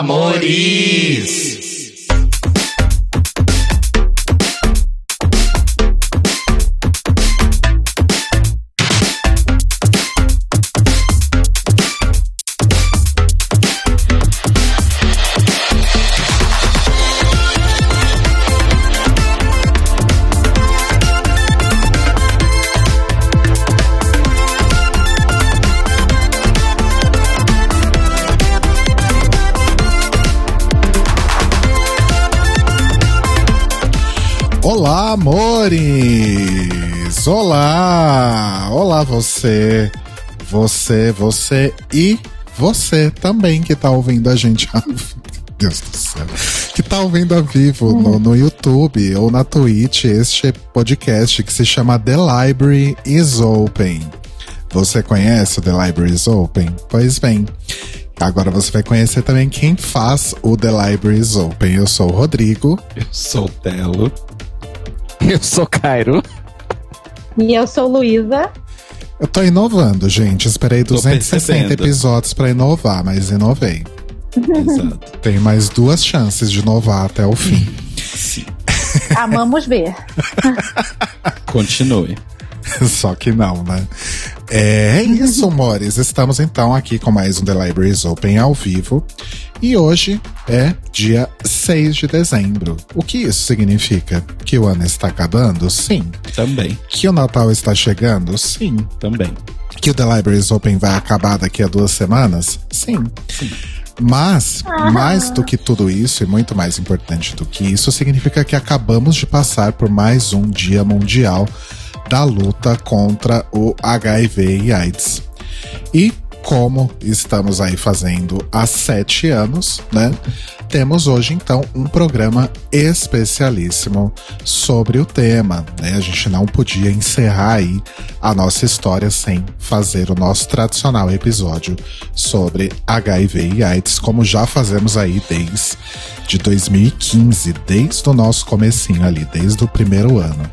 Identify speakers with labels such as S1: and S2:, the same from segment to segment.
S1: amores!
S2: Você! Você, você e você também que tá ouvindo a gente. Deus do céu. Que tá ouvindo ao vivo no, no YouTube ou na Twitch este podcast que se chama The Library is Open. Você conhece o The Library is Open? Pois bem. Agora você vai conhecer também quem faz o The Library is Open. Eu sou o Rodrigo.
S1: Eu sou o Telo.
S3: Eu sou Cairo.
S4: E eu sou Luísa.
S2: Eu tô inovando, gente. Esperei
S1: Tô
S2: 260
S1: percebendo.
S2: episódios pra inovar, mas inovei.
S1: Exato.
S2: Tenho mais duas chances de inovar até o fim.
S1: Sim.
S4: Amamos ver.
S1: Continue.
S2: Só que não, né? É isso, amores. Estamos então aqui com mais um The Libraries Open ao vivo. E hoje é dia 6 de dezembro. O que isso significa? Que o ano está acabando? Sim.
S1: Também.
S2: Que o Natal está chegando? Sim.
S1: Também.
S2: Que o The Libraries Open vai acabar daqui a duas semanas? Sim. Mas, mais do que tudo isso, e muito mais importante do que isso, significa que acabamos de passar por mais um Dia Mundial da luta contra o HIV e AIDS. E como estamos aí fazendo há sete anos, né? Temos hoje então um programa especialíssimo sobre o tema. Né? A gente não podia encerrar aí a nossa história sem fazer o nosso tradicional episódio sobre HIV e AIDS, como já fazemos aí desde de 2015, desde o nosso comecinho ali, desde o primeiro ano.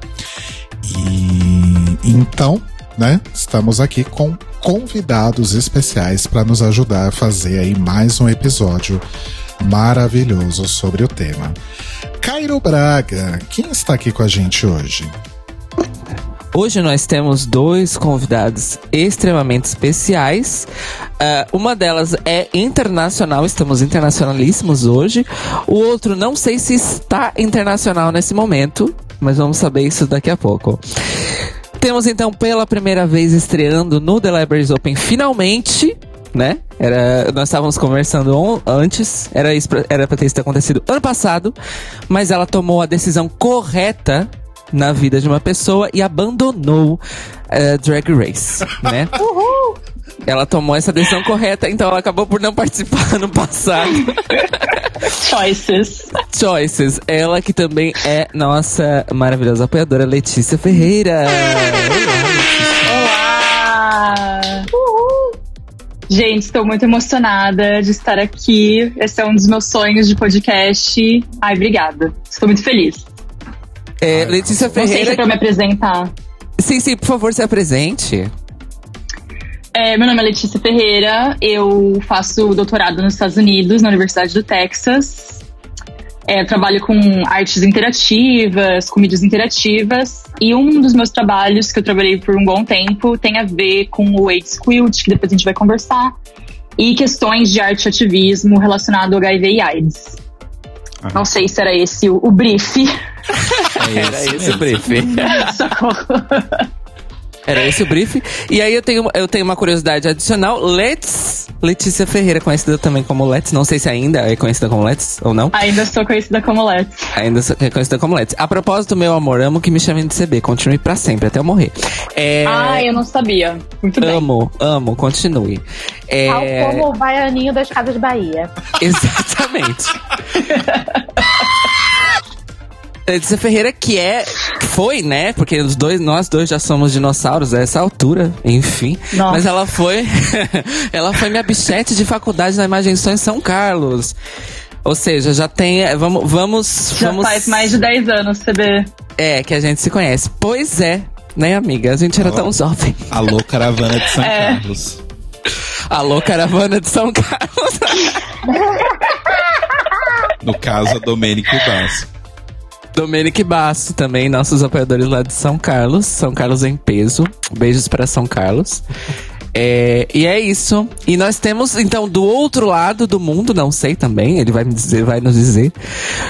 S2: E então, né, estamos aqui com convidados especiais para nos ajudar a fazer aí mais um episódio maravilhoso sobre o tema. Cairo Braga, quem está aqui com a gente hoje?
S3: Hoje nós temos dois convidados extremamente especiais. Ah, uma delas é internacional, estamos internacionalíssimos hoje. O outro não sei se está internacional nesse momento, mas vamos saber isso daqui a pouco. Temos então pela primeira vez estreando no The Libraries Open finalmente, né? Era, nós estávamos conversando on- antes, era pra- era ter isso acontecido ano passado, mas ela tomou a decisão correta na vida de uma pessoa e abandonou eh, Drag Race, né? Ela tomou essa decisão correta, então ela acabou por não participar no passado.
S5: Choices.
S3: Choices, ela que também é nossa maravilhosa apoiadora Letícia Ferreira.
S5: Olá! Gente, estou muito emocionada de estar aqui. Esse é um dos meus sonhos de podcast. Ai, obrigada. Estou muito feliz.
S3: É, Letícia
S5: Não sei se é
S3: Ferreira.
S5: pra me apresentar.
S3: Sim, sim, por favor, se apresente.
S5: É, meu nome é Letícia Ferreira, eu faço doutorado nos Estados Unidos, na Universidade do Texas. É, trabalho com artes interativas, com mídias interativas. E um dos meus trabalhos, que eu trabalhei por um bom tempo, tem a ver com o AIDS Quilt, que depois a gente vai conversar. E questões de arte e ativismo relacionado ao HIV e AIDS.
S1: Ah.
S5: Não sei se era esse o, o brief.
S1: É
S3: Era esse o brief.
S5: Socorro.
S3: Era esse o brief. E aí eu tenho, eu tenho uma curiosidade adicional. Let's. Letícia Ferreira, conhecida também como Let's. Não sei se ainda é conhecida como Let's ou não.
S5: Ainda sou conhecida como Let's.
S3: Ainda sou- é conhecida como Let's. A propósito, meu amor, amo que me chamem de CB. Continue pra sempre, até eu morrer. É,
S5: Ah, eu não sabia. Muito bem.
S3: amo, amo, continue. É,
S4: Tal como o baianinho das Casas Bahia.
S3: Exatamente. Letícia Ferreira, que é. Foi, né? Porque os dois, nós dois já somos dinossauros a essa altura, enfim.
S5: Nossa.
S3: Mas ela foi. ela foi minha bichete de faculdade na Imagem em São Carlos. Ou seja, já tem. é, Vamos. vamos,
S5: Já
S3: vamos
S5: faz mais de 10 anos, CB.
S3: É, que a gente se conhece. Pois é, né, amiga? A gente era tão jovem.
S1: Alô, caravana de São
S5: É.
S1: Carlos.
S3: Alô, caravana de São Carlos.
S1: No caso, a Domênico Basso.
S3: Domênico Basso também, nossos apoiadores lá de São Carlos. São Carlos em peso. Beijos para São Carlos. É, e é isso. E nós temos, então, do outro lado do mundo, não sei também, ele vai me dizer, vai nos dizer.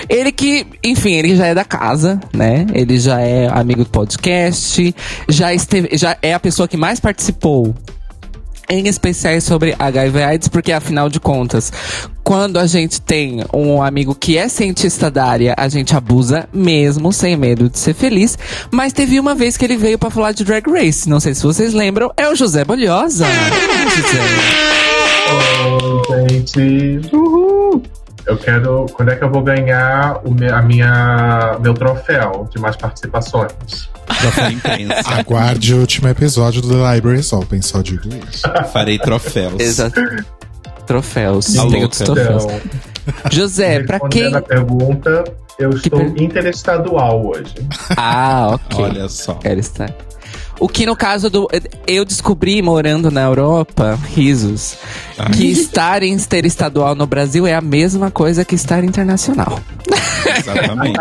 S3: Ele que, enfim, ele já é da casa, né? Ele já é amigo do podcast, já esteve, já é a pessoa que mais participou em especiais sobre HIV AIDS, porque afinal de contas, quando a gente tem um amigo que é cientista da área, a gente abusa mesmo, sem medo de ser feliz. Mas teve uma vez que ele veio pra falar de Drag Race, não sei se vocês lembram, é o José Bolhosa.
S6: Oi, gente. Uhul. Eu quero. Quando é que eu vou ganhar o me- a minha, meu troféu de mais participações?
S1: Troféu imprensa.
S2: Aguarde o último episódio do The Libraries Open, só digo isso.
S1: Farei troféus.
S3: Exato. Troféus.
S1: Tá
S3: outros troféus.
S6: Então,
S3: José, pra
S6: respondendo
S3: quem.
S6: a pergunta, eu
S3: Que
S6: estou
S3: per-
S6: interestadual hoje.
S3: Ah, ok.
S1: Olha só.
S3: Quero estar. O que no caso do. Eu descobri morando na Europa, risos,
S1: Ah.
S3: que estar interestadual no Brasil é a mesma coisa que estar internacional.
S1: Exatamente.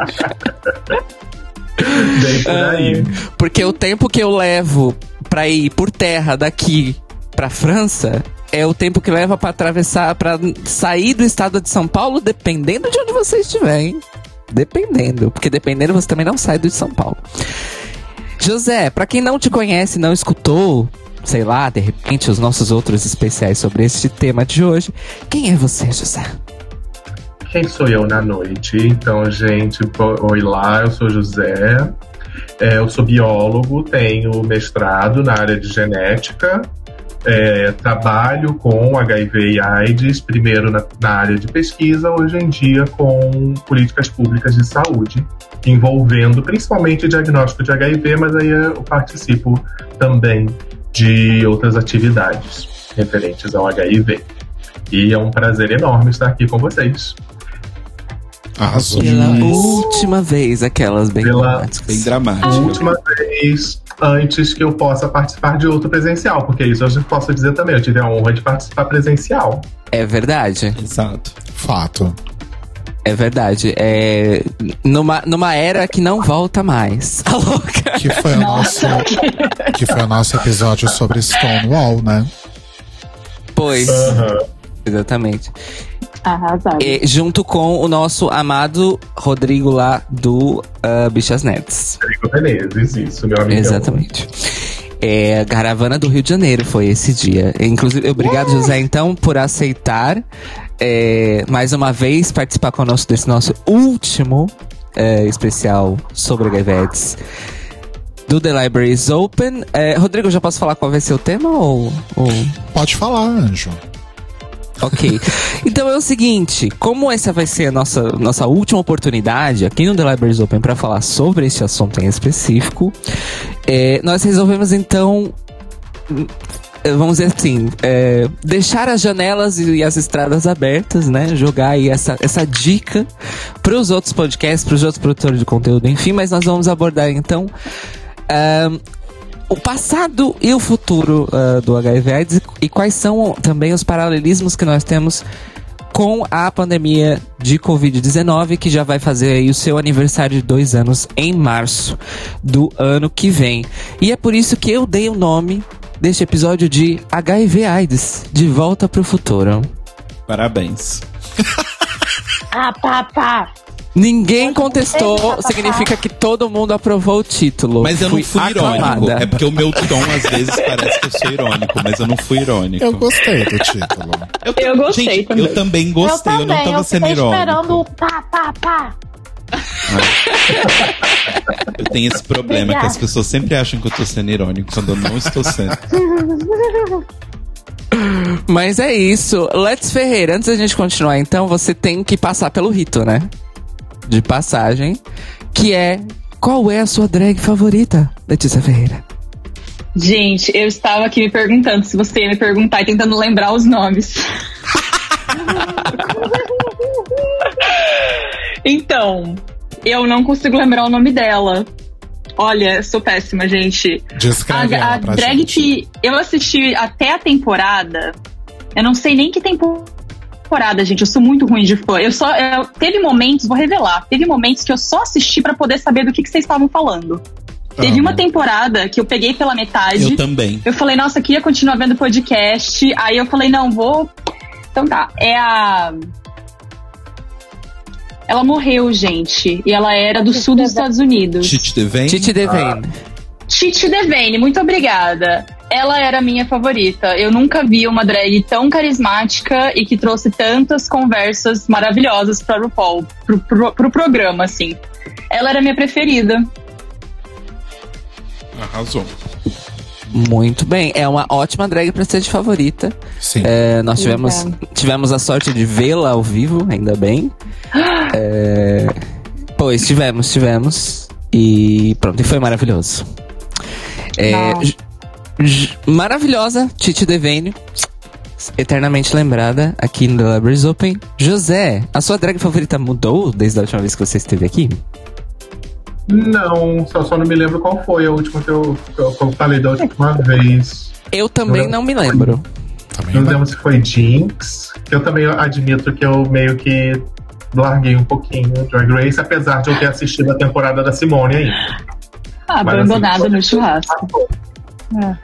S6: Bem por aí.
S3: Porque o tempo que eu levo pra ir por terra daqui pra França é o tempo que leva pra atravessar, pra sair do estado de São Paulo, dependendo de onde você estiver, hein? Dependendo. Porque dependendo, você também não sai do de São Paulo. José, pra quem não te conhece, não escutou, sei lá, de repente, os nossos outros especiais sobre este tema de hoje, quem é você, José?
S6: Quem sou eu na noite? Então, gente, oi lá, eu sou José. É, eu sou biólogo, tenho mestrado na área de genética. É, trabalho com HIV e AIDS, primeiro na, na área de pesquisa, hoje em dia com políticas públicas de saúde, envolvendo principalmente diagnóstico de HIV, mas aí eu participo também de outras atividades referentes ao HIV. E é um prazer enorme estar aqui com vocês.
S2: Arrasou.
S3: Pela
S2: demais.
S3: última vez, aquelas bem
S6: Pela-
S3: dramáticas.
S1: Bem
S6: a
S1: dramático.
S6: última vez antes que eu possa participar de outro presencial, porque isso eu já posso dizer também, eu tive a honra de participar presencial.
S3: É verdade.
S1: Exato.
S2: Fato.
S3: É verdade. É numa, numa era que não volta mais. A louca.
S2: Que foi o nosso, que foi o nosso episódio sobre Stonewall, né?
S3: Pois,
S6: Aham.
S3: exatamente.
S4: Arrasado.
S3: E, junto com o nosso amado Rodrigo lá do ah, Bichas Nets.
S6: Rodrigo Menezes, isso, meu amigo.
S3: Exatamente. É, Caravana do Rio de Janeiro foi esse dia. Inclusive, obrigado, José, então, por aceitar é, mais uma vez participar conosco desse nosso último é, especial sobre AIDS do The Libraries Open. É, Rodrigo, já posso falar qual vai ser o tema? Ou, ou...
S2: Pode falar, Anjo.
S3: Ok. Então é o seguinte, como essa vai ser a nossa, nossa última oportunidade aqui no The Libraries Open para falar sobre esse assunto em específico, é, nós resolvemos então, hum, vamos dizer assim, é, deixar as janelas e as estradas abertas, né? Jogar aí essa, essa dica para os outros podcasts, para os outros produtores de conteúdo, enfim, mas nós vamos abordar então ahn, o passado e o futuro ah, do HIV AIDS e quais são também os paralelismos que nós temos com a pandemia de Covid-19, que já vai fazer aí o seu aniversário de dois anos em março do ano que vem. E é por isso que eu dei o nome deste episódio de HIV AIDS, De Volta pro Futuro.
S1: Parabéns.
S4: Ah, pá, pá.
S3: Ninguém contestou, significa que todo mundo aprovou o título.
S1: Mas eu não fui irônico. É porque o meu tom às vezes parece que eu sou irônico, mas eu não fui irônico.
S2: Eu gostei do título.
S5: Eu gostei
S1: Gente,
S5: também.
S1: Eu também gostei,
S4: eu
S1: eu, não tava
S4: eu
S1: sendo
S4: fiquei esperando o
S1: irônico.
S4: pá, pá, pá.
S1: Eu tenho esse problema que as pessoas sempre acham que eu tô sendo irônico quando eu não estou sendo.
S3: Mas é isso. Let's Ferreira, antes da gente continuar, então, você tem que passar pelo rito, né? De passagem. Que é. Qual é a sua drag favorita, Letícia Ferreira?
S5: Gente, eu estava aqui me perguntando se você ia me perguntar e tentando lembrar os nomes. então, eu não consigo lembrar o nome dela. Olha, sou péssima, gente.
S2: Descreve
S5: A, a
S2: ela pra
S5: drag
S2: gente.
S5: que eu assisti até a temporada, eu não sei nem que temporada temporada, gente. Eu sou muito ruim de fã. Eu só. Eu, teve momentos, vou revelar, teve momentos que eu só assisti pra poder saber do que, que vocês estavam falando. Teve
S2: Amo.
S5: uma temporada que eu peguei pela metade.
S1: Eu também.
S5: Eu falei, nossa, queria continuar vendo podcast. Aí eu falei, não, vou. Então tá. É a. Ela morreu, gente. E ela era do sul dos Estados Unidos.
S1: Tite Devane.
S3: Titi Devane.
S5: Titi Devane, muito obrigada. Ela era a minha favorita. Eu nunca vi uma drag tão carismática e que trouxe tantas conversas maravilhosas para o RuPaul, pro, pro, pro programa, assim. Ela era a minha preferida.
S1: Arrasou.
S3: Muito bem. É uma ótima drag pra ser de favorita.
S2: Sim.
S3: É, nós tivemos, tivemos a sorte de vê-la ao vivo, ainda bem. É, pois, tivemos, tivemos. E pronto, e foi maravilhoso. É, maravilhosa, Titi Devane. Eternamente lembrada aqui no The Libraries Open. José, a sua drag favorita mudou desde a última vez que você esteve aqui?
S6: Não, só, só não me lembro qual foi a última que eu, que eu, que eu falei da última vez.
S3: Eu também
S6: Eu-
S3: não me lembro.
S2: Também
S6: Não lembro se foi Jinx, que eu também admito que eu meio que larguei um pouquinho Drag Race, apesar de eu ter assistido a temporada da Simone ainda.
S5: Ah,
S6: Mas,
S5: abandonada
S6: assim,
S5: no churrasco. É.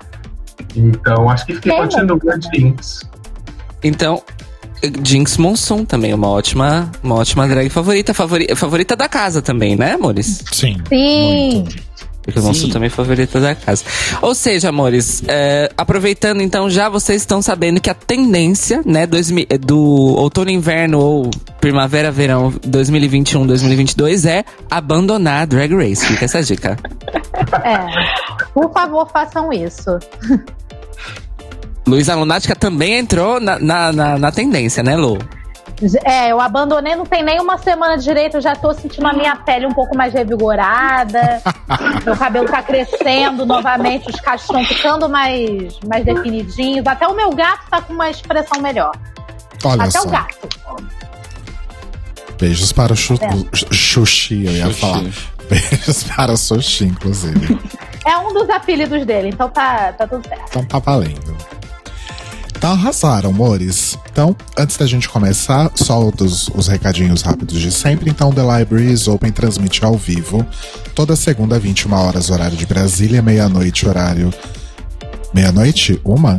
S6: Então, acho que
S4: Quem
S6: continua a Jinx.
S3: Então, Jinx Monsoon também, é uma ótima, uma ótima drag favorita, favori- favorita da casa também, né, amores?
S2: Sim.
S4: Sim.
S2: Muito.
S3: Porque o
S1: Sim.
S3: também é favorita da casa. Ou seja, amores, é, aproveitando então, já vocês estão sabendo que a tendência, né, dois do outono inverno ou primavera, verão 2021, 2022 é abandonar a Drag Race. Fica essa dica.
S4: É. Por favor, façam isso.
S3: Luísa Lunática também entrou na, na, na, na tendência, né, Lu?
S4: É, eu abandonei, não tem nem uma semana direito, eu já tô sentindo a minha pele um pouco mais revigorada. meu cabelo tá crescendo novamente, os cachos estão ficando mais, mais definidinhos. Até o meu gato tá com uma expressão melhor.
S2: Olha
S4: Até
S2: só.
S4: o gato.
S2: Beijos para o
S4: É.
S2: Xuxi, eu ia
S1: Xuxi.
S2: falar. Beijos para o Xuxi, inclusive.
S4: É um dos apelidos dele, então tá, tá tudo certo.
S2: Então tá valendo. Então arrasaram, amores. Então, antes da gente começar, só os, os recadinhos rápidos de sempre. Então, The Library is Open transmite ao vivo toda segunda, 21 horas, horário de Brasília, meia-noite, horário. Meia-noite? Uma?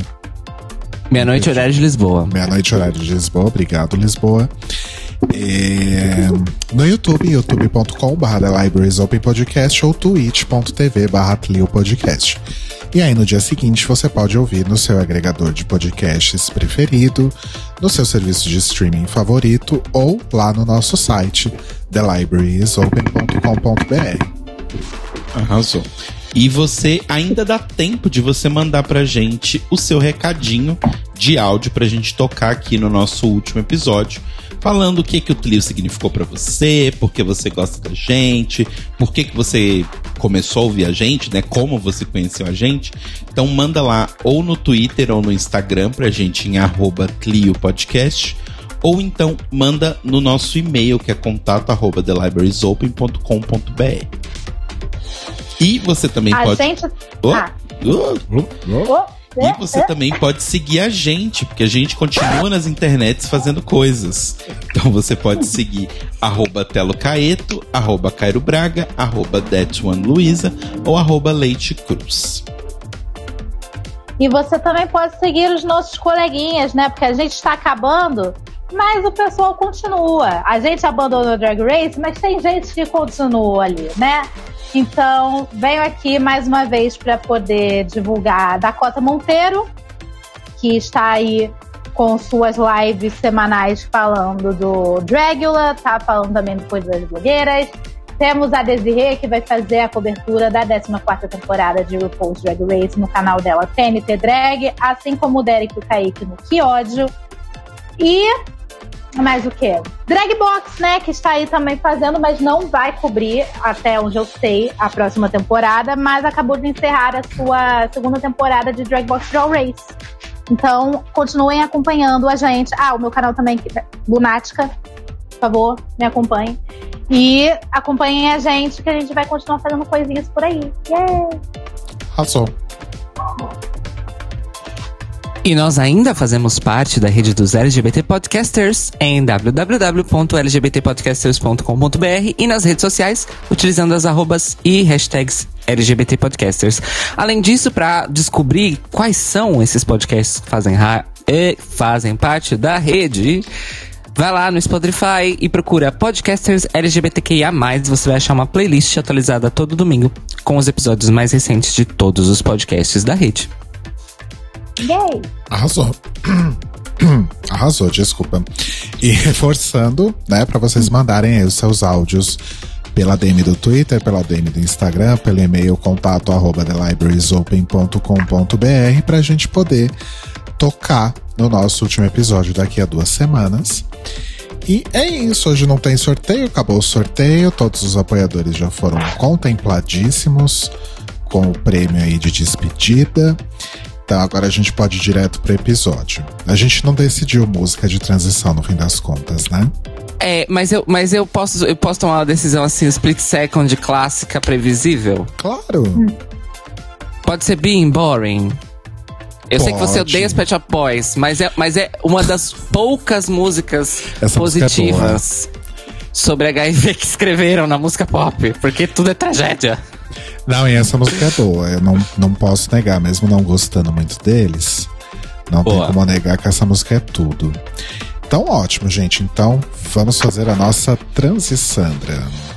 S3: Meia-noite, horário de Lisboa.
S2: Meia-noite, horário de Lisboa. Obrigado, Lisboa. É, no YouTube, youtube.com.br Libraries Open Podcast ou twitch.tv barra Podcast. E aí, no dia seguinte, você pode ouvir no seu agregador de podcasts preferido, no seu serviço de streaming favorito ou lá no nosso site, thelibrariesopen.com.br.
S1: Arrasou. E você ainda dá tempo de você mandar pra gente o seu recadinho de áudio pra gente tocar aqui no nosso último episódio, falando o que que o Tlio significou pra você, por que você gosta da gente, por que que você começou a ouvir a gente, né? Como você conheceu a gente. Então manda lá ou no Twitter ou no Instagram pra gente em arroba Podcast. Ou então manda no nosso e-mail que é contato arroba thelibrariesopen.com.br. E você também
S4: A
S1: pode.
S4: gente.
S1: Oh,
S4: Ah.
S1: oh.
S4: Oh,
S1: E você também pode seguir a gente, porque a gente continua nas internets fazendo coisas. Então você pode seguir arroba Telo Caeto, arroba Cairo Braga, arroba Luiza ou arroba Leite Cruz.
S4: E você também pode seguir os nossos coleguinhas, né? Porque a gente está acabando, mas o pessoal continua. A gente abandonou o Drag Race, mas tem gente que continua ali, né? Então, venho aqui mais uma vez para poder divulgar Dakota Monteiro, que está aí com suas lives semanais falando do Dragula, tá falando também do Coisa das Blogueiras. Temos a Desirê, que vai fazer a cobertura da 14ª temporada de RuPaul's Drag Race no canal dela TNT Drag, assim como o Derek e o Kaique no Que Ódio. E mais o que? Dragbox, né? Que está aí também fazendo, mas não vai cobrir, até onde eu sei, a próxima temporada, mas acabou de encerrar a sua segunda temporada de Dragbox Draw Race. Então, continuem acompanhando a gente. Ah, o meu canal também, Lunática. Por favor, me acompanhem. E acompanhem a gente, que a gente vai continuar fazendo coisinhas por aí. Yeah!
S2: Arrasou.
S3: E nós ainda fazemos parte da rede dos LGBT Podcasters em www.lgbtpodcasters.com.br e nas redes sociais, utilizando as arrobas e hashtags LGBT Podcasters. Além disso, para descobrir quais são esses podcasts que fazem, fazem parte da rede, Vai lá no Spotify e procura Podcasters LGBTQIA+. Você vai achar uma playlist atualizada todo domingo com os episódios mais recentes de todos os podcasts da rede.
S4: Yay!
S2: Arrasou. Arrasou, desculpa. E reforçando, né, para vocês mandarem os seus áudios pela DM do Twitter, pela DM do Instagram, pelo e-mail contato arroba thelibrariesopen.com.br pra gente poder tocar no nosso último episódio daqui a duas semanas. E é isso, hoje não tem sorteio, acabou o sorteio, todos os apoiadores já foram contempladíssimos com o prêmio aí de despedida. Então agora a gente pode ir direto pro episódio. A gente não decidiu música de transição no fim das contas, né?
S3: É, mas eu, mas eu posso, eu posso tomar uma decisão assim, split second clássica previsível?
S2: Claro.
S3: Pode ser Being Boring. Eu sei que você
S2: Pode.
S3: odeia os Pet Shop Boys, mas é, mas é uma das poucas músicas
S2: Essa música é
S3: positivas sobre HIV que escreveram na música pop, porque tudo é tragédia.
S2: Não, e essa música é boa. Eu não, não posso negar, mesmo não gostando muito deles. Não
S3: Boa.
S2: tem como negar que essa música é tudo. Então, ótimo, gente. Então, vamos fazer a nossa transissandra.
S7: I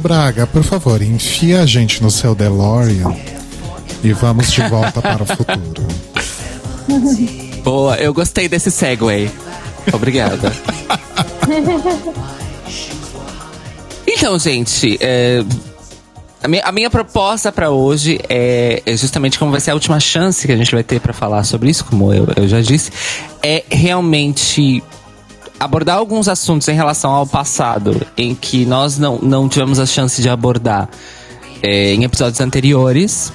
S2: Braga, por favor, enfia a gente no seu DeLorean e vamos de volta para o futuro.
S3: Boa, eu gostei desse segue. Obrigada. então, gente, é, a, minha, a minha proposta pra hoje é, é justamente como vai ser a última chance que a gente vai ter pra falar sobre isso, como eu, eu já disse, é realmente abordar alguns assuntos em relação ao passado em que nós não, não tivemos a chance de abordar é, em episódios anteriores.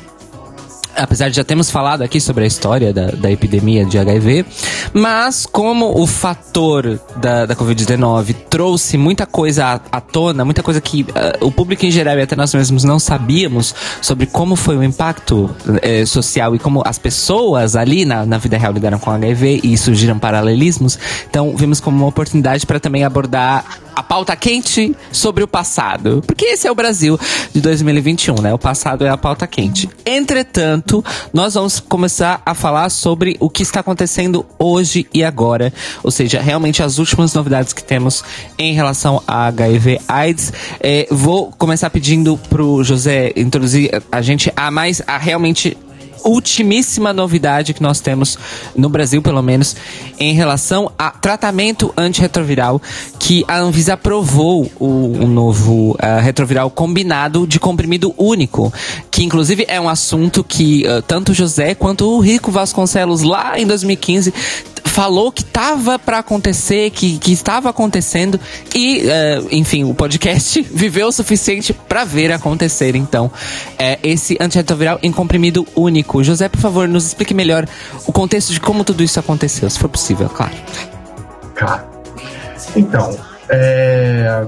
S3: Apesar de já termos falado aqui sobre a história da, da epidemia de HIV, mas como o fator da, da Covid-19 trouxe muita coisa à, à tona, muita coisa que ah, o público em geral e até nós mesmos não sabíamos sobre como foi o impacto eh, social e como as pessoas ali na, na vida real lidaram com HIV e surgiram paralelismos, então vimos como uma oportunidade para também abordar a pauta quente sobre o passado. Porque esse é o Brasil de 2021, né? O passado é a pauta quente. Entretanto, nós vamos começar a falar sobre o que está acontecendo hoje e agora. Ou seja, realmente as últimas novidades que temos em relação a HIV AIDS. É, vou começar pedindo pro José introduzir a gente a mais a realmente ultimíssima novidade que nós temos no Brasil, pelo menos, em relação a tratamento antirretroviral, que a Anvisa aprovou o, o novo ah, retroviral combinado de comprimido único, que inclusive é um assunto que ah, tanto José quanto o Rico Vasconcelos lá em 2015 falou que estava para acontecer, que, que estava acontecendo e, eh, enfim, o podcast viveu o suficiente para ver acontecer. Então, é, esse antirretroviral em comprimido único. José, por favor, nos explique melhor o contexto de como tudo isso aconteceu, se for possível, claro.
S6: Claro. Então, é,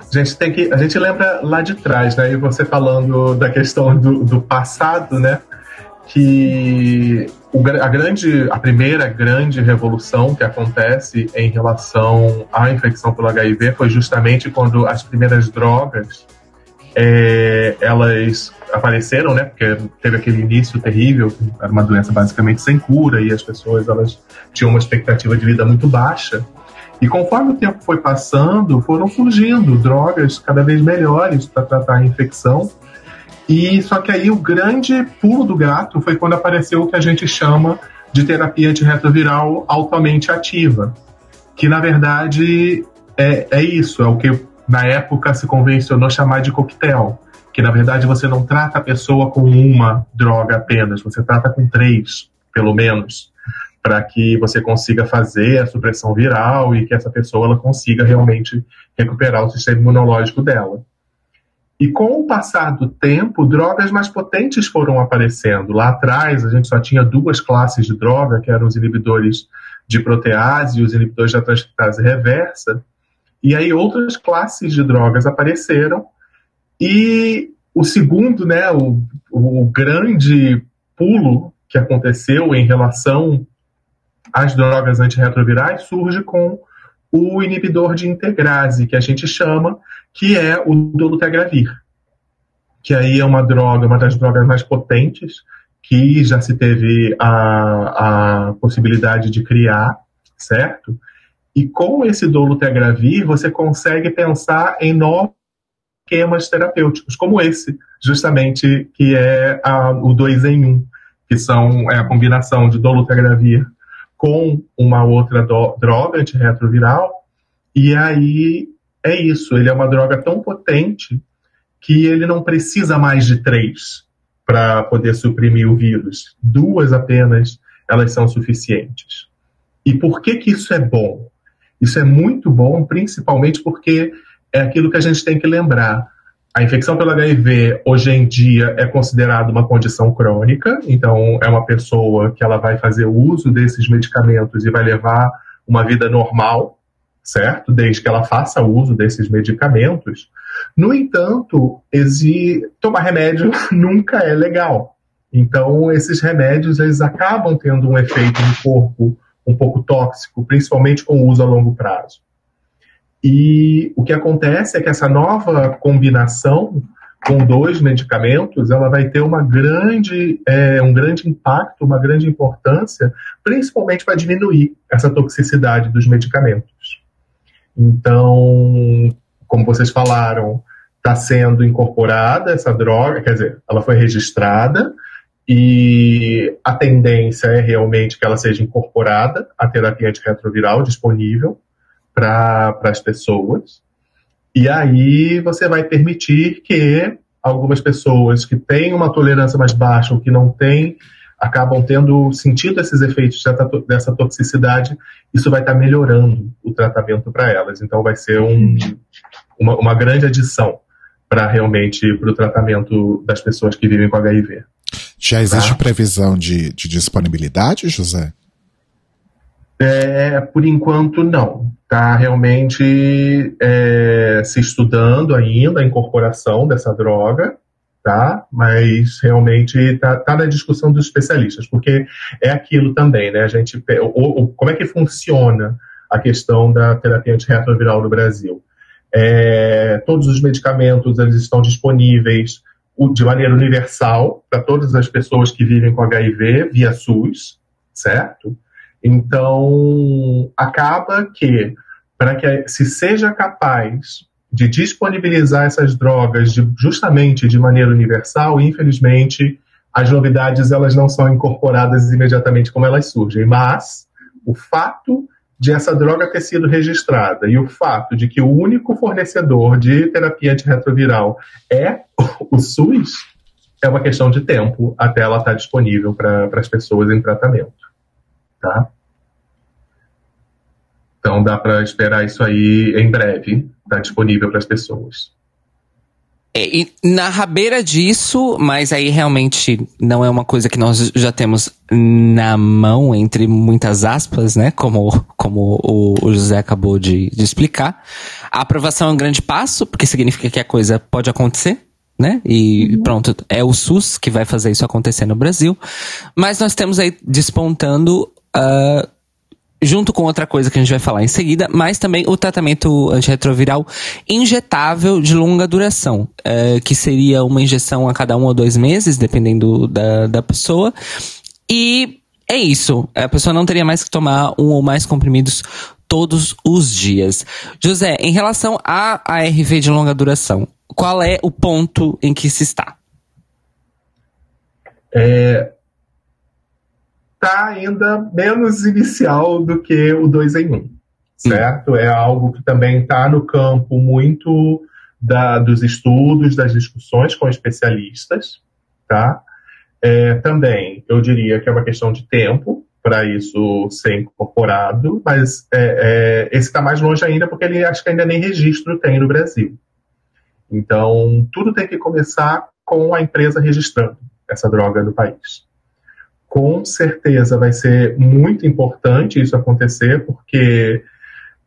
S6: a gente tem que. A gente lembra lá de trás, né? E você falando da questão do, do passado, né? Que a grande, a primeira grande revolução que acontece em relação à infecção pelo HIV foi justamente quando as primeiras drogas é, elas apareceram, né? Porque teve aquele início terrível, era uma doença basicamente sem cura e as pessoas elas tinham uma expectativa de vida muito baixa. E conforme o tempo foi passando, foram surgindo drogas cada vez melhores para tratar a infecção. E só que aí o grande pulo do gato foi quando apareceu o que a gente chama de terapia antirretroviral altamente ativa, que na verdade é, é isso, é o que na época se convencionou chamar de coquetel, que na verdade você não trata a pessoa com uma droga apenas, você trata com três, pelo menos, para que você consiga fazer a supressão viral e que essa pessoa ela consiga realmente recuperar o sistema imunológico dela. E com o passar do tempo, drogas mais potentes foram aparecendo. Lá atrás, a gente só tinha duas classes de droga, que eram os inibidores de protease e os inibidores da transcriptase reversa. E aí outras classes de drogas apareceram. E o segundo, né, o, o grande pulo que aconteceu em relação às drogas antirretrovirais surge com o inibidor de integrase, que a gente chama, que é o dolutegravir, que aí é uma droga, uma das drogas mais potentes, que já se teve a, a possibilidade de criar, certo? E com esse dolutegravir, você consegue pensar em novos esquemas terapêuticos, como esse, justamente, que é a- o 2 em 1, que são é a combinação de dolutegravir com uma outra do- droga antirretroviral, e aí é isso, ele é uma droga tão potente que ele não precisa mais de três para poder suprimir o vírus. Duas apenas, elas são suficientes. E por que que isso é bom? Isso é muito bom, principalmente porque é aquilo que a gente tem que lembrar. A infecção pelo HIV hoje em dia é considerada uma condição crônica, então é uma pessoa que ela vai fazer uso desses medicamentos e vai levar uma vida normal, certo? Desde que ela faça uso desses medicamentos. No entanto, tomar remédio nunca é legal. Então, esses remédios eles acabam tendo um efeito no corpo um pouco tóxico, principalmente com o uso a longo prazo. E o que acontece é que essa nova combinação com dois medicamentos, ela vai ter uma grande, é, um grande impacto, uma grande importância, principalmente para diminuir essa toxicidade dos medicamentos. Então, como vocês falaram, está sendo incorporada essa droga, quer dizer, ela foi registrada e a tendência é realmente que ela seja incorporada à terapia antirretroviral disponível para as pessoas. E aí você vai permitir que algumas pessoas que têm uma tolerância mais baixa ou que não têm, acabam tendo sentido esses efeitos dessa, to- dessa toxicidade, isso vai estar melhorando o tratamento para elas. Então vai ser um, uma, uma grande adição para realmente para o tratamento das pessoas que vivem com HIV.
S2: Já existe
S6: Tá.
S2: previsão de, de disponibilidade, José?
S6: É, por enquanto, não. Está realmente é, se estudando ainda a incorporação dessa droga, tá? Mas realmente está tá na discussão dos especialistas, porque é aquilo também, né? A gente, pe- o- o- como é que funciona a questão da terapia antirretroviral no Brasil? É, todos os medicamentos eles estão disponíveis de maneira universal para todas as pessoas que vivem com HIV via SUS, certo? Então, acaba que, para que se seja capaz de disponibilizar essas drogas de- justamente de maneira universal, infelizmente, as novidades elas não são incorporadas imediatamente como elas surgem, mas o fato de essa droga ter sido registrada e o fato de que o único fornecedor de terapia antirretroviral é o SUS é uma questão de tempo até ela estar disponível para as pessoas em tratamento, tá? Então dá para esperar isso aí em breve, tá disponível para as pessoas.
S3: É, e na rabeira disso, mas aí realmente não é uma coisa que nós já temos na mão, entre muitas aspas, né? Como, como o, o José acabou de, de explicar. A aprovação é um grande passo, porque significa que a coisa pode acontecer, né? E pronto, é o SUS que vai fazer isso acontecer no Brasil. Mas nós temos aí despontando. ah, junto com outra coisa que a gente vai falar em seguida, mas também o tratamento antirretroviral injetável de longa duração, eh, que seria uma injeção a cada um ou dois meses, dependendo da, da pessoa. E é isso. A pessoa não teria mais que tomar um ou mais comprimidos todos os dias. José, em relação à ARV de longa duração, qual é o ponto em que se está?
S6: É, tá ainda menos inicial do que o 2 em 1, um, certo? É algo que também está no campo muito da, dos estudos, das discussões com especialistas, tá? É, também, eu diria que é uma questão de tempo para isso ser incorporado, mas é, é, esse está mais longe ainda porque ele acho que ainda nem registro tem no Brasil. Então, tudo tem que começar com a empresa registrando essa droga no país. Com certeza vai ser muito importante isso acontecer, porque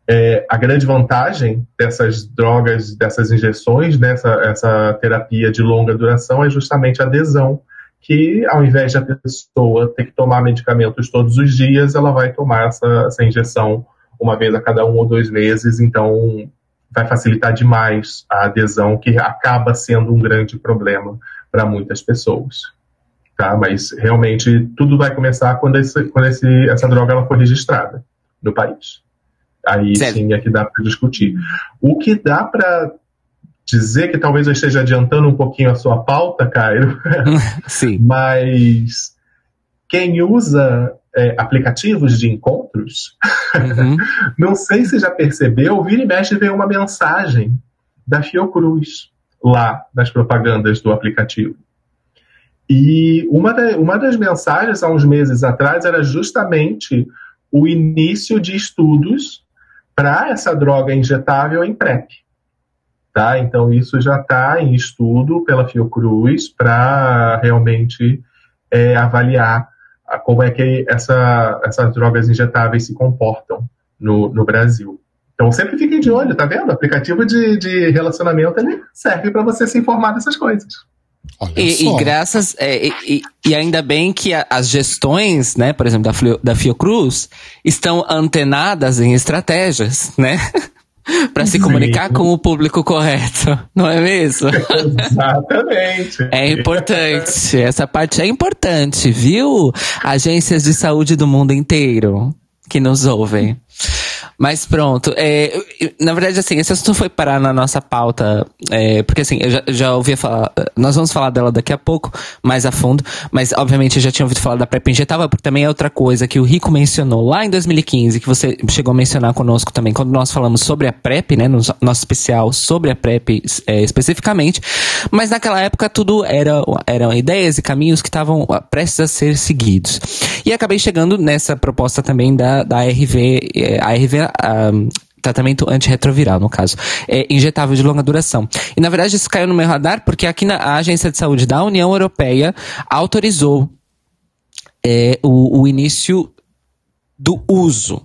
S6: é, a grande vantagem dessas drogas, dessas injeções, dessa essa terapia de longa duração é justamente a adesão, que ao invés de a pessoa ter que tomar medicamentos todos os dias, ela vai tomar essa, essa injeção uma vez a cada um ou dois meses, então vai facilitar demais a adesão, que acaba sendo um grande problema para muitas pessoas. Tá? Mas realmente tudo vai começar quando, esse, quando esse, essa droga ela for registrada no país. Aí
S3: Certo.
S6: sim é que dá para discutir. O que dá para dizer que talvez eu esteja adiantando um pouquinho a sua pauta, Cairo,
S3: Sim.
S6: mas quem usa é, aplicativos de encontros,
S3: Uhum.
S6: não sei se já percebeu, vira e mexe vem uma mensagem da Fiocruz lá nas propagandas do aplicativo. E uma, uma das mensagens há uns meses atrás era justamente o início de estudos para essa droga injetável em PrEP. Tá? Então, isso já está em estudo pela Fiocruz para realmente é, avaliar a- como é que essa, essas drogas injetáveis se comportam no, no Brasil. Então, sempre fiquem de olho, tá vendo? O aplicativo de, de relacionamento ele serve para você se informar dessas coisas.
S3: E, e graças. é, e, e- ainda bem que a- as gestões, né, por exemplo, da, Flio- da Fiocruz, estão antenadas em estratégias, né? Para se comunicar com o público correto, não é mesmo?
S6: Exatamente.
S3: É importante. Essa parte é importante, viu? Agências de saúde do mundo inteiro que nos ouvem. Mas pronto, é, na verdade, assim, esse assunto foi parar na nossa pauta, é, porque assim, eu já, já ouvi falar, nós vamos falar dela daqui a pouco, mais a fundo, mas obviamente eu já tinha ouvido falar da PrEP injetável, porque também é outra coisa que o Rico mencionou lá em 2015, que você chegou a mencionar conosco também, quando nós falamos sobre a PrEP, né, no nosso especial sobre a PrEP é, especificamente, mas naquela época tudo era, eram ideias e caminhos que estavam ah, prestes a ser seguidos. E acabei chegando nessa proposta também da, da ARV, eh, Ah, tratamento antirretroviral, no caso, é injetável de longa duração. E na verdade isso caiu no meu radar porque aqui na a Agência de Saúde da União Europeia autorizou eh, o, o início do uso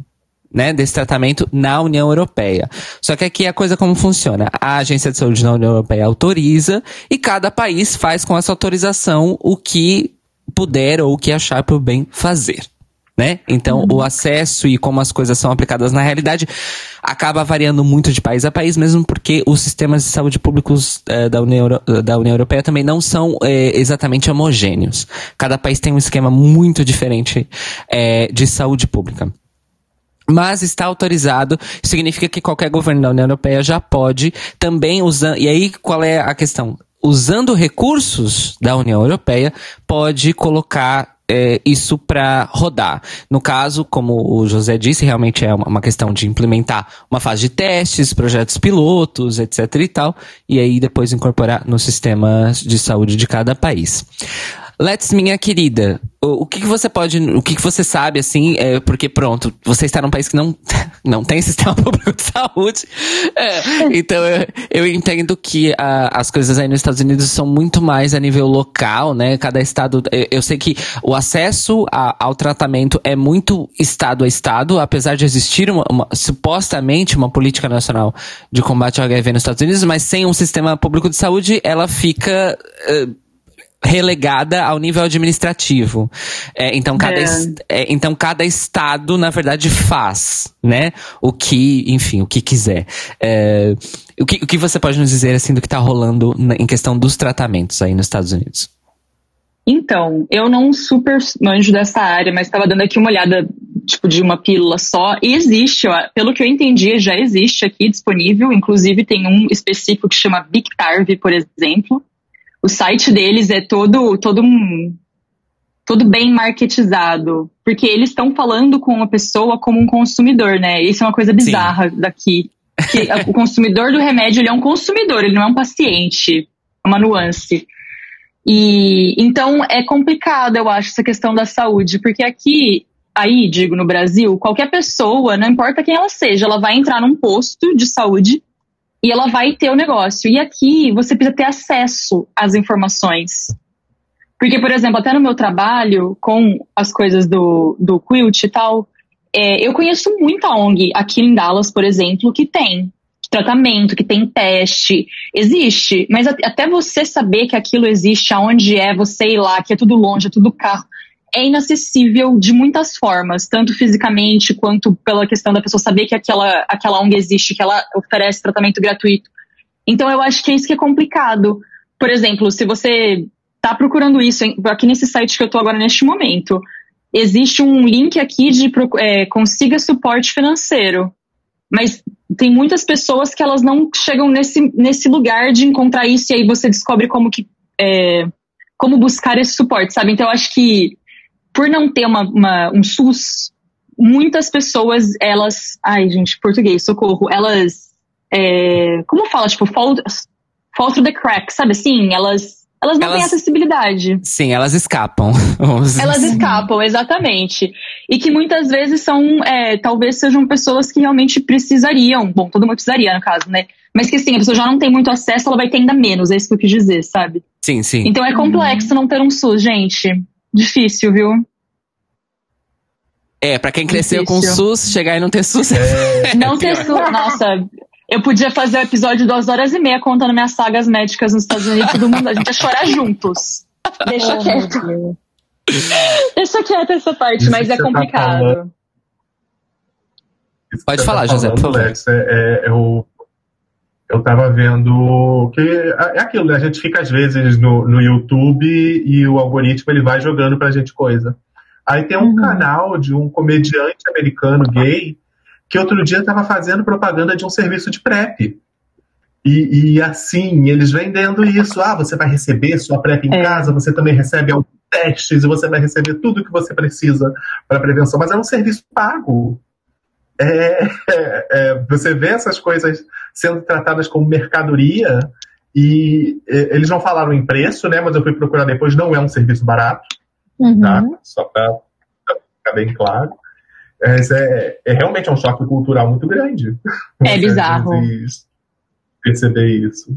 S3: né, desse tratamento na União Europeia. Só que aqui a coisa como funciona. A Agência de Saúde da União Europeia autoriza e cada país faz com essa autorização o que puder ou o que achar por bem fazer. Né? Então, o acesso e como as coisas são aplicadas na realidade acaba variando muito de país a país, mesmo porque os sistemas de saúde públicos eh, da, União, Euro- da União Europeia também não são eh, exatamente homogêneos. Cada país tem um esquema muito diferente eh, de saúde pública mas está autorizado, significa que qualquer governo da União Europeia já pode também usar. E aí, qual é a questão? usando recursos da União Europeia, pode colocar é, isso para rodar. No caso, como o José disse, realmente é uma, uma questão de implementar uma fase de testes, projetos pilotos, etc e tal, e aí depois incorporar nos sistemas de saúde de cada país. Let's, minha querida, o, o que, que você pode, o que, que você sabe, assim, é, porque pronto, você está num país que não, não tem sistema público de saúde, É, então eu, eu entendo que ah, as coisas aí nos Estados Unidos são muito mais a nível local, né, cada estado, eu, eu sei que o acesso a- ao tratamento é muito estado a estado, apesar de existir uma, uma- supostamente uma política nacional de combate ao HIV nos Estados Unidos, mas sem um sistema público de saúde, ela fica... eh, relegada ao nível administrativo. É, então, cada,
S5: É.
S3: é, então, cada estado, na verdade, faz, né? O que, enfim, o que quiser. É, o, que, o que você pode nos dizer, assim, do que tá rolando na- em questão dos tratamentos aí nos Estados Unidos?
S5: Então, eu não super manjo dessa área, mas estava dando aqui uma olhada, tipo, de uma pílula só. E existe, ó, pelo que eu entendi, já existe aqui disponível. Inclusive, tem um específico que chama Bictarv, por exemplo. O site deles é todo, todo um. Todo bem marketizado. Porque eles estão falando com a pessoa como um consumidor, né? Isso é uma coisa bizarra daqui. Que o consumidor do remédio, ele é um consumidor, ele não é um paciente. É uma nuance. E então é complicado, eu acho, essa questão da saúde, porque aqui, aí, digo, no Brasil, qualquer pessoa, não importa quem ela seja, ela vai entrar num posto de saúde e ela vai ter o negócio. E aqui você precisa ter acesso às informações. Porque, por exemplo, até no meu trabalho, com as coisas do, do Quilt e tal, é, eu conheço muita ONG aqui em Dallas, por exemplo, que tem tratamento, que tem teste, existe, mas at- até você saber que aquilo existe, aonde é, você ir lá, que é tudo longe, é tudo carro, é inacessível de muitas formas, tanto fisicamente quanto pela questão da pessoa saber que aquela, aquela ONG existe, que ela oferece tratamento gratuito. Então eu acho que é isso que é complicado. Por exemplo, se você tá procurando isso aqui nesse site que eu tô agora neste momento, existe um link aqui de é, consiga suporte financeiro. Mas tem muitas pessoas que elas não chegam nesse, nesse lugar de encontrar isso e aí você descobre como que é, como buscar esse suporte, sabe? Então eu acho que por não ter uma, uma- um SUS, muitas pessoas elas, ai gente, português, socorro, elas é, como fala, tipo, fall, fall through the cracks, sabe assim? Elas elas não têm
S3: Elas-
S5: acessibilidade.
S3: Sim, elas escapam.
S5: Elas
S3: assim.
S5: escapam, exatamente. E que muitas vezes são, é, talvez sejam pessoas que realmente precisariam, bom, todo mundo precisaria no caso, né? Mas que assim, a pessoa já não tem muito acesso, ela vai ter ainda menos, é isso que eu quis dizer, sabe?
S3: Sim, sim.
S5: Então é complexo não ter um SUS, gente. Difícil, viu?
S3: É, pra quem cresceu com
S5: Difícil.
S3: SUS, chegar e não ter SUS.
S5: Não ter SUS, nossa. Eu podia fazer o episódio de duas horas e meia contando minhas sagas médicas nos Estados Unidos, todo mundo, a gente ia chorar juntos. Deixa quieto. Deixa quieto essa parte,
S6: Isso
S5: mas é
S6: tá
S5: complicado.
S6: falando. Que
S3: Pode falar,
S6: tá
S3: José, por
S6: falando,
S3: favor.
S6: É, é, eu, eu tava vendo que é é aquilo, né? A gente fica às vezes no, no YouTube e o algoritmo ele vai jogando pra gente coisa. Aí tem um
S4: Uhum.
S6: canal de um comediante americano gay que outro dia estava fazendo propaganda de um serviço de PrEP. E, e assim, eles vendendo isso. Ah, você vai receber sua PrEP em
S5: É.
S6: casa, você também recebe alguns testes e você vai receber tudo que você precisa para prevenção. Mas é um serviço pago. É, é, é, você vê essas coisas sendo tratadas como mercadoria e eles não falaram em preço, né? Mas eu fui procurar depois, não é um serviço barato
S4: Uhum.
S6: tá? Só para ficar bem claro. Mas é, é realmente um choque cultural muito grande.
S5: É bizarro.
S6: Perceber isso.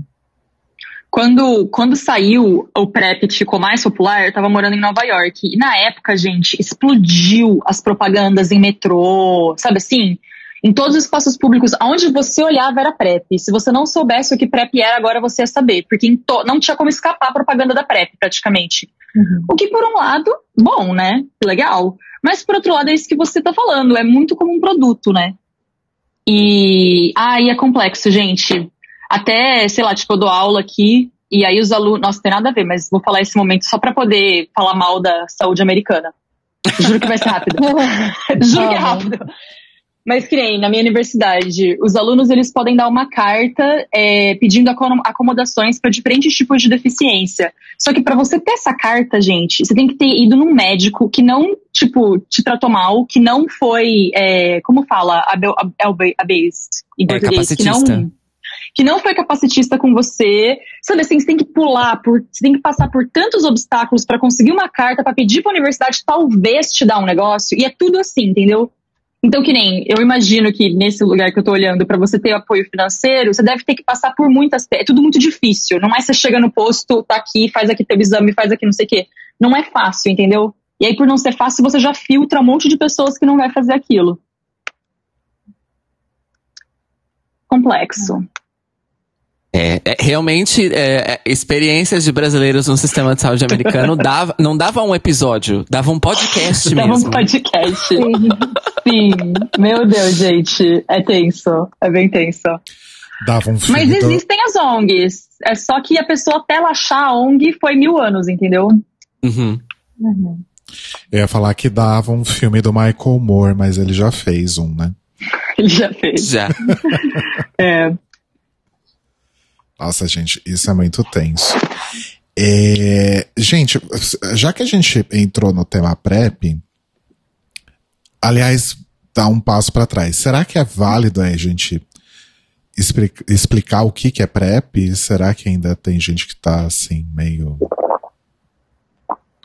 S5: Quando, quando saiu o PrEP que ficou mais popular, eu tava morando em Nova York. E na época, gente, explodiu as propagandas em metrô, sabe assim? Em todos os espaços públicos, aonde você olhava era PrEP. Se você não soubesse o que PrEP era, agora você ia saber. Porque to- não tinha como escapar a propaganda da PrEP, praticamente.
S4: Uhum.
S5: O que, por um lado, bom, né? Legal. Mas, por outro lado, é isso que você tá falando. É muito como um produto, né? E. Ah, e é complexo, gente. Até, sei lá, tipo, eu dou aula aqui. E aí os alunos. Nossa, tem nada a ver, mas vou falar esse momento só pra poder falar mal da saúde americana. Juro que vai ser rápido. Juro que é rápido. Mas que nem na minha universidade, os alunos eles podem dar uma carta é, pedindo acom- acomodações para diferentes tipos de deficiência. Só que para você ter essa carta, gente, você tem que ter ido num médico que não, tipo, te tratou mal, que não foi, é, como fala, abe- abe- abase em
S3: É,
S5: português, que
S3: capacitista.
S5: não que não foi capacitista com você. Sabe assim, você tem que pular, por, você tem que passar por tantos obstáculos para conseguir uma carta, para pedir para a universidade talvez te dar um negócio, e é tudo assim, entendeu? Então, que nem, eu imagino que nesse lugar que eu tô olhando, para você ter apoio financeiro, você deve ter que passar por muitas. É tudo muito difícil. Não é você chega no posto, tá aqui, faz aqui teu exame, faz aqui não sei o quê. Não é fácil, entendeu? E aí, por não ser fácil, você já filtra um monte de pessoas que não vai fazer aquilo. Complexo.
S3: É, é, realmente, é, é, experiências de brasileiros no sistema de saúde americano dava, não dava um episódio, dava um podcast
S5: Dava
S3: mesmo.
S5: um podcast. Sim. Meu Deus, gente. É tenso. É bem tenso.
S2: Dava um filme
S5: Mas
S2: do-
S5: existem as ONGs. É só que a pessoa até ela achar a ONG foi mil anos, entendeu?
S3: Uhum.
S2: Eu ia falar que dava um filme do Michael Moore, mas ele já fez um, né?
S5: Ele já fez.
S3: Já.
S5: É.
S2: Nossa, gente, isso é muito tenso. É, gente, já que a gente entrou no tema PrEP, aliás, dá um passo para trás. Será que é válido a gente expli- explicar o que, que é PrEP? Será que ainda tem gente que tá assim, meio.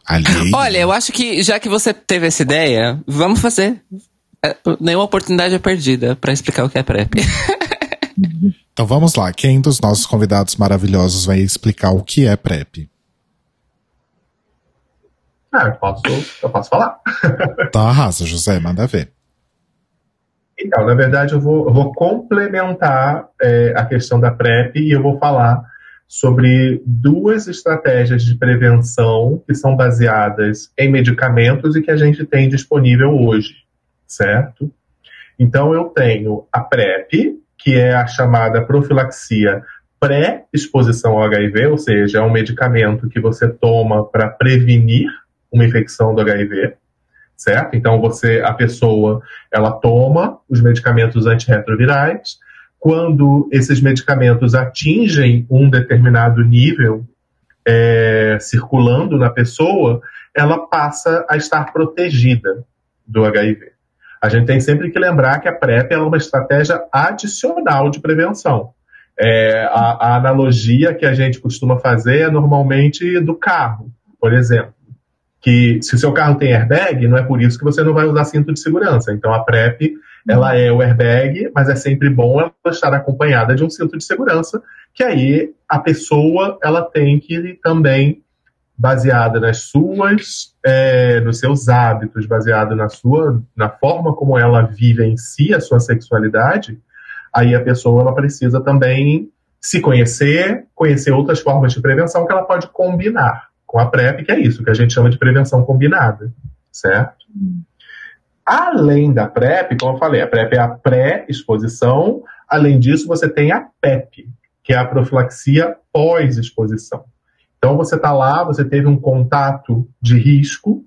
S2: alheio?
S3: Olha, eu acho que já que você teve essa ideia, vamos fazer. É, nenhuma oportunidade é perdida pra explicar o que é PrEP.
S2: Então vamos lá. Quem dos nossos convidados maravilhosos vai explicar o que é PrEP?
S6: Ah, eu posso, eu posso falar.
S2: Então arrasa, José, manda ver.
S6: Então, na verdade, eu vou, eu vou complementar é, a questão da PrEP e eu vou falar sobre duas estratégias de prevenção que são baseadas em medicamentos e que a gente tem disponível hoje, certo? Então, eu tenho a PrEP, que é a chamada profilaxia pré-exposição ao HIV, ou seja, é um medicamento que você toma para prevenir uma infecção do HIV, certo? Então, você, a pessoa ela toma os medicamentos antirretrovirais. Quando esses medicamentos atingem um determinado nível é, circulando na pessoa, ela passa a estar protegida do HIV. A gente tem sempre que lembrar que a PrEP é uma estratégia adicional de prevenção. É, a, a analogia que a gente costuma fazer é normalmente do carro, por exemplo que se o seu carro tem airbag, não é por isso que você não vai usar cinto de segurança. Então a PrEP, ela é o airbag, mas é sempre bom ela estar acompanhada de um cinto de segurança, que aí a pessoa ela tem que também baseada nas suas, é, nos seus hábitos, baseado na sua, na forma como ela vive em si a sua sexualidade, aí a pessoa ela precisa também se conhecer, conhecer outras formas de prevenção que ela pode combinar com a PrEP, que é isso, que a gente chama de prevenção combinada, certo? Além da PrEP, como eu falei, a PrEP é a pré-exposição, além disso você tem a PEP, que é a profilaxia pós-exposição. Então você está lá, você teve um contato de risco,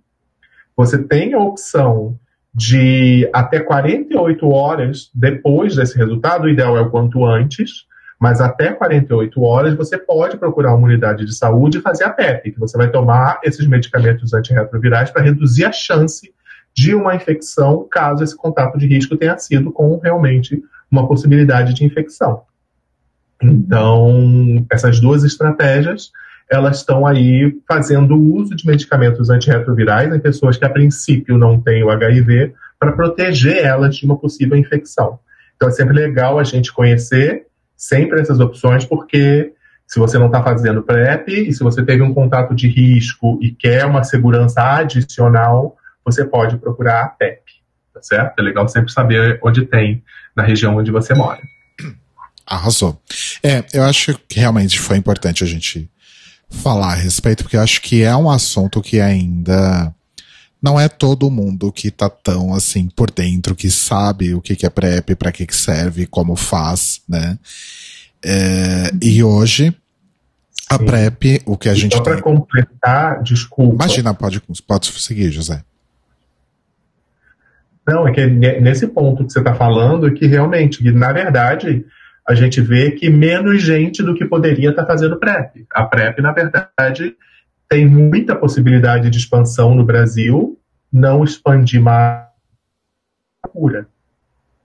S6: você tem a opção de até 48 horas depois desse resultado, o ideal é o quanto antes, mas até 48 horas você pode procurar uma unidade de saúde e fazer a PEP, que você vai tomar esses medicamentos antirretrovirais para reduzir a chance de uma infecção, caso esse contato de risco tenha sido com realmente uma possibilidade de infecção. Então, essas duas estratégias, elas estão aí fazendo uso de medicamentos antirretrovirais em pessoas que a princípio não têm o HIV para proteger elas de uma possível infecção. Então é sempre legal a gente conhecer sempre essas opções, porque se você não está fazendo PrEP e se você teve um contato de risco e quer uma segurança adicional, você pode procurar a PEP, tá certo? É legal sempre saber onde tem na região onde você mora.
S2: Arrasou. É, eu acho que realmente foi importante a gente falar a respeito, porque eu acho que é um assunto que ainda não é todo mundo que tá tão assim por dentro, que sabe o que, que é PrEP, para que, que serve, como faz, né? É, e hoje, a
S6: Sim.
S2: PrEP, o que a gente
S6: Só para
S2: tem.
S6: completar, desculpa.
S2: Imagina, pode, pode seguir, José.
S6: Não, é que ne- nesse ponto que você está falando, é que realmente, que, na verdade, a gente vê que menos gente do que poderia estar fazendo PrEP. A PrEP, na verdade, tem muita possibilidade de expansão no Brasil, não expandir mais a cura.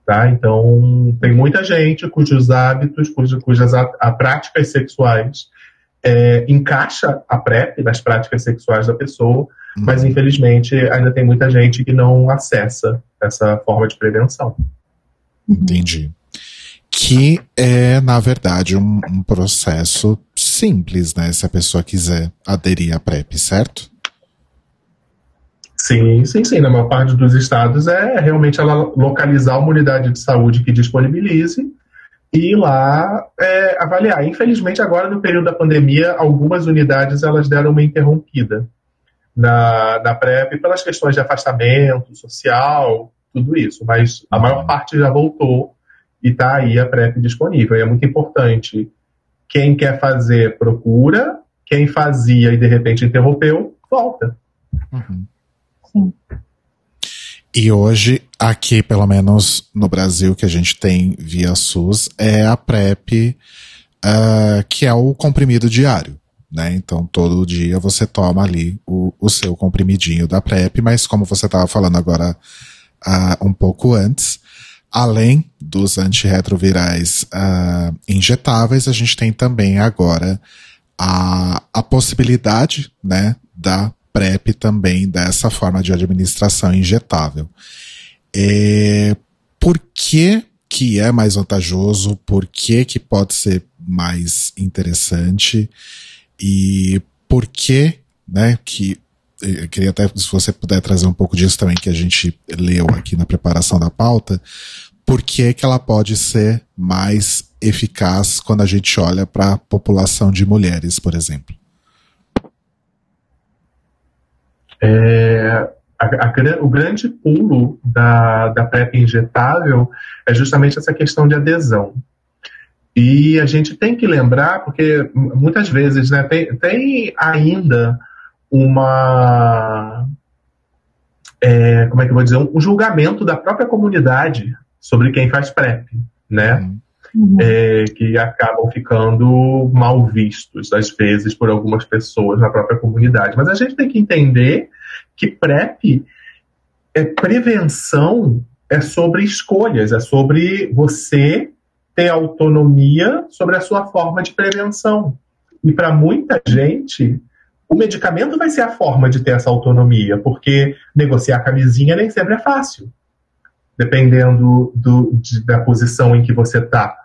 S6: Tá? Então, tem muita gente cujos hábitos, cujas, cujas a, a práticas sexuais é, encaixa a PrEP nas práticas sexuais da pessoa, mas infelizmente ainda tem muita gente que não acessa essa forma de prevenção.
S2: Entendi. Que é, na verdade, um, um processo simples, né? Se a pessoa quiser aderir à PrEP, certo?
S6: Sim, sim, sim. Na maior parte dos estados é realmente ela localizar uma unidade de saúde que disponibilize e ir lá é, avaliar. Infelizmente, agora no período da pandemia, algumas unidades elas deram uma interrompida na, na PrEP pelas questões de afastamento social, tudo isso. Mas a maior parte já voltou e está aí a PrEP disponível. E é muito importante. Quem quer fazer, procura. Quem fazia e de repente interrompeu, volta.
S2: E hoje, aqui, pelo menos no Brasil, que a gente tem via SUS, é a PrEP, ah, que é o comprimido diário. Né? Então, todo dia você toma ali o, o seu comprimidinho da PrEP, mas como você estava falando agora ah, um pouco antes, além dos antirretrovirais ah, injetáveis, a gente tem também agora a, a possibilidade né, da PrEP também dessa forma de administração injetável. É, por que, que é mais vantajoso? Por que, que pode ser mais interessante? E por que, né, que eu queria até, se você puder trazer um pouco disso também, que a gente leu aqui na preparação da pauta, por que, que ela pode ser mais eficaz quando a gente olha para a população de mulheres, por exemplo?
S6: É, a- a o grande pulo da, da PrEP injetável é justamente essa questão de adesão. E a gente tem que lembrar, porque muitas vezes né, tem, tem ainda uma. é, como é que eu vou dizer? Um julgamento da própria comunidade sobre quem faz PrEP, né? é, que acabam ficando mal vistos, às vezes, por algumas pessoas na própria comunidade. Mas a gente tem que entender que PrEP é prevenção, é sobre escolhas, é sobre você ter autonomia sobre a sua forma de prevenção. E para muita gente, o medicamento vai ser a forma de ter essa autonomia, porque negociar camisinha nem sempre é fácil dependendo do, de- da posição em que você está.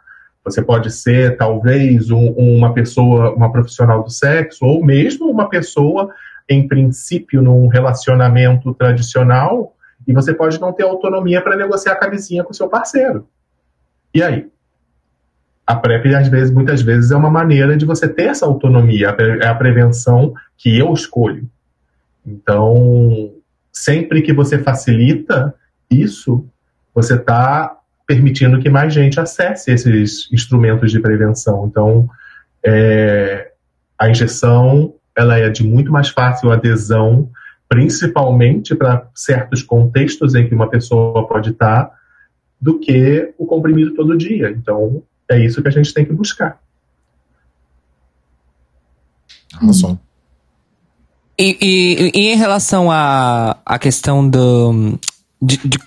S6: Você pode ser, talvez, um- uma pessoa, uma profissional do sexo, ou mesmo uma pessoa, em princípio, num relacionamento tradicional, e você pode não ter autonomia para negociar a camisinha com seu parceiro. E aí? A PrEP, às vezes, muitas vezes, é uma maneira de você ter essa autonomia, é a prevenção que eu escolho. Então, sempre que você facilita isso, você está permitindo que mais gente acesse esses instrumentos de prevenção. Então, é, a injeção ela é de muito mais fácil adesão, principalmente para certos contextos em que uma pessoa pode estar, do que o comprimido todo dia. Então, é isso que a gente tem que buscar.
S2: Arrasou.
S3: E, e- e em relação à à questão do. de- de-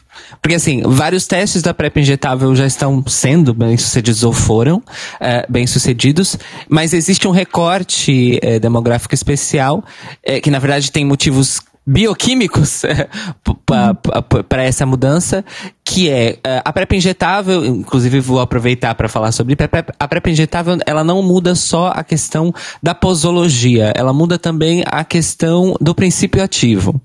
S3: porque assim, vários testes da PrEP injetável já estão sendo bem sucedidos ou foram eh, bem sucedidos, mas existe um recorte eh, demográfico especial eh, que na verdade tem motivos bioquímicos para essa mudança, que é eh, a PrEP injetável, inclusive vou aproveitar para falar sobre PrEP, a PrEP injetável, ela não muda só a questão da posologia, ela muda também a questão do princípio ativo.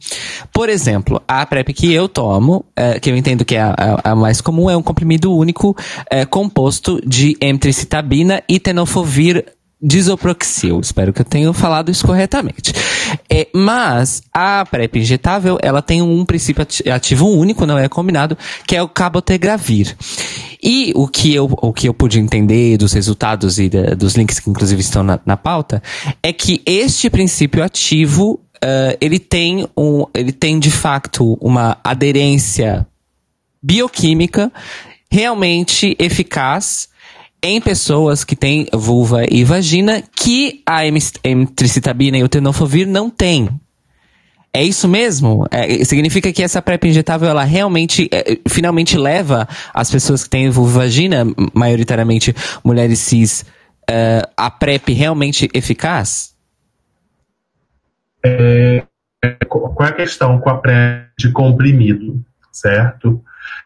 S3: Por exemplo, a PrEP que eu tomo, eh, que eu entendo que é a, a- mais comum, é um comprimido único eh, composto de emtricitabina e tenofovir disoproxil. Espero que eu tenha falado isso corretamente. É, mas a PrEP injetável, ela tem um princípio ati- ativo único, não é combinado, que é o cabotegravir. E o que eu, o que eu pude entender dos resultados e da- dos links que inclusive estão na, na pauta, é que este princípio ativo, eh, ele tem um, ele tem de facto uma aderência bioquímica realmente eficaz em pessoas que têm vulva e vagina que a emitricitabina e o tenofovir não têm. É isso mesmo? É, significa que essa PrEP injetável, ela realmente, é, finalmente leva as pessoas que têm vulva e vagina, maioritariamente mulheres cis, é, a PrEP realmente eficaz?
S6: Qual é a questão com a pré de comprimido, certo?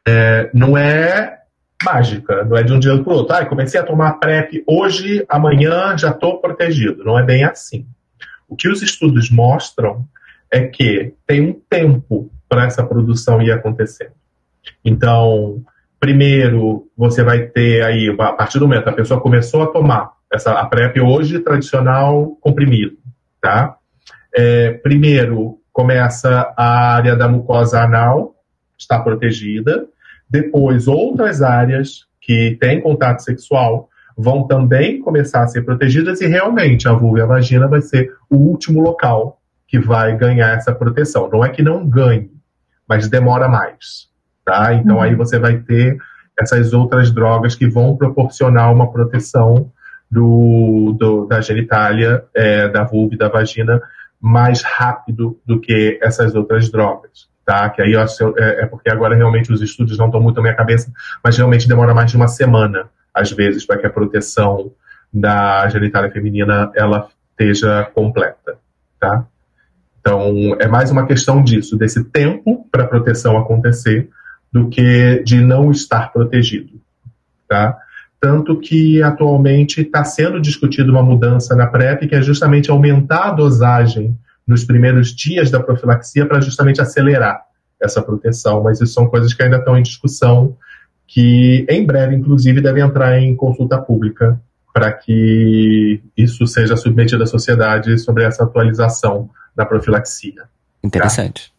S6: É, não é mágica, não é de um dia para o outro. Ah, comecei a tomar PrEP hoje, amanhã já estou protegido. Não é bem assim. O que os estudos mostram é que tem um tempo para essa produção ir acontecendo. Então, primeiro, você vai ter aí, a partir do momento que a pessoa começou a tomar essa, a PrEP hoje, tradicional, comprimido, tá? É, primeiro, começa a área da mucosa anal, está protegida. Depois, outras áreas que têm contato sexual vão também começar a ser protegidas e realmente a vulva e a vagina vai ser o último local que vai ganhar essa proteção. Não é que não ganhe, mas demora mais, tá? Então aí você vai ter essas outras drogas que vão proporcionar uma proteção do, do- da genitália, é, da vulva e da vagina mais rápido do que essas outras drogas, tá? Que aí acho, é, é porque agora realmente os estudos não estão muito na minha cabeça, mas realmente demora mais de uma semana, às vezes, para que a proteção da genitália feminina ela esteja completa, tá? Então, é mais uma questão disso, desse tempo para a proteção acontecer, do que de não estar protegido, tá? Tanto que atualmente está sendo discutido uma mudança na PrEP, que é justamente aumentar a dosagem nos primeiros dias da profilaxia para justamente acelerar essa proteção. Mas isso são coisas que ainda estão em discussão, que em breve, inclusive, devem entrar em consulta pública para que isso seja submetido à sociedade sobre essa atualização da profilaxia.
S3: Interessante.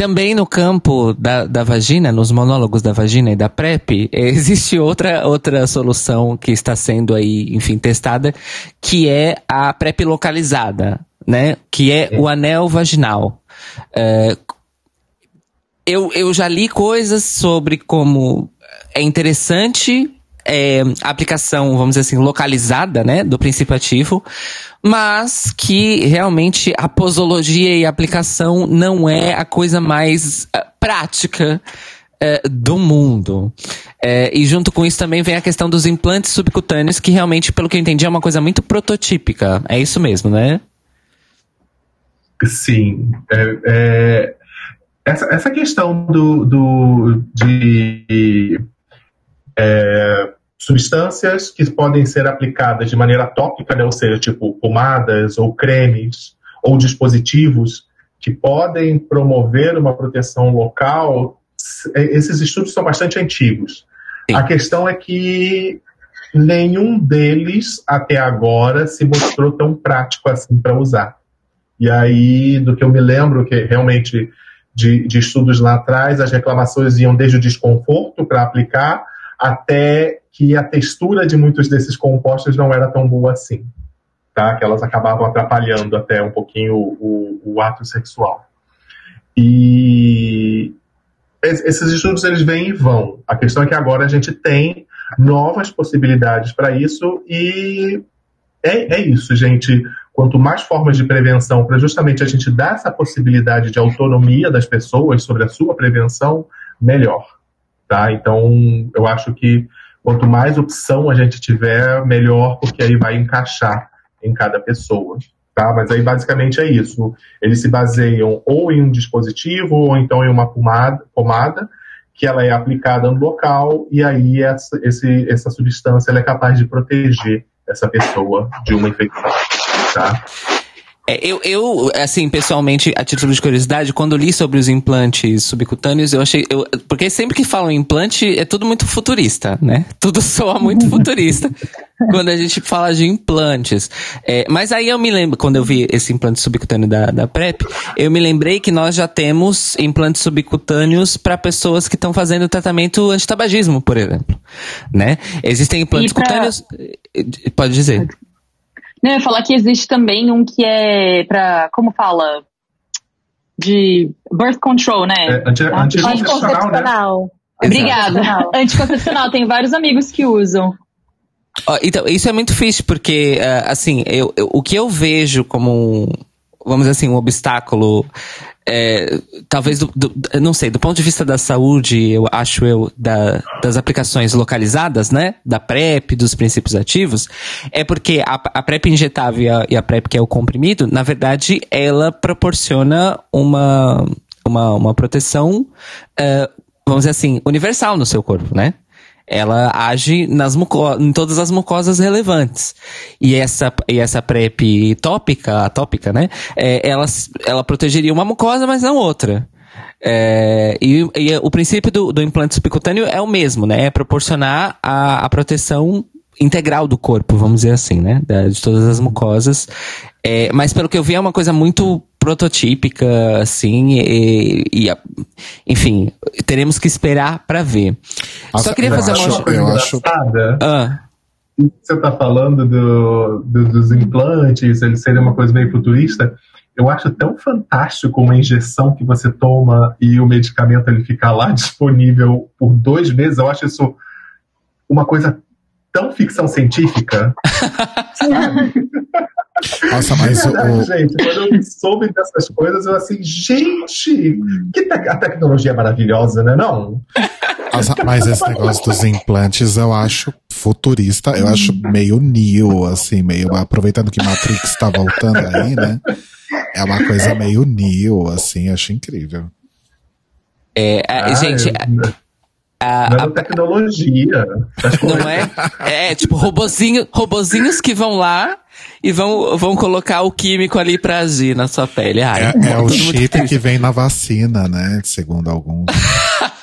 S3: Também no campo da, da vagina, nos monólogos da vagina e da PrEP, eh, existe outra, outra solução que está sendo aí, enfim, testada, que é a PrEP localizada, né? Que é o anel vaginal. Eh, eu, eu já li coisas sobre como é interessante é, aplicação, vamos dizer assim, localizada, né, do princípio ativo, mas que realmente a posologia e a aplicação não é a coisa mais ah, prática eh, do mundo. Eh, e junto com isso também vem a questão dos implantes subcutâneos, que realmente, pelo que eu entendi, é uma coisa muito prototípica. É isso mesmo, né?
S6: Sim. é- é- essa, essa questão do, do- de é, substâncias que podem ser aplicadas de maneira tópica, né, ou seja, tipo pomadas ou cremes ou dispositivos que podem promover uma proteção local, s- esses estudos são bastante antigos.
S3: Sim.
S6: A questão é que nenhum deles até agora se mostrou tão prático assim para usar. E aí, do que eu me lembro, que realmente de, de estudos lá atrás, as reclamações iam desde o desconforto para aplicar até que a textura de muitos desses compostos não era tão boa assim, tá? Que elas acabavam atrapalhando até um pouquinho o, o, o ato sexual. E es- esses estudos eles vêm e vão. A questão é que agora a gente tem novas possibilidades para isso e é, é isso, gente. Quanto mais formas de prevenção para justamente a gente dar essa possibilidade de autonomia das pessoas sobre a sua prevenção, melhor. Tá? Então, eu acho que quanto mais opção a gente tiver, melhor, porque aí vai encaixar em cada pessoa. Tá? Mas aí basicamente é isso. Eles se baseiam ou em um dispositivo ou então em uma pomada, pomada que ela é aplicada no local e aí essa, esse, essa substância é capaz de proteger essa pessoa de uma infecção. Tá?
S3: É, eu, eu, assim, pessoalmente, a título de curiosidade, quando li sobre os implantes subcutâneos, eu achei. eu- porque sempre que falam implante, é tudo muito futurista, né? Tudo soa muito futurista quando a gente fala de implantes. É, mas aí eu me lembro, quando eu vi esse implante subcutâneo da, da PrEP, eu me lembrei que nós já temos implantes subcutâneos para pessoas que estão fazendo tratamento antitabagismo, por exemplo. Né? Existem implantes
S5: pra-
S3: cutâneos. Pode dizer.
S5: Não, eu ia falar que existe também um que é pra, como fala? De birth control, né?
S6: É, anti, anticoncepcional, né?
S5: Obrigada.
S4: Anticoncepcional.
S5: Tem vários amigos que usam.
S3: Então, isso é muito difícil, porque, eh, assim, eu, eu- o que eu vejo como, um, vamos dizer assim, um obstáculo, é, talvez, do, do- não sei, do ponto de vista da saúde, eu acho eu, da- das aplicações localizadas, né, da PrEP, dos princípios ativos, é porque a, a PrEP injetável e a, e a PrEP que é o comprimido, na verdade, ela proporciona uma, uma, uma proteção, eh, vamos dizer assim, universal no seu corpo, né? Ela age nas muco em todas as mucosas relevantes. E essa, e essa PrEP tópica, atópica, né? É, ela, ela protegeria uma mucosa, mas não outra. É, e, e o princípio do, do implante subcutâneo é o mesmo, né? É proporcionar a, a proteção integral do corpo, vamos dizer assim, né? De todas as mucosas. É, mas pelo que eu vi é uma coisa muito prototípica, assim, e, e a- enfim, teremos que esperar pra ver. Só
S2: Nossa,
S3: queria
S2: eu
S3: fazer
S2: acho-
S3: uma...
S6: Coisa
S2: eu acho-
S3: Ah,
S6: você tá falando do, do- dos implantes, ele seria uma coisa meio futurista. Eu acho tão fantástico uma injeção que você toma e o medicamento ele ficar lá disponível por dois meses. Eu acho isso uma coisa tão ficção científica.
S2: Nossa, mas o,
S6: Verdade,
S2: o-
S6: gente, quando eu soube dessas coisas, eu assim, gente, que te- a tecnologia é maravilhosa, né? Não?
S2: Nossa, mas esse negócio dos implantes eu acho futurista, eu acho meio Neo, assim, meio. Aproveitando que Matrix tá voltando aí, né? É uma coisa meio Neo, assim, acho incrível.
S3: é, a-
S6: Ah,
S3: gente,
S6: é-
S3: a- a-
S6: coisas.
S3: não é? É, tipo, robozinho, robozinhos que vão lá e vão, vão colocar o químico ali pra agir na sua pele. Ai,
S2: É, é o chip que vem na vacina, né? Segundo alguns.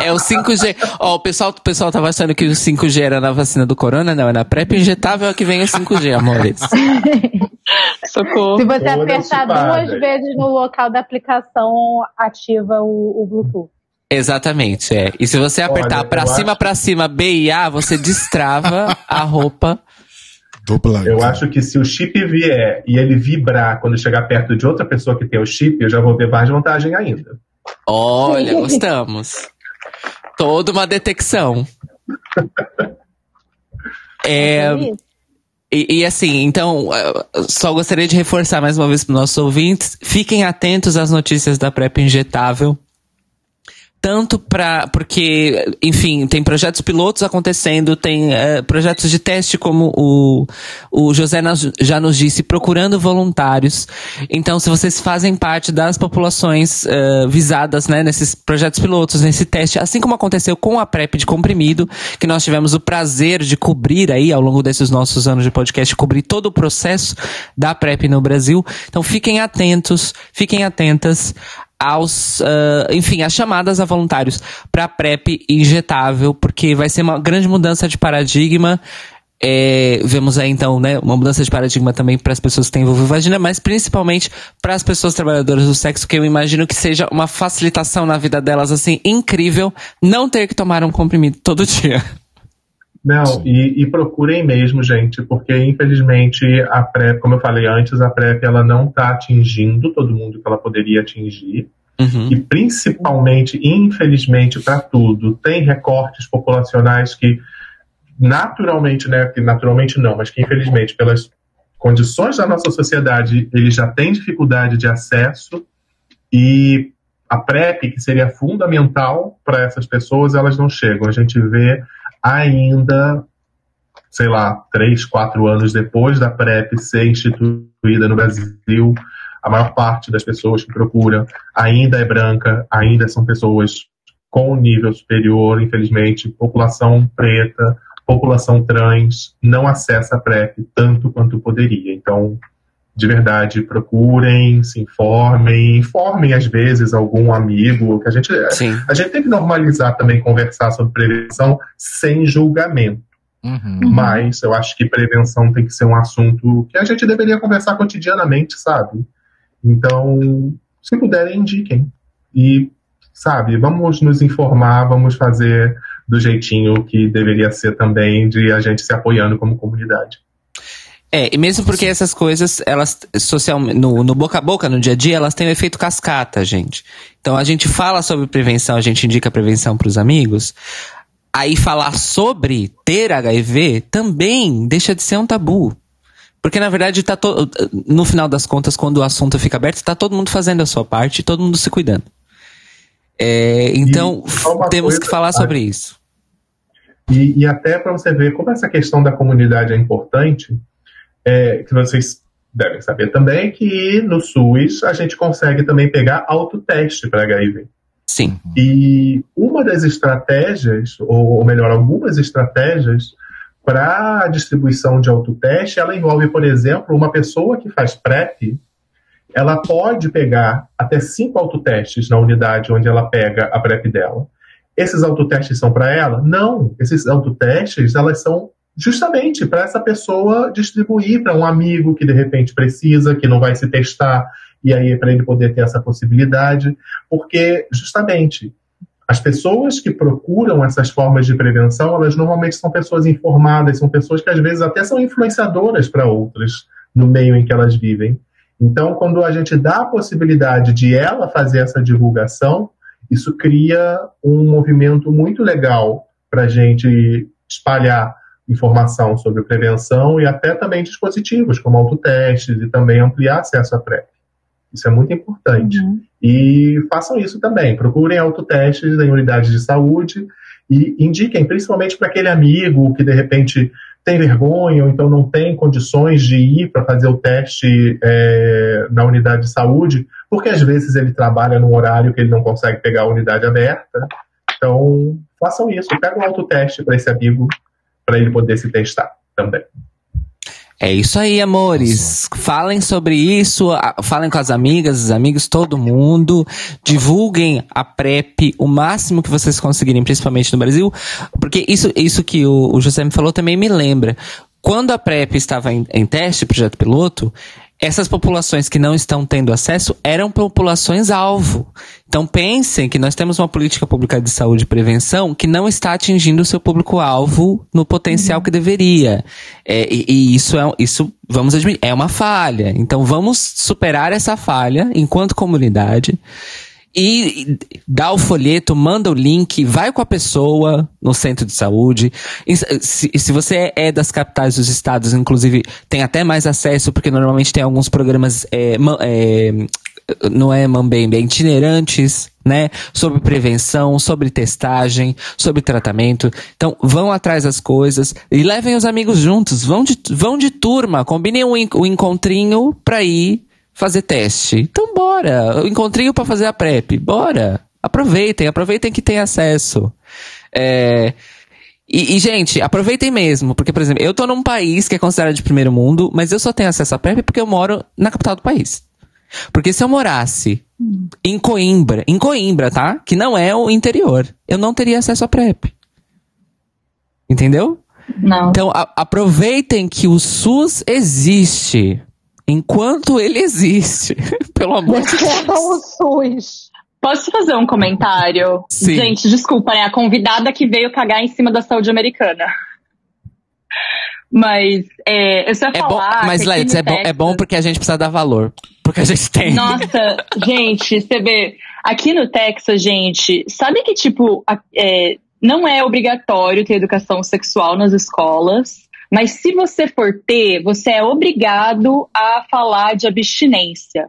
S3: É o 5G. Ó, o pessoal, o pessoal tava achando que o 5G era na vacina do corona, não, é na PrEP injetável que vem o 5G, amores.
S5: Socorro.
S4: Se você apertar duas vezes no local da aplicação, ativa o, o Bluetooth.
S3: Exatamente, é. E se você apertar
S6: eu
S3: cima,
S6: acho-
S3: pra cima, B e A, você destrava a roupa.
S2: Dublante.
S6: Eu acho que se o chip vier e ele vibrar quando chegar perto de outra pessoa que tem o chip, eu já vou ver mais vantagem ainda.
S3: Olha, gostamos. Toda uma detecção. É,
S4: Isso.
S3: e, e assim, então, só gostaria de reforçar mais uma vez para os nossos ouvintes: fiquem atentos às notícias da PrEP injetável. Tanto para. Porque, enfim, tem projetos pilotos acontecendo, tem eh, projetos de teste, como o, o José nas- já nos disse, procurando voluntários. Então, se vocês fazem parte das populações eh, visadas né, nesses projetos pilotos, nesse teste, assim como aconteceu com a PrEP de comprimido, que nós tivemos o prazer de cobrir aí ao longo desses nossos anos de podcast, cobrir todo o processo da PrEP no Brasil. Então, fiquem atentos, fiquem atentas aos, ah, enfim, as chamadas a voluntários para PrEP injetável, porque vai ser uma grande mudança de paradigma. É, vemos aí então, né, uma mudança de paradigma também para as pessoas que têm vulvovagina, mas principalmente para as pessoas trabalhadoras do sexo, que eu imagino que seja uma facilitação na vida delas assim incrível, não ter que tomar um comprimido todo dia.
S6: Não, e, e procurem mesmo, gente, porque infelizmente a PrEP, como eu falei antes, a PrEP ela não está atingindo todo mundo que ela poderia atingir.
S3: Uhum.
S6: E principalmente, infelizmente, para tudo, tem recortes populacionais que naturalmente, né, que naturalmente não, mas que infelizmente pelas condições da nossa sociedade, eles já têm dificuldade de acesso e a PrEP, que seria fundamental para essas pessoas, elas não chegam. A gente vê ainda, sei lá, três, quatro anos depois da PrEP ser instituída no Brasil, a maior parte das pessoas que procuram ainda é branca, ainda são pessoas com nível superior, infelizmente, população preta, população trans não acessa a PrEP tanto quanto poderia. Então, de verdade, procurem, se informem, informem às vezes algum amigo, que a gente
S3: Sim.
S6: a gente tem que normalizar também conversar sobre prevenção sem julgamento.
S2: Uhum.
S6: Mas eu acho que prevenção tem que ser um assunto que a gente deveria conversar cotidianamente, sabe? Então, se puderem, indiquem. E, sabe, vamos nos informar, vamos fazer do jeitinho que deveria ser também, de a gente se apoiando como comunidade.
S3: É, e mesmo porque essas coisas, elas, social, no, no boca a boca, no dia a dia, elas têm o efeito cascata, gente. Então a gente fala sobre prevenção, a gente indica prevenção pros amigos. Aí falar sobre ter HIV também deixa de ser um tabu. Porque na verdade tá to... no final das contas, quando o assunto fica aberto, tá todo mundo fazendo a sua parte e todo mundo se cuidando. É, então, temos
S6: coisa,
S3: que falar sobre isso.
S6: E, e até para você ver como essa questão da comunidade é importante, é, que vocês devem saber também que no SUS a gente consegue também pegar autoteste para HIV.
S3: Sim.
S6: E uma das estratégias, ou, ou melhor, algumas estratégias para a distribuição de autoteste, ela envolve, por exemplo, uma pessoa que faz PrEP, ela pode pegar até cinco autotestes na unidade onde ela pega a PrEP dela. Esses autotestes são para ela? Não. Esses autotestes, elas são justamente para essa pessoa distribuir para um amigo que de repente precisa, que não vai se testar, e aí para ele poder ter essa possibilidade, porque justamente as pessoas que procuram essas formas de prevenção, elas normalmente são pessoas informadas, são pessoas que às vezes até são influenciadoras para outras no meio em que elas vivem. Então, quando a gente dá a possibilidade de ela fazer essa divulgação, isso cria um movimento muito legal para a gente espalhar informação sobre prevenção e até também dispositivos como autotestes e também ampliar acesso à PrEP. Isso é muito importante. E façam isso também. Procurem autotestes em unidades de saúde e indiquem, principalmente para aquele amigo que de repente tem vergonha ou então não tem condições de ir para fazer o teste é, na unidade de saúde, porque às vezes ele trabalha num horário que ele não consegue pegar a unidade aberta. Então, façam isso. Pega um autoteste para esse amigo, para ele poder se testar também.
S3: É isso aí, amores. Falem sobre isso, falem com as amigas, os amigos, todo mundo. Divulguem a PrEP o máximo que vocês conseguirem, principalmente no Brasil. Porque isso, isso que o, o José me falou também me lembra. Quando a PrEP estava em, em teste, projeto piloto, essas populações que não estão tendo acesso eram populações alvo. Então pensem que nós temos uma política pública de saúde e prevenção que não está atingindo o seu público-alvo no potencial que deveria. É, e, e isso é isso vamos admitir, é uma falha. Então vamos superar essa falha enquanto comunidade. E dá o folheto, manda o link, vai com a pessoa no centro de saúde. E Se, se você é das capitais dos estados, inclusive, tem até mais acesso, porque normalmente tem alguns programas, é, é, não é Mambembe, é itinerantes, né? Sobre prevenção, sobre testagem, sobre tratamento. Então, vão atrás das coisas e levem os amigos juntos. Vão de, vão de turma, combinem en- um encontrinho pra ir fazer teste. Então, bora. O encontrinho pra fazer a PrEP. Bora. Aproveitem, aproveitem que tem acesso. É, e, e, gente, aproveitem mesmo, porque, por exemplo, eu tô num país que é considerado de primeiro mundo, mas eu só tenho acesso à PrEP porque eu moro na capital do país. Porque se eu morasse em Coimbra, em Coimbra, tá? Que não é o interior, eu não teria acesso à PrEP. Entendeu?
S5: Não.
S3: Então, a- aproveitem que o SUS existe enquanto ele existe. Pelo amor de
S4: Defendam o SUS.
S5: Posso fazer um comentário?
S3: Sim.
S5: Gente, desculpa, né? A convidada que veio cagar em cima da saúde americana. Mas é, eu só ia
S3: É bom,
S5: falar.
S3: mas
S5: que aqui
S3: Let's,
S5: no
S3: é bom, é bom porque a gente precisa dar valor. Porque a gente tem.
S5: Nossa, gente, você vê. Aqui no Texas, gente, sabe que, tipo, é, não é obrigatório ter educação sexual nas escolas, mas se você for ter, você é obrigado a falar de abstinência.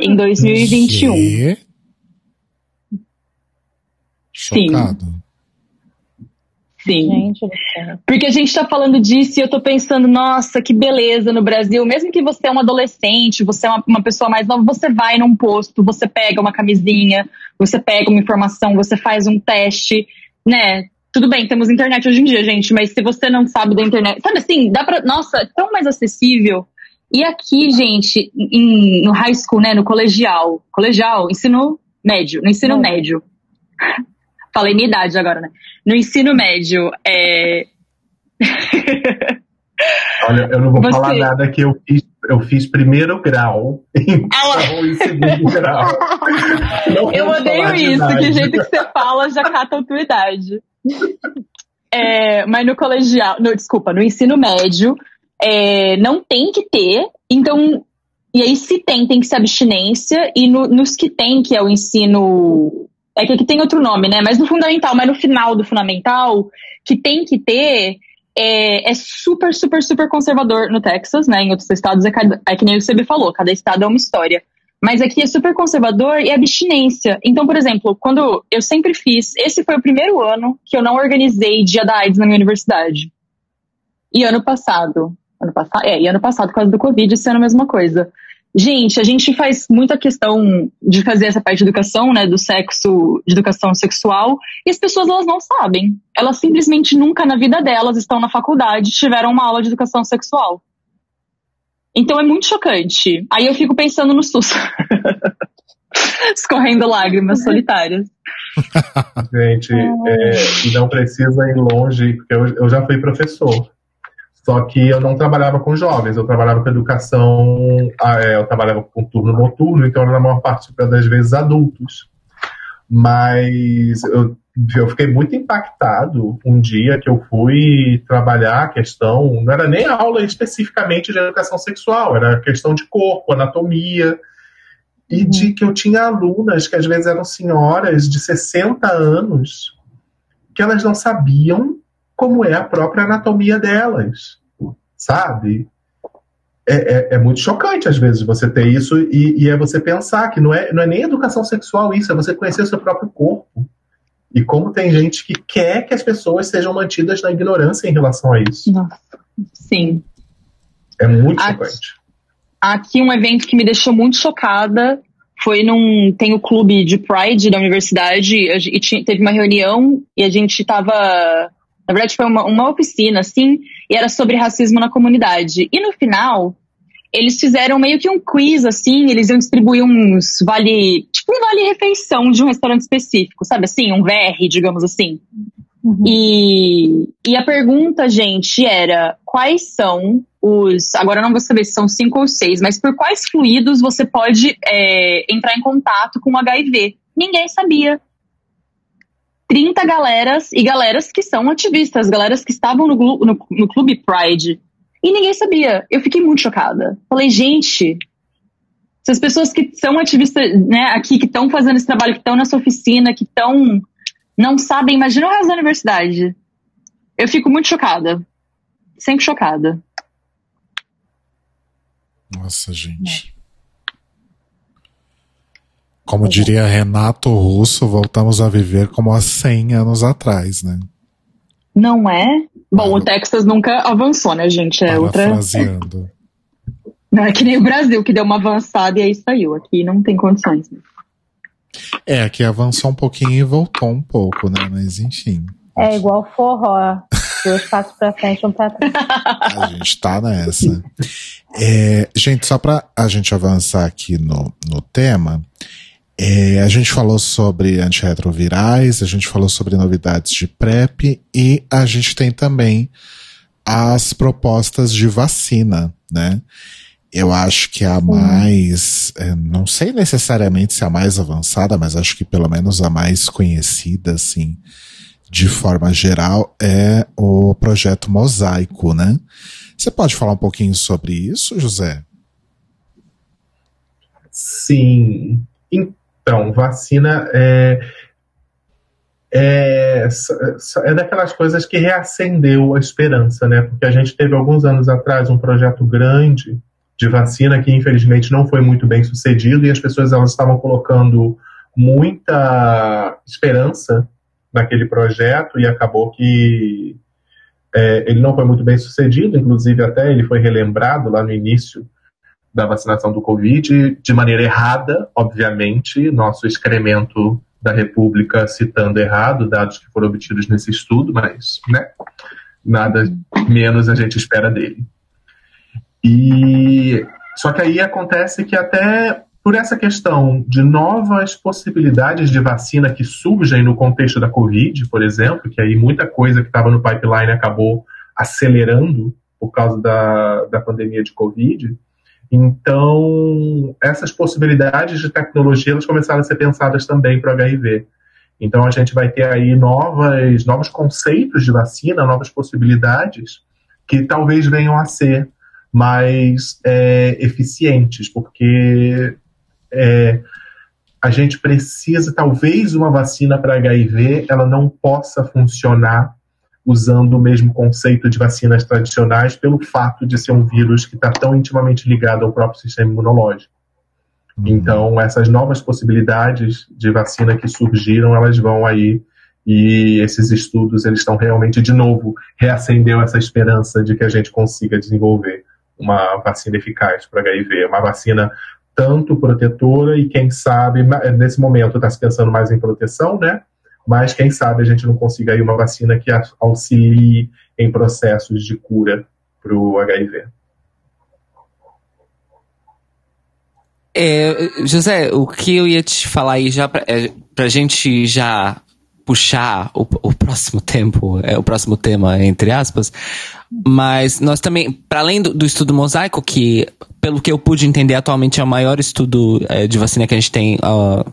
S5: Em 2021.
S2: Gê.
S5: Sim.
S2: Chocado.
S5: Sim.
S4: Gente céu.
S5: Porque a gente tá falando disso e eu tô pensando, nossa, que beleza no Brasil. Mesmo que você é um adolescente, você é uma, uma pessoa mais nova, você vai num posto, você pega uma camisinha, você pega uma informação, você faz um teste, né? Tudo bem, temos internet hoje em dia, gente, mas se você não sabe da internet. Sabe assim, dá pra. Nossa, é tão mais acessível. E aqui, gente, em- no high school, né? No colegial. Colegial, ensino médio. No ensino
S4: Hum.
S5: médio. Falei minha idade agora, né? No ensino médio, é.
S6: Olha, eu não vou
S5: Você-
S6: falar nada que eu fiz, eu fiz primeiro grau, então em segundo grau. Não
S5: Eu odeio isso, que jeito que você fala já cata a tua idade. É, mas no colegial, no, desculpa, no ensino médio, é, não tem que ter. Então, e aí se tem, tem que ser abstinência. E no- nos que tem, que é o ensino. É que aqui tem outro nome, né? Mas no fundamental, mas no final do fundamental, que tem que ter. É, é super, super, super conservador no Texas, né? Em outros estados é, cada- é que nem o CB falou, cada estado é uma história. Mas aqui é super conservador e abstinência. Então, por exemplo, quando eu sempre fiz, esse foi o primeiro ano que eu não organizei dia da AIDS na minha universidade. E ano passado, ano passado, é, e ano passado, por causa do Covid, esse ano a mesma coisa. Gente, a gente faz muita questão de fazer essa parte de educação, né, do sexo, de educação sexual, e as pessoas elas não sabem. Elas simplesmente nunca na vida delas estão na faculdade, tiveram uma aula de educação sexual. Então é muito chocante. Aí eu fico pensando no SUS. Escorrendo lágrimas solitárias.
S6: Gente, é, não precisa ir longe, porque eu, eu já fui professor. Só que eu não trabalhava com jovens, eu trabalhava com educação, ah, é, eu trabalhava com turno noturno, então era na maior parte das vezes adultos. Mas eu, eu fiquei muito impactado um dia que eu fui trabalhar a questão, não era nem aula especificamente de educação sexual, era questão de corpo, anatomia, e de que eu tinha alunas que às vezes eram senhoras de 60 anos que elas não sabiam como é a própria anatomia delas, sabe? É, é, é muito chocante às vezes você ter isso e, e é você pensar que não é, não é nem educação sexual isso, é você conhecer o seu próprio corpo. E como tem gente que quer que as pessoas sejam mantidas na ignorância em relação a isso.
S5: Nossa. Sim.
S6: É muito
S5: Aqui-
S6: chocante.
S5: Aqui um evento que me deixou muito chocada foi num tem o clube de Pride da universidade e tinha- teve uma reunião e a gente tava na verdade foi uma, uma oficina assim e era sobre racismo na comunidade e no final eles fizeram meio que um quiz assim eles iam distribuir uns vale tipo um vale refeição de um restaurante específico sabe assim um VR digamos assim e, e a pergunta, gente, era quais são os. Agora eu não vou saber se são cinco ou seis, mas por quais fluidos você pode é, entrar em contato com o HIV? Ninguém sabia. 30 galeras e galeras que são ativistas, galeras que estavam no, no, no Clube Pride. E ninguém sabia. Eu fiquei muito chocada. Falei, gente, se as pessoas que são ativistas né, aqui, que estão fazendo esse trabalho, que estão nessa oficina, que estão não sabem, imagina o resto da universidade. Eu fico muito chocada. Sempre chocada.
S2: Nossa, gente. Como diria Renato Russo, voltamos a viver como há 100 anos atrás, né?
S5: Não é? Bom, o Texas nunca avançou, né, gente? É outra. Não é que nem o Brasil, que deu uma avançada e aí saiu. Aqui não tem condições.
S2: É, aqui avançou um pouquinho e voltou um pouco, né? Mas enfim.
S4: É igual forró. Dois passos pra frente, um pra trás.
S2: A gente tá nessa. É, gente, só pra a gente avançar aqui no, no tema, é, a gente falou sobre antirretrovirais, a gente falou sobre novidades de PrEP e a gente tem também as propostas de vacina, né? Eu acho que a mais, é, não sei necessariamente se a mais avançada, mas acho que pelo menos a mais conhecida, assim, de forma geral, é o projeto Mosaico, né? Você pode falar um pouquinho sobre isso, José?
S6: Sim. Então, vacina é, é, é daquelas coisas que reacendeu a esperança, né? Porque a gente teve alguns anos atrás um projeto grande de vacina que infelizmente não foi muito bem sucedido e as pessoas elas estavam colocando muita esperança naquele projeto e acabou que é, ele não foi muito bem sucedido, inclusive até ele foi relembrado lá no início da vacinação do Covid, de maneira errada, obviamente, nosso excremento da República citando errado, dados que foram obtidos nesse estudo, mas né, nada menos a gente espera dele. E só que aí acontece que até por essa questão de novas possibilidades de vacina que surgem no contexto da Covid, por exemplo, que aí muita coisa que estava no pipeline acabou acelerando por causa da, da pandemia de Covid. Então, essas possibilidades de tecnologia elas começaram a ser pensadas também para o HIV. Então a gente vai ter aí novas, novos conceitos de vacina, novas possibilidades que talvez venham a ser mais é, eficientes, porque é, a gente precisa, talvez uma vacina para HIV ela não possa funcionar usando o mesmo conceito de vacinas tradicionais pelo fato de ser um vírus que está tão intimamente ligado ao próprio sistema imunológico. Então, essas novas possibilidades de vacina que surgiram, elas vão aí e esses estudos, eles estão realmente, de novo, reacendeu essa esperança de que a gente consiga desenvolver uma vacina eficaz para HIV, uma vacina tanto protetora e quem sabe, nesse momento está se pensando mais em proteção, né? Mas quem sabe a gente não consiga aí uma vacina que auxilie em processos de cura para o HIV.
S3: É, José, o que eu ia te falar aí já pra, é, gente já puxar o, o próximo tempo, é o próximo tema, entre aspas, mas nós também, para além do, do estudo mosaico, que pelo que eu pude entender atualmente é o maior estudo é, de vacina que a gente tem ó,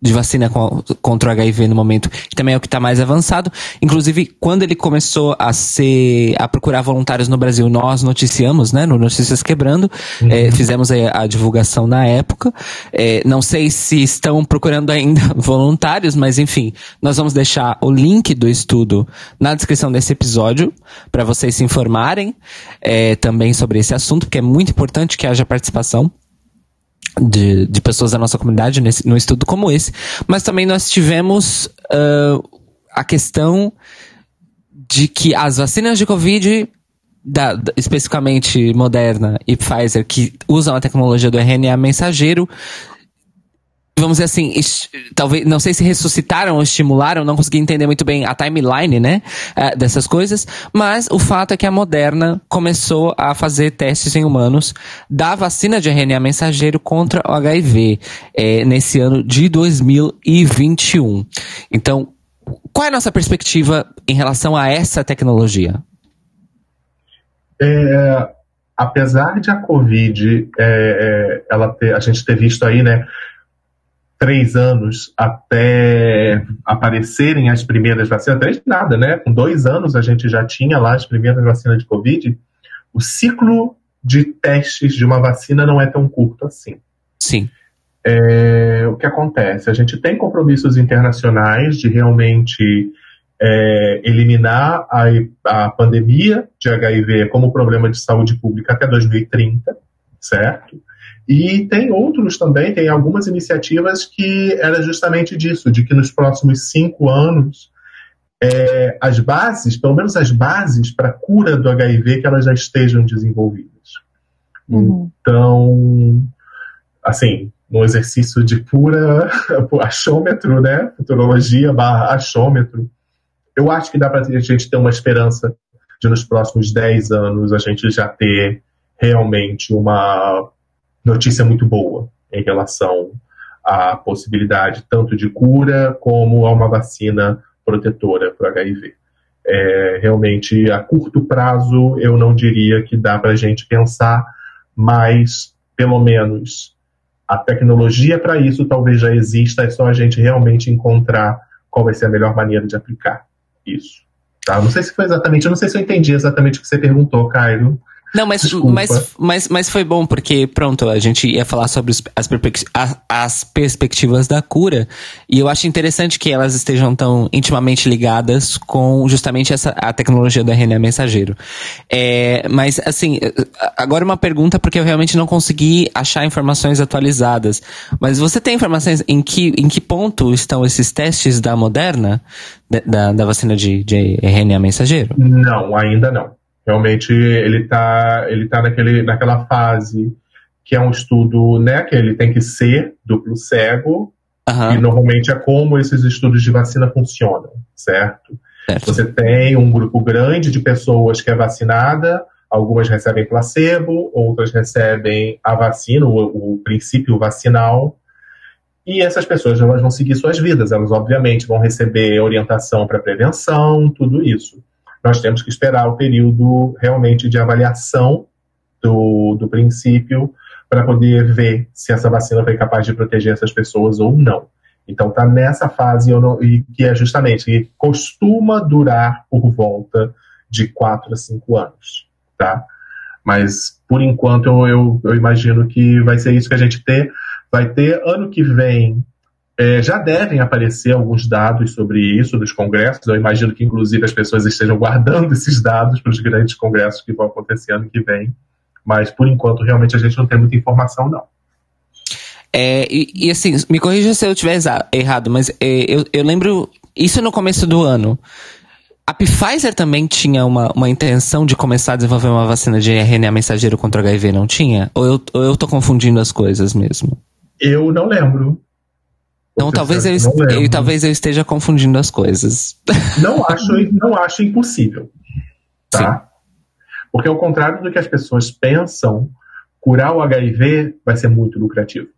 S3: de vacina co- contra o HIV no momento, que também é o que está mais avançado. Inclusive, quando ele começou a ser a procurar voluntários no Brasil, nós noticiamos, né, no Notícias Quebrando, eh, fizemos aí a divulgação na época. Eh, não sei se estão procurando ainda voluntários, mas enfim, nós vamos deixar o link do estudo na descrição desse episódio para vocês se informarem eh, também sobre esse assunto, porque é muito importante que haja participação de, de pessoas da nossa comunidade nesse, num estudo como esse. Mas também nós tivemos ah, a questão de que as vacinas de Covid, da- da- especificamente Moderna e Pfizer, que usam a tecnologia do RNA mensageiro, vamos dizer assim, talvez, não sei se ressuscitaram ou estimularam, não consegui entender muito bem a timeline, né, eh, dessas coisas, mas o fato é que a Moderna começou a fazer testes em humanos da vacina de RNA mensageiro contra o HIV, eh, nesse ano de 2021. Então, qual é a nossa perspectiva em relação a essa tecnologia?
S6: É, apesar de a Covid, é, é, ela ter, a gente ter visto aí, né, três anos até aparecerem as primeiras vacinas, três nada, né? Com dois anos a gente já tinha lá as primeiras vacinas de Covid. O ciclo de testes de uma vacina não é tão curto assim.
S3: Sim.
S6: É, o que acontece? A gente tem compromissos internacionais de realmente é, eliminar a, a pandemia de HIV como problema de saúde pública até 2030, certo? E tem outros também, tem algumas iniciativas que era justamente disso, de que nos próximos cinco anos é, as bases, pelo menos as bases para a cura do HIV, que elas já estejam desenvolvidas.
S4: Uhum.
S6: Então, assim, no exercício de pura achômetro, né? Futurologia barra achômetro, eu acho que dá para a gente ter uma esperança de nos próximos 10 anos a gente já ter realmente uma notícia muito boa em relação à possibilidade tanto de cura como a uma vacina protetora para o HIV. É, realmente, a curto prazo, eu não diria que dá para a gente pensar, mas pelo menos a tecnologia para isso talvez já exista, é só a gente realmente encontrar qual vai ser a melhor maneira de aplicar isso. Tá? Não sei se foi exatamente, eu não sei se eu entendi exatamente o que você perguntou, Cairo.
S3: Não, mas,
S6: Desculpa.
S3: mas, mas, mas foi bom, porque, pronto, a gente ia falar sobre as, as perspectivas da cura, e eu acho interessante que elas estejam tão intimamente ligadas com justamente essa, a tecnologia do RNA mensageiro. É, mas, assim, agora uma pergunta, porque eu realmente não consegui achar informações atualizadas. Mas você tem informações em que, em que ponto estão esses testes da Moderna, da, da, da vacina de, de RNA mensageiro?
S6: Não, ainda não. Realmente ele está ele tá naquele, naquela fase que é um estudo, né, que ele tem que ser duplo cego, e
S3: Aham,
S6: normalmente é como esses estudos de vacina funcionam, certo?
S3: certo.
S6: Você tem um grupo grande de pessoas que é vacinada, algumas recebem placebo, outras recebem a vacina, o, o princípio vacinal, e essas pessoas elas vão seguir suas vidas, elas obviamente vão receber orientação para prevenção, tudo isso. Nós temos que esperar o período realmente de avaliação do, do princípio para poder ver se essa vacina foi capaz de proteger essas pessoas ou não. Então tá nessa fase não- e que é justamente que costuma durar por volta de 4 a 5 anos, tá? Mas por enquanto eu, eu, eu imagino que vai ser isso que a gente ter. Vai ter ano que vem. É, já devem aparecer alguns dados sobre isso dos congressos. Eu imagino que, inclusive, as pessoas estejam guardando esses dados para os grandes congressos que vão acontecer ano que vem. Mas, por enquanto, realmente a gente não tem muita informação, não.
S3: É, e, e assim, me corrija se eu estiver errado, mas é, eu, eu lembro. Isso no começo do ano. A Pfizer também tinha uma, uma intenção de começar a desenvolver uma vacina de RNA mensageiro contra HIV, não tinha? Ou eu, ou eu tô confundindo as coisas mesmo?
S6: Eu não lembro.
S3: Então talvez eu,
S6: lembro.
S3: eu- talvez eu esteja confundindo as coisas.
S6: Não acho, não acho impossível. Tá? Porque, ao contrário do que as pessoas pensam, curar o HIV vai ser muito lucrativo.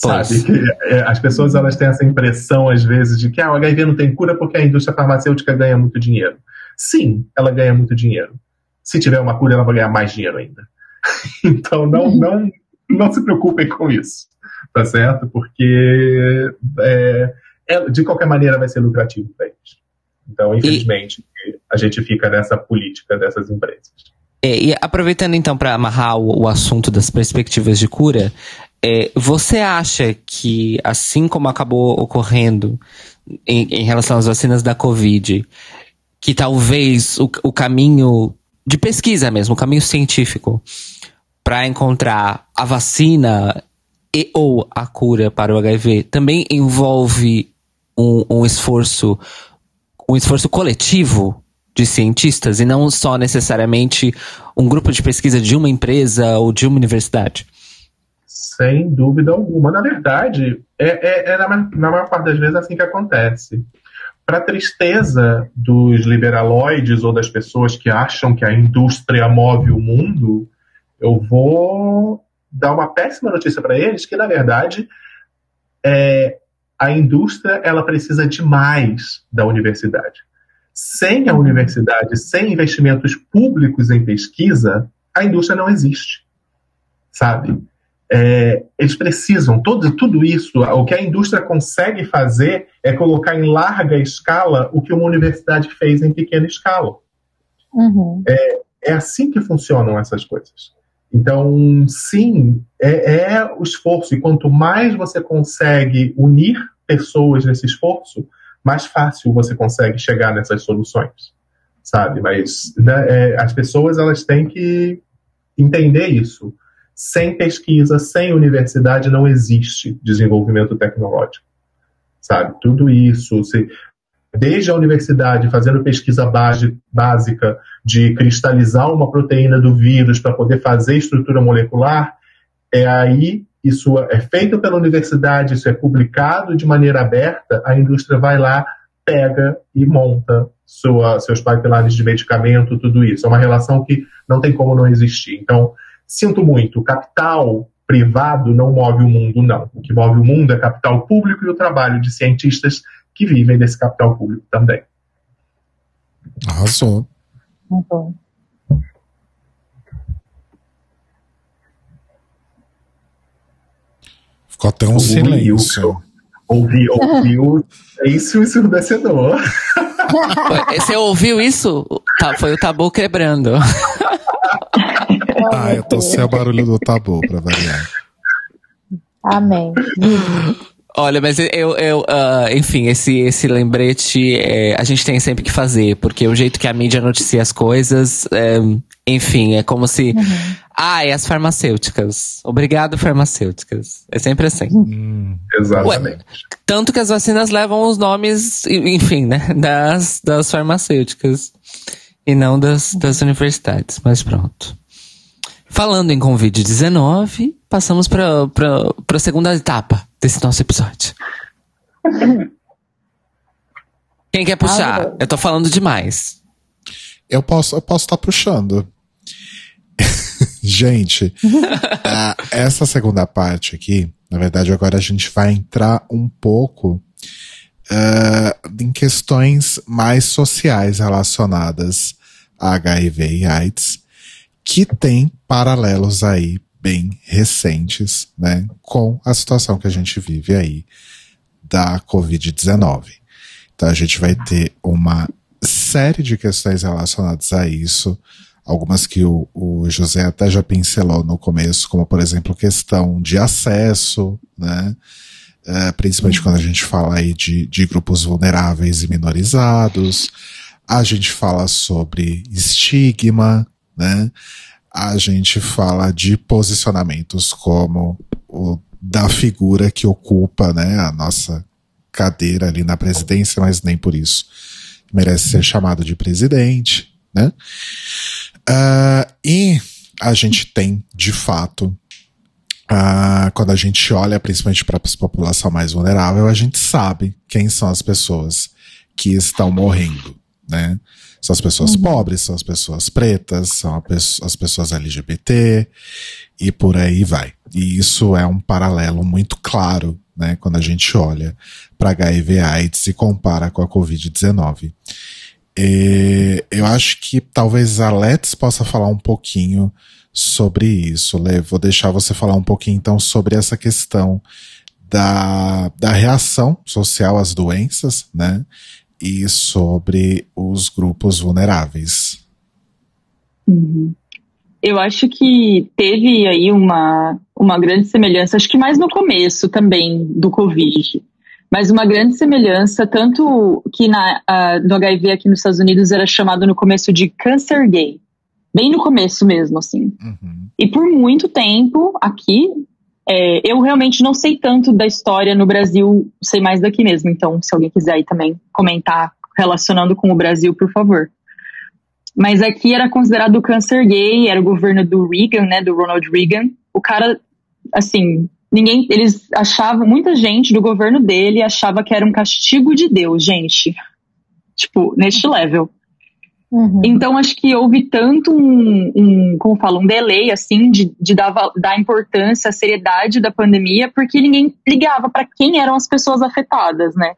S3: Pois.
S6: Sabe? Que, é, as pessoas elas têm essa impressão, às vezes, de que ah, o HIV não tem cura porque a indústria farmacêutica ganha muito dinheiro. Sim, ela ganha muito dinheiro. Se tiver uma cura, ela vai ganhar mais dinheiro ainda. Então, não, não, não se preocupem com isso. Tá certo? Porque, é, é, de qualquer maneira, vai ser lucrativo para eles. Então, infelizmente, a gente fica nessa política dessas empresas.
S3: É, e aproveitando então para amarrar o, o assunto das perspectivas de cura, é, você acha que, assim como acabou ocorrendo em, em relação às vacinas da Covid, que talvez o, o caminho de pesquisa mesmo, o caminho científico, para encontrar a vacina e ou a cura para o HIV também envolve um, um esforço um esforço coletivo de cientistas e não só necessariamente um grupo de pesquisa de uma empresa ou de uma universidade.
S6: Sem dúvida alguma. Na verdade, é, é- é na, na maior parte das vezes assim que acontece. Para tristeza dos liberaloides ou das pessoas que acham que a indústria move o mundo, eu vou dar uma péssima notícia para eles que, na verdade, é, a indústria ela precisa demais da universidade. Sem a universidade, sem investimentos públicos em pesquisa, a indústria não existe. Sabe? É, eles precisam, todo, tudo isso, o que a indústria consegue fazer é colocar em larga escala o que uma universidade fez em pequena escala.
S4: Uhum.
S6: É assim que funcionam essas coisas. Então, sim, é, é o esforço. E quanto mais você consegue unir pessoas nesse esforço, mais fácil você consegue chegar nessas soluções, sabe? Mas né, é, as pessoas elas têm que entender isso. Sem pesquisa, sem universidade, não existe desenvolvimento tecnológico, sabe? Tudo isso, se, desde a universidade fazendo pesquisa base, básica de cristalizar uma proteína do vírus para poder fazer estrutura molecular, é aí isso é feito pela universidade, isso é publicado de maneira aberta, a indústria vai lá, pega e monta sua, seus pipelines de medicamento, tudo isso. É uma relação que não tem como não existir. Então, sinto muito, capital privado não move o mundo, não. O que move o mundo é capital público e o trabalho de cientistas que vivem desse capital público também.
S2: Arrasou.
S4: Muito bom.
S2: Ficou até um
S6: O
S2: silêncio.
S6: Ouvi, ouvi o silêncio ensurdecedor.
S3: Você ouviu isso? Tá, foi o tabu quebrando.
S2: Ah, eu tô sem o barulho do tabu pra variar.
S4: Amém.
S3: Olha, mas eu, eu ah, enfim, esse, esse lembrete é, a gente tem sempre que fazer, porque o jeito que a mídia noticia as coisas, é, enfim, é como se. Ah, e as farmacêuticas. Obrigado, farmacêuticas. É sempre assim.
S2: Hum,
S6: Exatamente.
S3: Tanto que as vacinas levam os nomes, enfim, né, das, das farmacêuticas e não das, das universidades. Mas pronto. Falando em Covid-19, passamos para a segunda etapa desse nosso episódio. Quem quer puxar? Eu tô falando demais.
S2: eu posso eu posso estar puxando. gente, essa segunda parte aqui, na verdade, agora a gente vai entrar um pouco ah, em questões mais sociais relacionadas a HIV e AIDS, que tem paralelos aí bem recentes, né, com a situação que a gente vive aí da Covid-19. Então a gente vai ter uma série de questões relacionadas a isso, algumas que o, o José até já pincelou no começo, como por exemplo questão de acesso, né? É, principalmente quando a gente fala aí de, de grupos vulneráveis e minorizados. A gente fala sobre estigma, né? A gente fala de posicionamentos como o da figura que ocupa, né, a nossa cadeira ali na presidência, mas nem por isso merece ser chamado de presidente, né? Ah, e a gente tem, de fato, ah, quando a gente olha principalmente para a população mais vulnerável, a gente sabe quem são as pessoas que estão morrendo, né? São as pessoas pobres, são as pessoas pretas, são as pessoas LGBT e por aí vai. E isso é um paralelo muito claro, né, quando a gente olha para HIV AIDS e compara com a Covid-19. E eu acho que talvez a Let's possa falar um pouquinho sobre isso. Lê, vou deixar você falar um pouquinho então sobre essa questão da, da reação social às doenças, né? E sobre os grupos vulneráveis.
S5: Uhum. Eu acho que teve aí uma, uma grande semelhança, acho que mais no começo também do Covid, mas uma grande semelhança, tanto que na, ah, no HIV aqui nos Estados Unidos era chamado no começo de câncer gay, bem no começo mesmo, assim.
S2: Uhum.
S5: E por muito tempo aqui, é, eu realmente não sei tanto da história no Brasil, sei mais daqui mesmo. Então, se alguém quiser aí também comentar relacionando com o Brasil, por favor. Mas aqui era considerado câncer gay, era o governo do Reagan, né, do Ronald Reagan. O cara, assim, ninguém, eles achavam, muita gente do governo dele achava que era um castigo de Deus, gente. Tipo, neste level.
S4: Uhum.
S5: Então, acho que houve tanto um, um como fala, um delay, assim, de, de dar, dar importância, a seriedade da pandemia, porque ninguém ligava para quem eram as pessoas afetadas, né?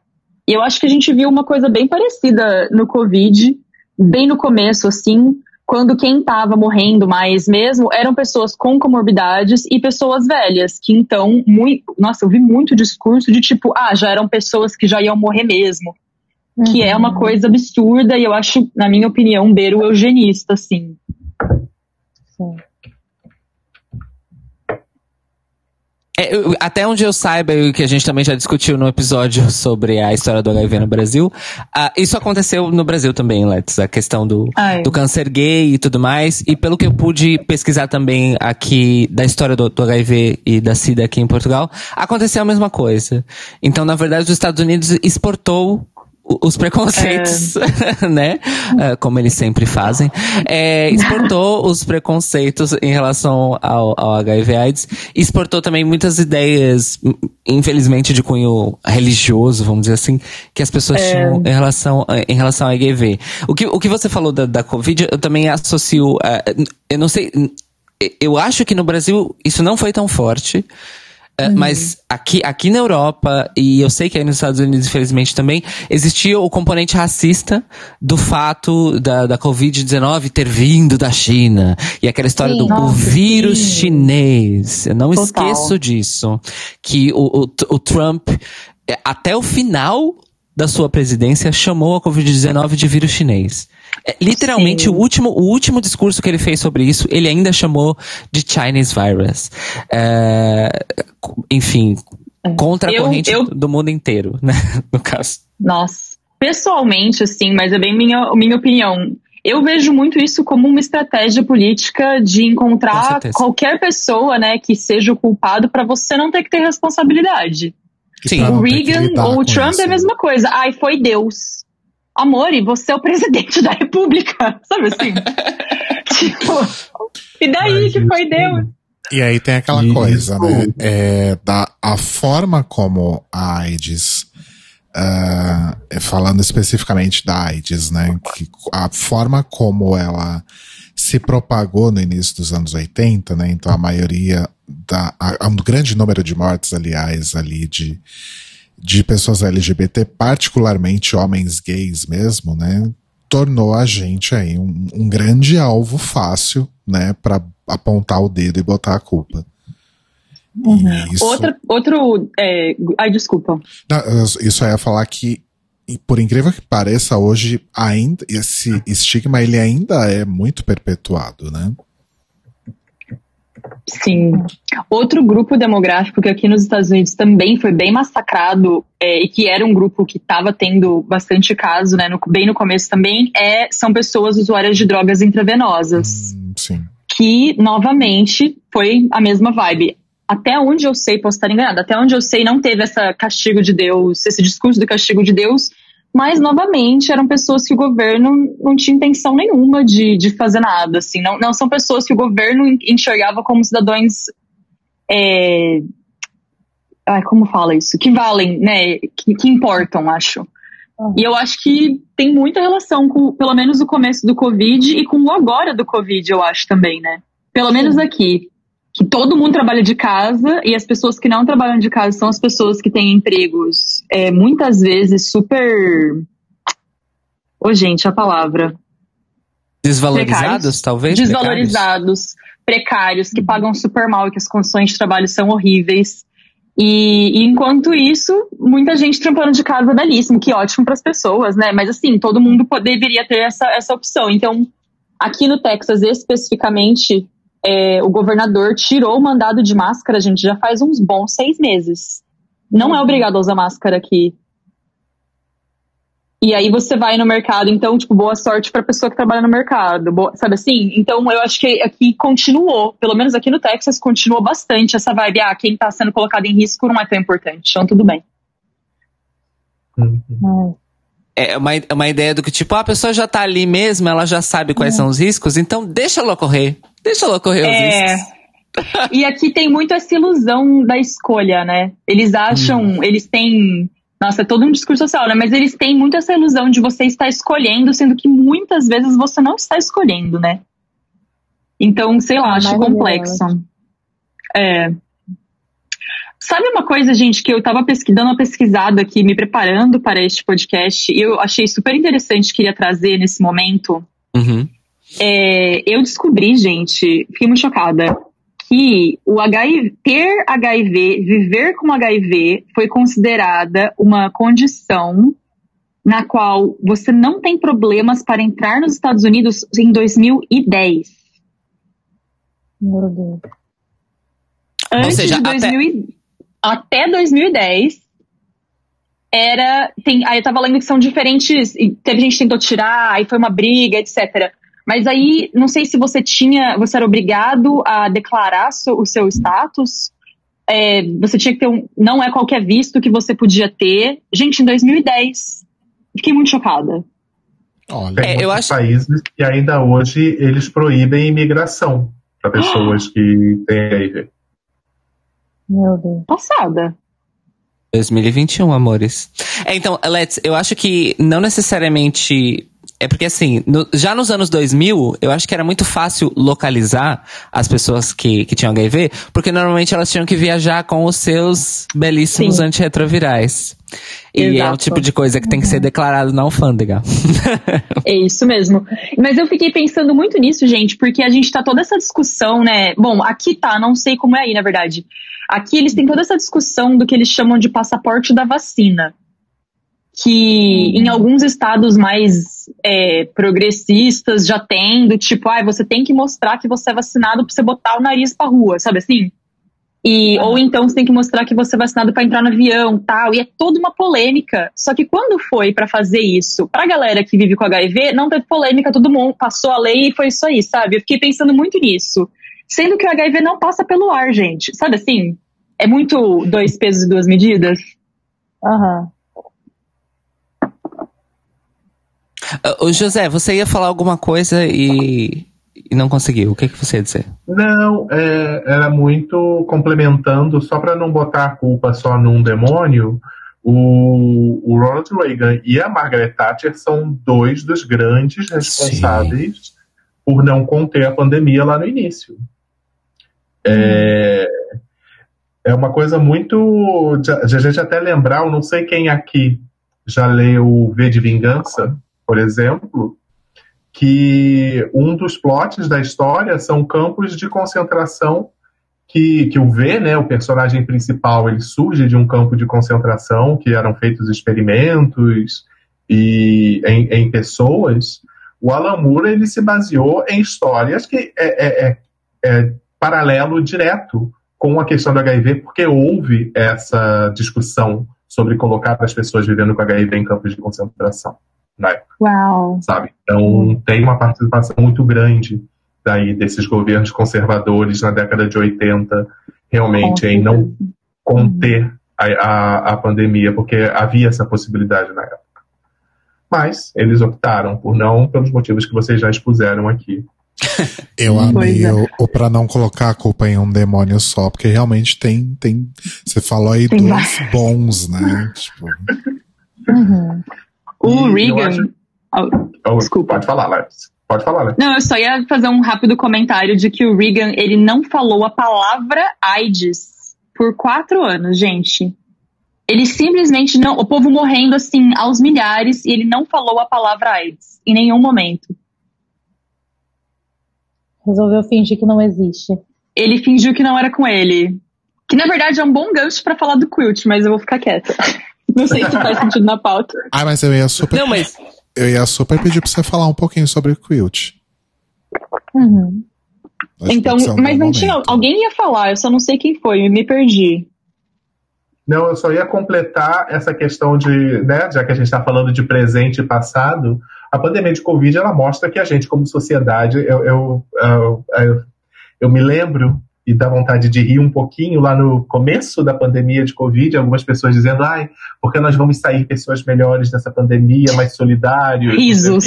S5: E eu acho que a gente viu uma coisa bem parecida no Covid, bem no começo, assim, quando quem estava morrendo mais mesmo eram pessoas com comorbidades e pessoas velhas, que então, muito, nossa, eu vi muito discurso de tipo, ah, já eram pessoas que já iam morrer mesmo que é uma coisa absurda e eu acho, na minha opinião, um beiro eugenista, assim.
S4: Sim.
S3: É, eu- até onde eu saiba, e o que a gente também já discutiu no episódio sobre a história do HIV no Brasil, ah, isso aconteceu no Brasil também, Let's, a questão do,
S5: Ai.
S3: do câncer gay e tudo mais. E pelo que eu pude pesquisar também aqui da história do, do HIV e da SIDA aqui em Portugal, aconteceu a mesma coisa. Então, na verdade, os Estados Unidos exportou os preconceitos, né? Ah, como eles sempre fazem. É, exportou os preconceitos em relação ao, ao HIV AIDS. Exportou também muitas ideias, infelizmente, de cunho religioso, vamos dizer assim, que as pessoas
S5: É.
S3: tinham em relação, em relação ao HIV. O que, o que você falou da, da Covid, eu também associo. ah, eu não sei. Eu acho que no Brasil isso não foi tão forte. Uh, Mas aqui, aqui na Europa, e eu sei que aí nos Estados Unidos, infelizmente, também, existia o componente racista do fato da, da Covid-19 ter vindo da China. E aquela história
S4: Sim.
S3: do
S5: Nossa,
S3: vírus
S5: sim.
S3: chinês. Eu não
S5: Total.
S3: esqueço disso. Que o, o, o Trump, eh, até o final da sua presidência, chamou a Covid-19 de vírus chinês. É, literalmente,
S5: Sim.
S3: o último, o último discurso que ele fez sobre isso, ele ainda chamou de Chinese virus. É, enfim, contra a
S5: Eu-
S3: corrente
S5: eu-
S3: do mundo inteiro, né? No caso.
S5: Nossa. Pessoalmente, assim, mas é bem minha, minha opinião. Eu vejo muito isso como uma estratégia política de encontrar qualquer pessoa, né, que seja o culpado para você não ter que ter responsabilidade.
S3: Sim.
S5: O Reagan ou o Trump
S2: isso,
S5: é a
S2: né?
S5: mesma coisa. Ai, foi Deus. Amor, e você é o presidente da república. Sabe assim? tipo, e daí
S6: Mas
S5: que foi Deus?
S2: E aí tem aquela
S6: Isso.
S2: coisa, né? É, da, a forma como a AIDS, é, falando especificamente da AIDS, né? Que, a forma como ela se propagou no início dos anos 80, né? Então a maioria da. a- um grande número de mortes, aliás, ali de, de pessoas LGBT, particularmente homens gays mesmo, né? Tornou a gente aí um, um grande alvo fácil, né? Pra apontar o dedo e botar a culpa. Isso,
S5: Outra, outro. É, ai, desculpa.
S2: Não, eu- isso aí ia falar que, por incrível que pareça, hoje ainda esse estigma ele ainda é muito perpetuado, né?
S5: Sim. Outro grupo demográfico que aqui nos Estados Unidos também foi bem massacrado é, e que era um grupo que estava tendo bastante caso, né, no- bem no começo também, é, são pessoas usuárias de drogas intravenosas.
S2: Hum, sim.
S5: que novamente foi a mesma vibe. Até onde eu sei, posso estar enganada, até onde eu sei não teve essa castigo de Deus, esse discurso do castigo de Deus, mas novamente eram pessoas que o governo não tinha intenção nenhuma de, de fazer nada, assim, não, não são pessoas que o governo en- enxergava como cidadãos, é, ai, como fala isso? Que valem, né, que, que importam, acho. E eu acho que tem muita relação com, pelo menos, o começo do Covid e com o agora do Covid, eu acho também, né? Pelo menos aqui. Que todo mundo trabalha de casa e as pessoas que não trabalham de casa são as pessoas que têm empregos é, muitas vezes super. Ô, gente, a palavra.
S3: Desvalorizados,
S5: Precários.
S3: talvez?
S5: Desvalorizados, precários, que pagam super mal e que as condições de trabalho são horríveis. E, e enquanto isso, muita gente trampando de casa belíssimo, que ótimo para as pessoas, né? Mas assim, todo mundo deveria ter essa, essa opção. Então, aqui no Texas especificamente, é, o governador tirou o mandado de máscara, gente, já faz uns bons seis meses. Não é obrigado a usar máscara aqui. E aí você vai no mercado, então, tipo, boa sorte pra pessoa que trabalha no mercado, boa- sabe assim? Então eu acho que aqui continuou, pelo menos aqui no Texas, continuou bastante essa vibe, ah, quem tá sendo colocado em risco não é tão importante, então tudo bem.
S6: Uhum.
S3: É uma, é uma ideia do que, tipo, ah, a pessoa já tá ali mesmo, ela já sabe quais são os riscos, então deixa ela correr. Deixa ela correr os
S5: É.
S3: riscos.
S5: E aqui tem muito essa ilusão da escolha, né? Eles acham, eles têm. Nossa, é todo um discurso social, né? Mas eles têm muito essa ilusão de você estar escolhendo, sendo que muitas vezes você não está escolhendo, né? Então, sei lá,
S4: A
S5: acho complexo. É. Sabe uma coisa, gente, que eu tava pesqui- dando uma pesquisada aqui, me preparando para este podcast, e eu achei super interessante, queria trazer nesse momento.
S3: Uhum.
S5: É, eu descobri, gente, fiquei muito chocada, que o HIV, ter HIV, viver com HIV, foi considerada uma condição na qual você não tem problemas para entrar nos Estados Unidos em 2010.
S4: Meu Deus.
S5: Antes
S3: seja,
S5: de 2000 e- até 2010 era tem aí eu tava lendo que são diferentes e teve gente que tentou tirar aí foi uma briga etc mas aí não sei se você tinha você era obrigado a declarar so- o seu status é, você tinha que ter um não é qualquer visto que você podia ter. Gente em 2010 fiquei muito chocada.
S2: Olha,
S6: Tem
S3: É, eu acho-
S6: países que ainda hoje eles proíbem imigração para pessoas que têm HIV.
S4: Meu Deus.
S5: passada
S3: 2021, amores. É, então, Let's, eu acho que não necessariamente. É porque assim, no- já nos anos 2000, eu acho que era muito fácil localizar as pessoas que, que tinham HIV, porque normalmente elas tinham que viajar com os seus belíssimos
S5: Sim.
S3: antirretrovirais. E é o
S5: Exato.
S3: tipo de coisa que tem que ser declarado na alfândega.
S5: É isso mesmo. Mas eu fiquei pensando muito nisso, gente, porque a gente tá toda essa discussão, né? Bom, aqui tá, não sei como é aí, na verdade. Aqui eles têm toda essa discussão do que eles chamam de passaporte da vacina. Que em alguns estados mais é, progressistas já tem, do tipo, ah, você tem que mostrar que você é vacinado pra você botar o nariz pra rua, sabe assim? E, Ou então você tem que mostrar que você é vacinado pra entrar no avião tal. E é toda uma polêmica. Só que quando foi pra fazer isso, pra galera que vive com HIV, não teve polêmica, todo mundo passou a lei e foi isso aí, sabe? Eu fiquei pensando muito nisso. Sendo que o HIV não passa pelo ar, gente. Sabe assim? É muito dois pesos e duas medidas.
S4: Aham.
S3: Ah, Ô, José, você ia falar alguma coisa e, e não conseguiu. O que, que você ia dizer?
S6: Não, é, era muito complementando, só para não botar a culpa só num demônio, o, o Ronald Reagan e a Margaret Thatcher são dois dos grandes responsáveis por não conter a pandemia lá no início. É, é uma coisa muito. De, de a gente até lembrar, eu não sei quem aqui já leu V de Vingança, por exemplo, que um dos plots da história são campos de concentração que, que o V, né, o personagem principal, ele surge de um campo de concentração que eram feitos experimentos e em, em pessoas. O Alan Moore ele se baseou em histórias que é, é, é, é paralelo direto com a questão do HIV, porque houve essa discussão sobre colocar as pessoas vivendo com HIV em campos de concentração na época
S5: Uau.
S6: sabe? Então tem uma participação muito grande daí desses governos conservadores na década de 80 realmente em não conter a, a, a pandemia, porque havia essa possibilidade na época. Mas eles optaram por não, pelos motivos que vocês já expuseram aqui.
S2: Eu amei
S5: é.
S2: o, o pra não colocar a culpa em um demônio só, porque realmente tem. tem você falou aí
S5: Tem
S2: dois bons, né? Tipo,
S4: Uhum.
S5: O Regan.
S6: acho-
S5: Oh, Desculpa.
S6: Pode falar, Lex. Pode falar, Lex.
S5: Não, eu só ia fazer um rápido comentário de que o Regan, ele não falou a palavra AIDS por quatro anos, gente. Ele simplesmente não. O povo morrendo assim aos milhares e ele não falou a palavra AIDS em nenhum momento.
S4: Resolveu fingir que não existe.
S5: Ele fingiu que não era com ele. Que na verdade é um bom gancho pra falar do Quilt, mas eu vou ficar quieta. Não sei se faz sentido na pauta.
S2: ah, mas eu ia super.
S3: Não, mas
S2: Eu ia super pedir pra você falar um pouquinho sobre o Quilt.
S4: Uhum.
S5: Então,
S2: um
S5: mas não tinha.
S2: momento.
S5: Alguém ia falar, eu só não sei quem foi, me perdi.
S6: Não, eu só ia completar essa questão de, né, já que a gente está falando de presente e passado, a pandemia de Covid ela mostra que a gente, como sociedade, eu, eu, eu, eu, eu me lembro e dá vontade de rir um pouquinho lá no começo da pandemia de Covid, algumas pessoas dizendo, ai, porque nós vamos sair pessoas melhores dessa pandemia, mais solidários.
S5: Risos.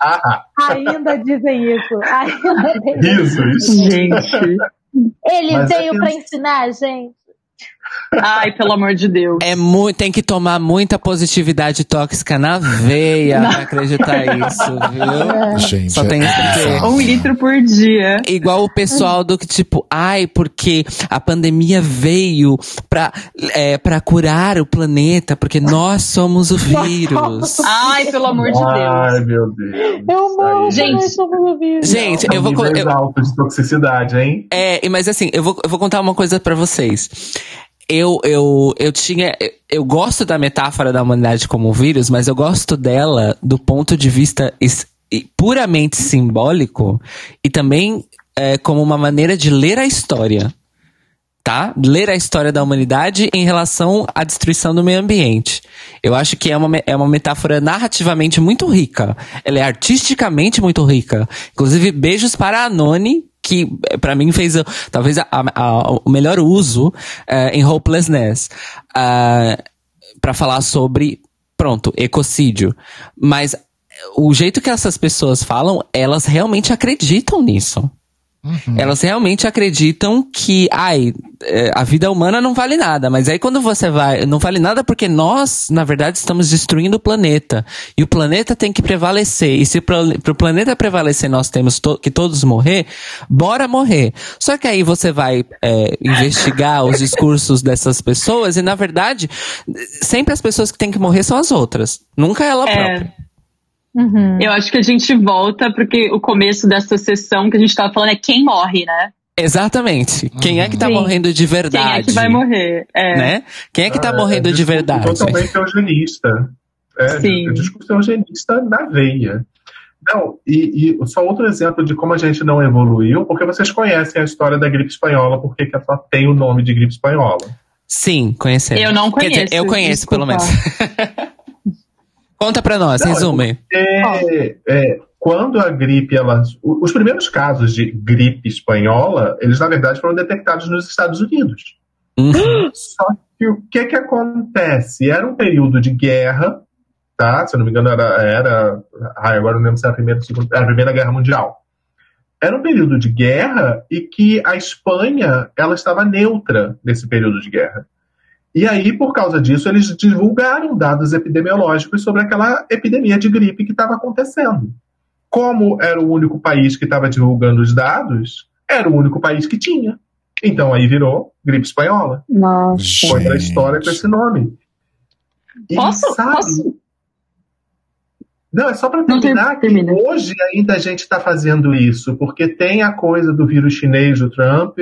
S6: Ah, ah, ah,
S4: Ainda dizem isso. Ainda dizem.
S6: risos.
S5: Gente.
S4: Ele
S6: Mas
S4: veio
S6: é que-
S4: ensinar, gente.
S5: Ai, pelo amor de Deus.
S3: é muito, tem que tomar muita positividade tóxica na veia pra acreditar isso, viu?
S2: Gente,
S3: Só tem
S2: é
S3: isso que-
S2: bizarro.
S5: Um litro por dia.
S3: Igual o pessoal do que, tipo, ai, porque a pandemia veio pra, é, pra curar o planeta, porque nós somos o vírus.
S5: Ai, pelo amor de Deus.
S6: Ai, meu Deus.
S4: Eu morro
S5: Gente.
S4: nós somos ouvidos.
S3: Gente,
S6: São
S3: eu vou. eu-
S6: de toxicidade, hein?
S3: É, mas assim, eu vou, eu vou contar uma coisa pra vocês. Eu, eu, eu tinha. eu- gosto da metáfora da humanidade como um vírus, mas eu gosto dela do ponto de vista puramente simbólico e também é, como uma maneira de ler a história. Tá? Ler a história da humanidade em relação à destruição do meio ambiente. Eu acho que é uma, é uma metáfora narrativamente muito rica. Ela é artisticamente muito rica. Inclusive, beijos para a Noni, que eh, pra mim fez uh, talvez a- a- o melhor uso eh, em Hopelessness. para falar sobre, pronto, ecocídio. Mas eh, o jeito que essas pessoas falam, elas realmente acreditam nisso. Elas realmente acreditam que, ai, é, a vida humana não vale nada. Mas aí quando você vai. Não vale nada porque nós, na verdade, estamos destruindo o planeta. E o planeta tem que prevalecer. E se para o planeta prevalecer nós temos to- que todos morrer, bora morrer. Só que aí você vai é, investigar os discursos dessas pessoas e, na verdade, sempre as pessoas que têm que morrer são as outras. Nunca ela
S5: É.
S3: própria.
S4: Uhum.
S5: Eu acho que a gente volta porque o começo dessa sessão que a gente tava falando é quem morre, né?
S3: Exatamente. Quem é que tá
S5: Sim.
S3: morrendo de
S5: Quem
S3: verdade?
S5: é que vai morrer? É.
S3: né? Quem é que tá
S6: Ah,
S3: morrendo
S6: é
S3: de verdade?
S6: Totalmente eugenista. É,
S5: Sim.
S6: é discurso eugenista na veia. Não, e, e só outro exemplo de como a gente não evoluiu, porque vocês conhecem a história da gripe espanhola, porque que ela tem o nome de gripe espanhola.
S3: Sim, conhecemos.
S5: Eu não
S3: Quer dizer,
S5: conheço,
S3: eu conheço,
S5: desculpa.
S3: pelo menos. Conta pra nós,
S6: Não,
S3: resume.
S6: É, é, quando a gripe, ela, o- os primeiros casos de gripe espanhola, eles na verdade foram detectados nos Estados Unidos.
S3: Uhum.
S6: Só que o que que acontece? Era um período de guerra, tá? Se eu não me engano, era. era agora não lembro se era a primeira, segunda, era a primeira guerra mundial. Era um período de guerra e que a Espanha ela estava neutra nesse período de guerra. E aí, por causa disso, eles divulgaram dados epidemiológicos sobre aquela epidemia de gripe que estava acontecendo. Como era o único país que estava divulgando os dados, era o único país que tinha. Então aí virou gripe espanhola.
S5: Nossa.
S6: Foi
S2: Gente.
S6: história com esse nome. E
S5: Posso,
S6: sabe-
S5: posso,
S6: Não, é só para terminar que
S5: termina.
S6: hoje ainda a gente está fazendo isso, porque tem a coisa do vírus chinês do Trump,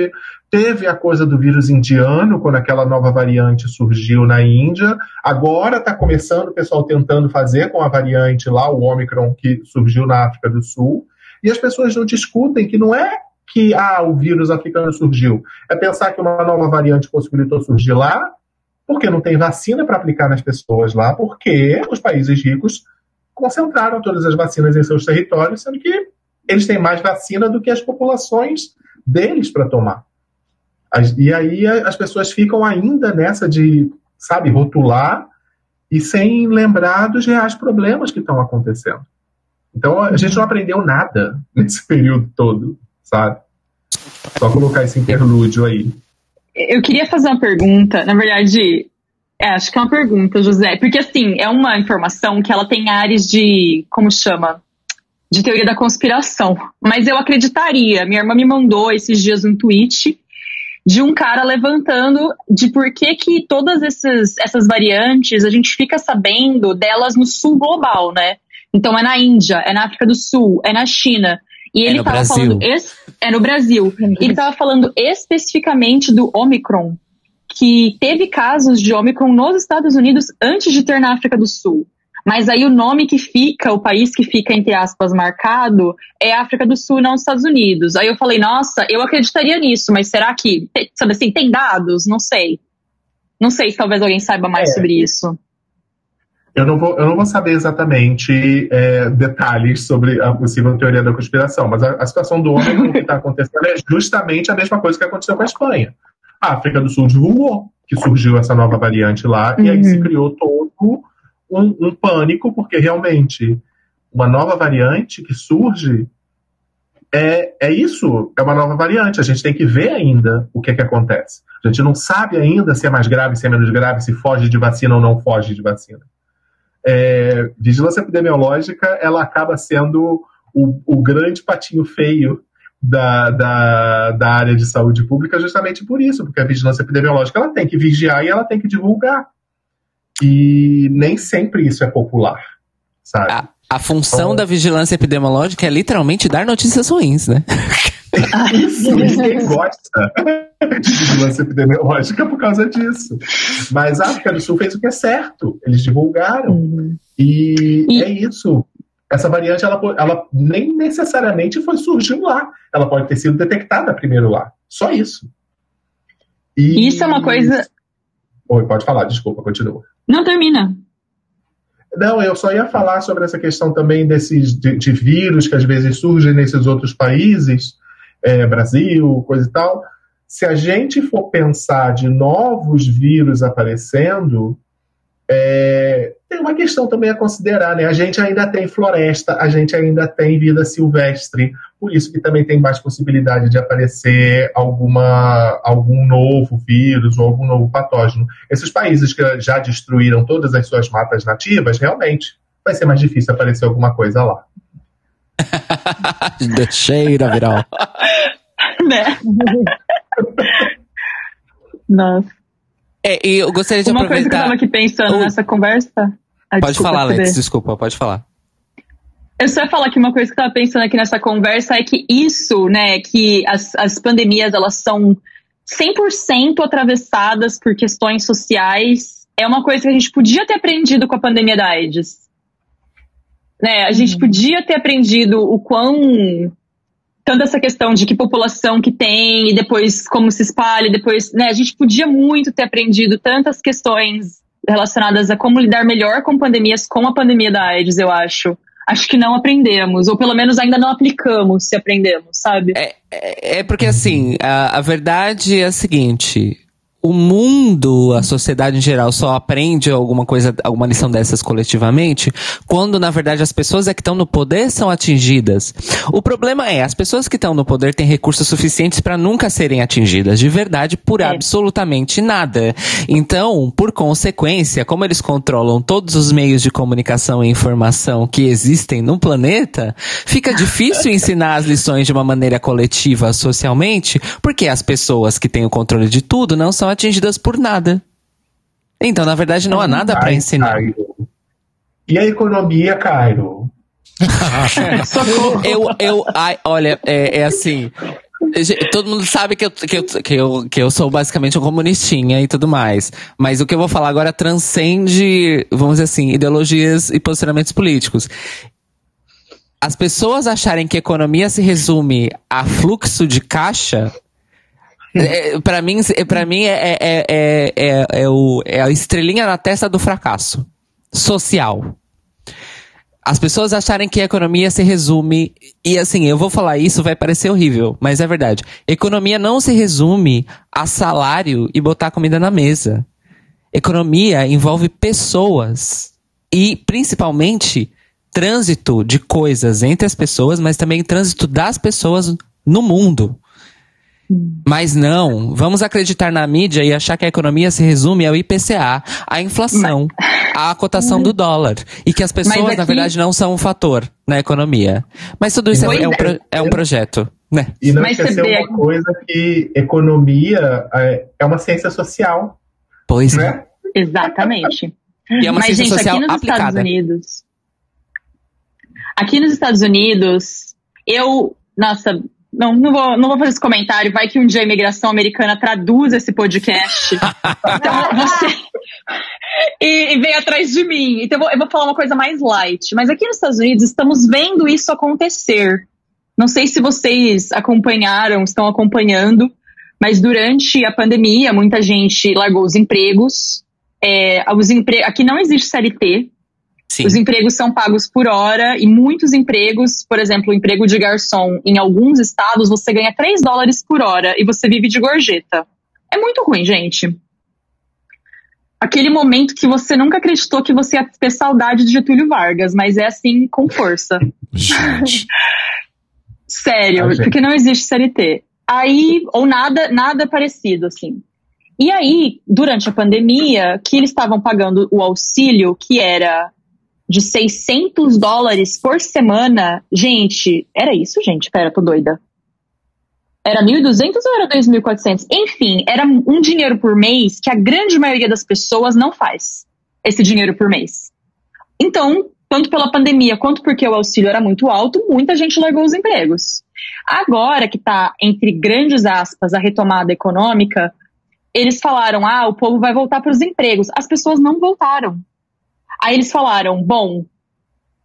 S6: teve a coisa do vírus indiano, quando aquela nova variante surgiu na Índia, agora está começando o pessoal tentando fazer com a variante lá, o Omicron, que surgiu na África do Sul, e as pessoas não discutem que não é que ah, o vírus africano surgiu, é pensar que uma nova variante possibilitou surgir lá, porque não tem vacina para aplicar nas pessoas lá, porque os países ricos concentraram todas as vacinas em seus territórios, sendo que eles têm mais vacina do que as populações deles para tomar. E aí as pessoas ficam ainda nessa de, sabe, rotular e sem lembrar dos reais problemas que estão acontecendo. Então a gente não aprendeu nada nesse período todo, sabe? Só colocar esse interlúdio aí.
S5: Eu queria fazer uma pergunta, na verdade, é, acho que é uma pergunta, José, porque assim, é uma informação que ela tem áreas de, como chama? De teoria da conspiração. Mas eu acreditaria. Minha irmã me mandou esses dias um tweet de um cara levantando de por que que todas essas, essas variantes a gente fica sabendo delas no sul global, né? Então é na Índia, é na África do Sul, é na China. E
S3: É
S5: ele
S3: no
S5: tava
S3: Brasil.
S5: falando. É no Brasil. Ele estava falando especificamente do Omicron, que teve casos de Omicron nos Estados Unidos antes de ter na África do Sul. Mas aí o nome que fica, o país que fica, entre aspas, marcado, é África do Sul e não os Estados Unidos. Aí eu falei, nossa, eu acreditaria nisso, mas será que, sabe assim, tem dados? Não sei. Não sei se talvez alguém saiba mais
S6: É.
S5: sobre isso.
S6: Eu não vou, eu não vou saber exatamente é, detalhes sobre a possível teoria da conspiração, mas a, a situação do Ômicron que está acontecendo é justamente a mesma coisa que aconteceu com a Espanha. A África do Sul divulgou que surgiu essa nova variante lá, e aí
S5: Uhum.
S6: se criou todo um, um pânico, porque realmente uma nova variante que surge é, é isso, é uma nova variante. A gente tem que ver ainda o que, é que acontece. A gente não sabe ainda se é mais grave, se é menos grave, se foge de vacina ou não foge de vacina é, vigilância epidemiológica ela acaba sendo o, o grande patinho feio da, da, da área de saúde pública justamente por isso, porque a vigilância epidemiológica ela tem que vigiar e ela tem que divulgar. E nem sempre isso é popular, sabe?
S3: A, a função
S6: Bom.
S3: da vigilância epidemiológica é literalmente dar notícias ruins, né?
S6: Isso, ninguém gosta de vigilância epidemiológica por causa disso. Mas a África do Sul fez o que é certo, eles divulgaram. E,
S5: E-
S6: é isso. Essa variante, ela, ela nem necessariamente foi surgiu lá. Ela pode ter sido detectada primeiro lá. Só isso. E...
S5: Isso é uma coisa.
S6: Oi, pode falar, desculpa, continua.
S5: Não termina.
S6: Não, eu só ia falar sobre essa questão também desses de, de vírus que às vezes surgem nesses outros países, é, Brasil, coisa e tal. Se a gente for pensar de novos vírus aparecendo, é, tem uma questão também a considerar, né? A gente ainda tem floresta, a gente ainda tem vida silvestre, por isso que também tem mais possibilidade de aparecer alguma, algum novo vírus ou algum novo patógeno. Esses países que já destruíram todas as suas matas nativas, realmente vai ser mais difícil aparecer alguma coisa lá.
S3: Cheira, viral.
S5: né? Nossa.
S3: É, e eu gostaria de
S5: Uma coisa que eu
S3: aproveitar.
S5: tava aqui pensando
S3: Oi.
S5: nessa conversa. Ai,
S3: Pode
S5: desculpa,
S3: falar. Alex, desculpa, pode falar.
S5: Eu só ia falar que uma coisa que eu tava pensando aqui nessa conversa é que isso, né, que as, as pandemias elas são 100% atravessadas por questões sociais, é uma coisa que a gente podia ter aprendido com a pandemia da AIDS. Né, a gente podia ter aprendido o quão tanto essa questão de que população que tem e depois como se espalha, depois, né, a gente podia muito ter aprendido tantas questões relacionadas a como lidar melhor com pandemias, com a pandemia da AIDS, eu acho. Acho que não aprendemos, ou pelo menos ainda não aplicamos se aprendemos, sabe?
S3: É, é porque assim, a, a verdade é a seguinte. O mundo, a sociedade em geral, só aprende alguma coisa, alguma lição dessas coletivamente, quando na verdade as pessoas é que estão no poder são atingidas. O problema é, as pessoas que estão no poder têm recursos suficientes para nunca serem atingidas de verdade por
S5: É.
S3: absolutamente nada. Então, por consequência, como eles controlam todos os meios de comunicação e informação que existem no planeta, fica difícil ensinar as lições de uma maneira coletiva socialmente, porque as pessoas que têm o controle de tudo não são atingidas por nada. Então, na verdade, não há nada para ensinar.
S6: ai, E a economia, Cairo?
S3: Eu, eu, ai, olha, é, é assim. Todo mundo sabe que eu, que, eu, que, eu, que eu sou basicamente um comunistinha e tudo mais. Mas o que eu vou falar agora transcende, vamos dizer assim, ideologias e posicionamentos políticos. As pessoas acharem que economia se resume a fluxo de caixa. É, para mim, é, pra mim é, é, é, é, é, o, é a estrelinha na testa do fracasso social as pessoas acharem que a economia se resume. E assim, eu vou falar isso, vai parecer horrível, mas é verdade. Economia não se resume a salário e botar comida na mesa. Economia envolve pessoas. E, principalmente, trânsito de coisas entre as pessoas, mas também trânsito das pessoas no mundo. Mas não, vamos acreditar na mídia e achar que a economia se resume ao IPCA, à inflação, à cotação do dólar. E que as pessoas,
S5: Mas
S3: na
S5: aqui-
S3: verdade, não são um fator na economia. Mas tudo isso é, é um,
S5: é.
S3: pro- é um projeto, né?
S6: E não
S5: Mas você
S6: esquecer uma coisa que economia é, é uma ciência social,
S3: Pois é.
S6: né?
S5: Exatamente.
S3: E é uma
S5: Mas,
S3: ciência
S5: gente,
S3: social
S5: aqui nos Estados
S3: aplicada.
S5: Unidos. Aqui nos Estados Unidos, eu. Nossa, não, não, vou, não vou fazer esse comentário. Vai que um dia a imigração americana traduz esse podcast. então, você. E, e vem atrás de mim. Então, eu vou, eu vou falar uma coisa mais light. Mas aqui nos Estados Unidos, estamos vendo isso acontecer. Não sei se vocês acompanharam, estão acompanhando, mas durante a pandemia, muita gente largou os empregos. É, os empre... Aqui não existe CLT,
S3: Sim.
S5: os empregos são pagos por hora e muitos empregos, por exemplo, o emprego de garçom, em alguns estados você ganha 3 dólares por hora e você vive de gorjeta. É muito ruim, gente. Aquele momento que você nunca acreditou que você ia ter saudade de Getúlio Vargas, mas é assim com força. Sério,
S6: gente.
S5: porque não existe CLT. Aí, ou nada, nada parecido, assim. E aí, durante a pandemia, que eles estavam pagando o auxílio, que era de 600 dólares por semana. Gente, era isso, gente? Pera, tô doida. Era 1.200 ou era 2.400? Enfim, era um dinheiro por mês que a grande maioria das pessoas não faz. Esse dinheiro por mês. Então, tanto pela pandemia quanto porque o auxílio era muito alto, muita gente largou os empregos. Agora que está, entre grandes aspas, a retomada econômica, eles falaram: ah, o povo vai voltar para os empregos. As pessoas não voltaram. Aí eles falaram: bom,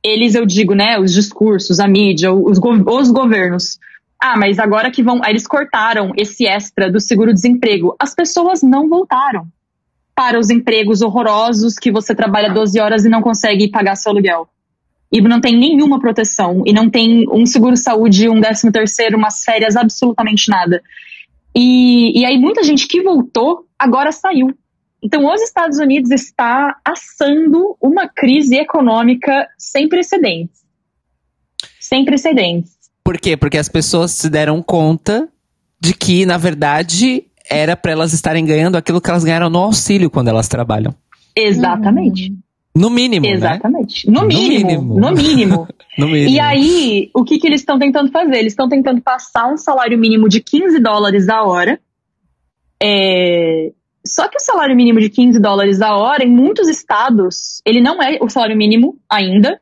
S5: eles, eu digo, né, os discursos, a mídia, os, go- os governos. Ah, mas agora que vão. Aí eles cortaram esse extra do seguro-desemprego. As pessoas não voltaram para os empregos horrorosos que você trabalha 12 horas e não consegue pagar seu aluguel. E não tem nenhuma proteção, e não tem um seguro-saúde, um décimo terceiro, umas férias, absolutamente nada. E, e aí muita gente que voltou agora saiu. Então os Estados Unidos está assando uma crise econômica sem precedentes. Sem precedentes.
S3: Por quê? Porque as pessoas se deram conta de que, na verdade, era para elas estarem ganhando aquilo que elas ganharam no auxílio quando elas trabalham.
S5: Exatamente.
S3: No mínimo, né?
S5: Exatamente. No
S3: No
S5: mínimo.
S3: mínimo.
S5: No mínimo.
S3: No mínimo.
S5: E aí, o que, que eles estão tentando fazer? Eles estão tentando passar um salário mínimo de 15 dólares a hora. É, Só que o salário mínimo de 15 dólares a hora, em muitos estados, ele não é o salário mínimo ainda.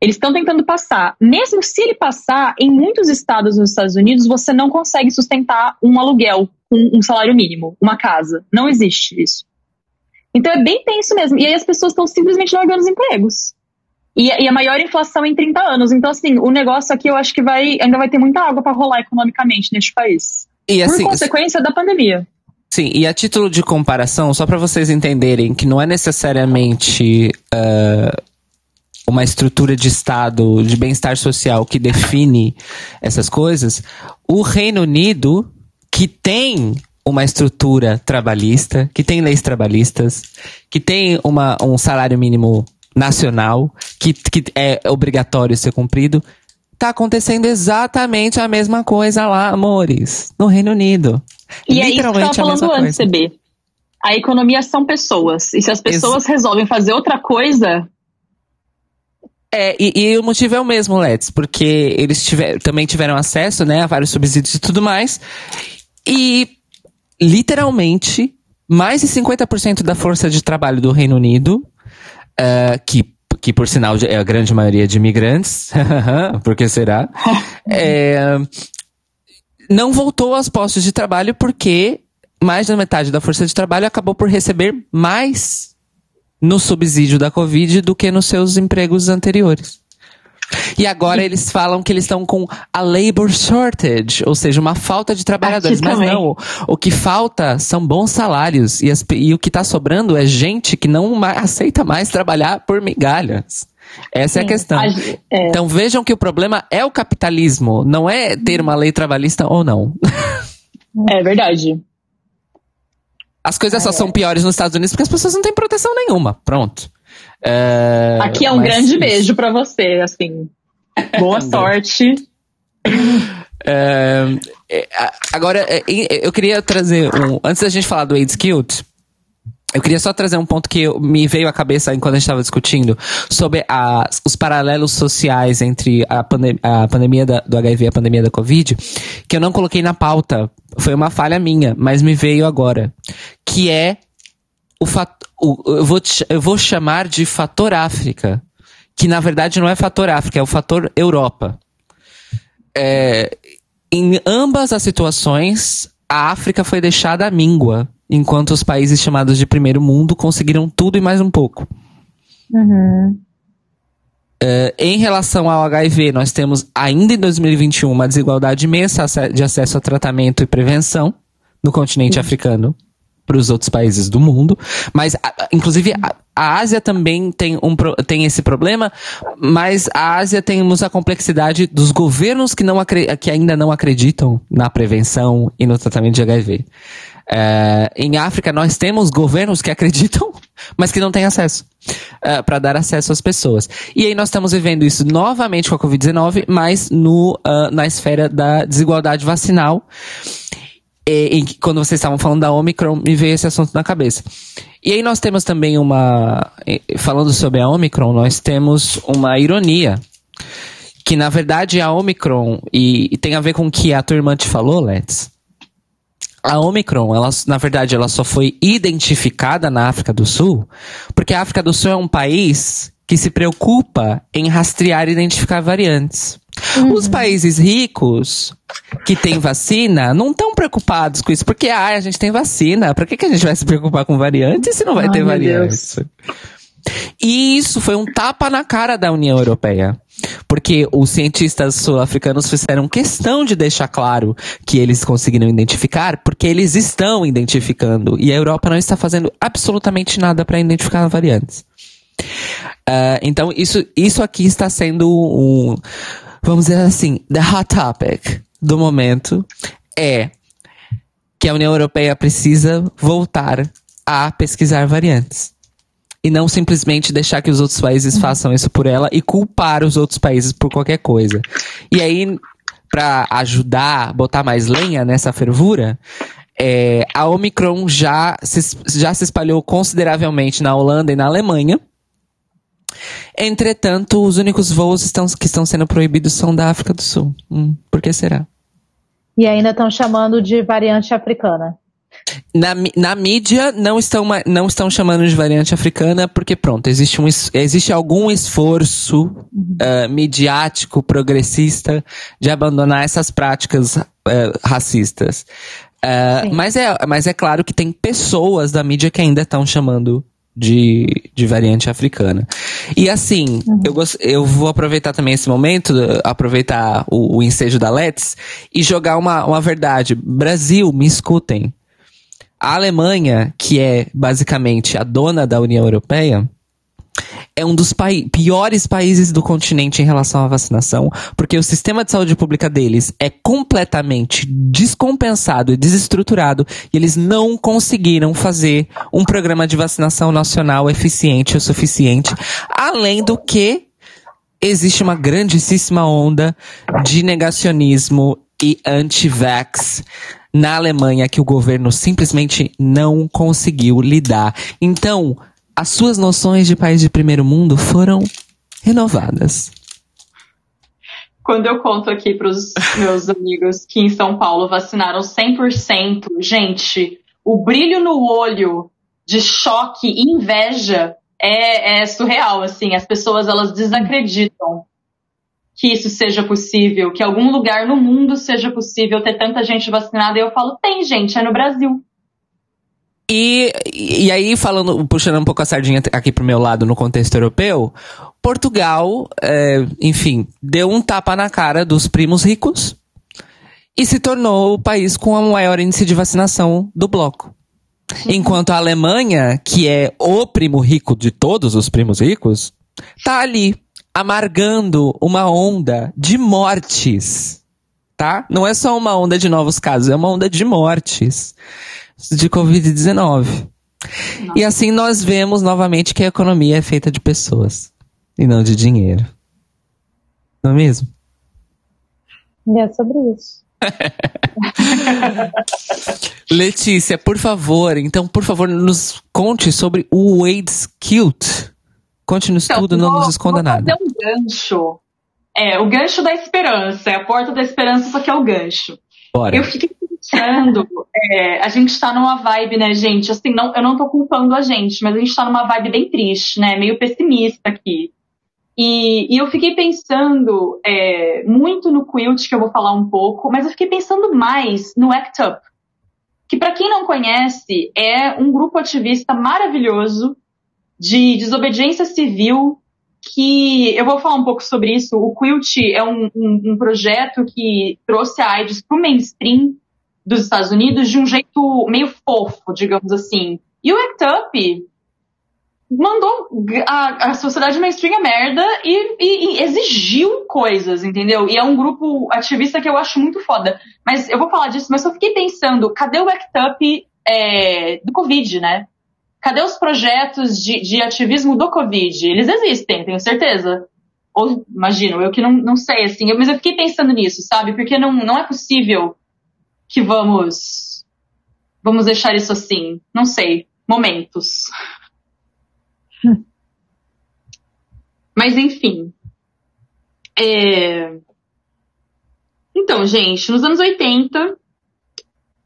S5: Eles estão tentando passar. Mesmo se ele passar, em muitos estados nos Estados Unidos, você não consegue sustentar um aluguel com um salário mínimo, uma casa. Não existe isso. Então é bem tenso mesmo. E aí as pessoas estão simplesmente largando os empregos. E, e a maior inflação em 30 anos. Então, assim, o negócio aqui eu acho que vai, ainda vai ter muita água para rolar economicamente neste país.
S3: E
S5: Por
S3: assim,
S5: consequência da pandemia.
S3: Sim, e a título de comparação, só para vocês entenderem que não é necessariamente ah, uma estrutura de Estado, de bem-estar social que define essas coisas, o Reino Unido, que tem uma estrutura trabalhista, que tem leis trabalhistas, que tem uma, um salário mínimo nacional, que, que é obrigatório ser cumprido, tá acontecendo exatamente a mesma coisa lá, amores, no Reino Unido.
S5: E é isso que eu falando antes. CB. A economia são pessoas. E se as pessoas resolvem fazer outra coisa,
S3: É, e, e o motivo é o mesmo, Let's, porque eles tiver, também tiveram acesso, né, a vários subsídios e tudo mais. E, literalmente, mais de 50% da força de trabalho do Reino Unido, ah, que, que por sinal é a grande maioria de imigrantes, por que será? É, não voltou aos postos de trabalho porque mais da metade da força de trabalho acabou por receber mais no subsídio da Covid do que nos seus empregos anteriores. E agora eles falam que eles estão com a labor shortage, ou seja, uma falta de trabalhadores. Mas não, o que falta são bons salários e, as e o que está sobrando é gente que não aceita mais trabalhar por migalhas. Essa é a questão.
S5: A é.
S3: Então vejam que o problema é o capitalismo, não é ter uma lei trabalhista ou não.
S5: É verdade.
S3: As coisas só são piores nos Estados Unidos porque as pessoas não têm proteção nenhuma. Pronto. É,
S5: Aqui é um grande
S3: isso.
S5: beijo pra você, assim. Boa sorte.
S3: É, é, agora, é, é, eu queria trazer um. Antes da gente falar do AIDS Cute, eu queria só trazer um ponto que me veio à cabeça enquanto a gente estava discutindo sobre as- os paralelos sociais entre a, pande- a pandemia da- do HIV e a pandemia da Covid, que eu não coloquei na pauta. Foi uma falha minha, mas me veio agora. Que é o fator. Eu vou, eu vou chamar de fator África. Que na verdade não é fator África, é o fator Europa. É, em ambas as situações, a África foi deixada à míngua, enquanto os países chamados de primeiro mundo conseguiram tudo e mais um pouco. É, em relação ao HIV, nós temos ainda em 2021 uma desigualdade imensa de acesso a tratamento e prevenção no continente africano para os outros países do mundo. Mas, a- inclusive, a, a Ásia também tem, um, tem esse problema, mas a Ásia temos a complexidade dos governos que, não que ainda não acreditam na prevenção e no tratamento de HIV. É, em África, nós temos governos que acreditam, mas que não têm acesso para dar acesso às pessoas. E aí nós estamos vivendo isso novamente com a Covid-19, mas no, ah, na esfera da desigualdade vacinal. E, que- quando vocês estavam falando da Omicron, me veio esse assunto na cabeça. E aí nós temos também uma. Falando sobre a Omicron, nós temos uma ironia. Que na verdade a Omicron, e, e tem a ver com o que a tua irmã te falou, Let's. A Omicron, ela, na verdade, ela só foi identificada na África do Sul, porque a África do Sul é um país que se preocupa em rastrear e identificar variantes. Os países ricos que têm vacina não estão preocupados com isso, porque ah, a gente tem vacina. Pra que, que a gente vai se preocupar com variantes se não vai
S5: Ai,
S3: ter variantes? E isso foi um tapa na cara da União Europeia. Porque os cientistas sul-africanos fizeram questão de deixar claro que eles conseguiram identificar, porque eles estão identificando. E a Europa não está fazendo absolutamente nada para identificar variantes. Ah, então, isso, isso aqui está sendo um. Vamos dizer assim, the hot topic do momento é que a União Europeia precisa voltar a pesquisar variantes e não simplesmente deixar que os outros países façam isso por ela e culpar os outros países por qualquer coisa. E aí, para ajudar, botar mais lenha nessa fervura, é, a Omicron já se, já se espalhou consideravelmente na Holanda e na Alemanha. Entretanto, os únicos voos estão- que estão sendo proibidos são da África do Sul. Hum, por que será?
S4: E ainda estão chamando de variante africana.
S3: Na, na mídia não estão, não estão chamando de variante africana porque pronto, existe, um, existe algum esforço eh, midiático progressista de abandonar essas práticas eh, racistas.
S4: Sim.
S3: mas, é, mas é claro que tem pessoas da mídia que ainda estão chamando de, de variante africana. E assim, eu, gos- eu vou aproveitar também esse momento, aproveitar o, o ensejo da Let's e jogar uma, uma verdade. Brasil, me escutem. A Alemanha, que é basicamente a dona da União Europeia, é um dos piores países do continente em relação à vacinação, porque o sistema de saúde pública deles é completamente descompensado e desestruturado, e eles não conseguiram fazer um programa de vacinação nacional eficiente o suficiente, além do que existe uma grandíssima onda de negacionismo e anti-vax na Alemanha que o governo simplesmente não conseguiu lidar. Então, as suas noções de país de primeiro mundo foram renovadas.
S5: Quando eu conto aqui pros meus amigos que em São Paulo vacinaram 100%, gente, o brilho no olho de choque e inveja é, é surreal, assim. As pessoas, elas desacreditam que isso seja possível, que algum lugar no mundo seja possível ter tanta gente vacinada. E eu falo, tem gente, é no Brasil.
S3: E, e aí, falando, puxando um pouco a sardinha aqui pro meu lado no contexto europeu, Portugal, é, enfim, deu um tapa na cara dos primos ricos e se tornou o país com o maior índice de vacinação do bloco. Enquanto a Alemanha, que é o primo rico de todos os primos ricos, tá ali amargando uma onda de mortes. Tá? Não é só uma onda de novos casos, é uma onda de mortes de Covid-19. E assim nós vemos novamente que a economia é feita de pessoas e não de dinheiro. Não é mesmo?
S4: É sobre isso.
S3: Letícia, por favor, então, por favor, nos conte sobre o Wade's Cute. Conte-nos
S5: Então,
S3: tudo, não
S5: vou-
S3: nos esconda
S5: vou
S3: nada.
S5: fazer um gancho. É, o gancho da esperança. É a porta da esperança, só que é o gancho.
S3: Bora.
S5: Eu fiquei pensando, é, a gente tá numa vibe, né, gente? Assim, não, eu não tô culpando a gente, mas a gente tá numa vibe bem triste, né? Meio pessimista aqui. E, e eu fiquei pensando é, muito no quilt, que eu vou falar um pouco, mas eu fiquei pensando mais no ACT UP, que para quem não conhece, é um grupo ativista maravilhoso de desobediência civil que eu vou falar um pouco sobre isso. O Quilt é um, um- um projeto que trouxe a AIDS para o mainstream dos Estados Unidos de um jeito meio fofo, digamos assim. E o ACT UP mandou a, a sociedade mainstream a merda e, e- e exigiu coisas, entendeu? E é um grupo ativista que eu acho muito foda. Mas eu vou falar disso, mas eu fiquei pensando, cadê o ACT UP é, do Covid, né? Cadê os projetos de, de ativismo do Covid? Eles existem, tenho certeza. Ou, imagino, eu que não, não sei, assim, eu- mas eu fiquei pensando nisso, sabe? Porque não, não é possível que vamos. Vamos deixar isso assim. Não sei. Momentos. Mas, enfim. É... Então, gente, nos anos 80.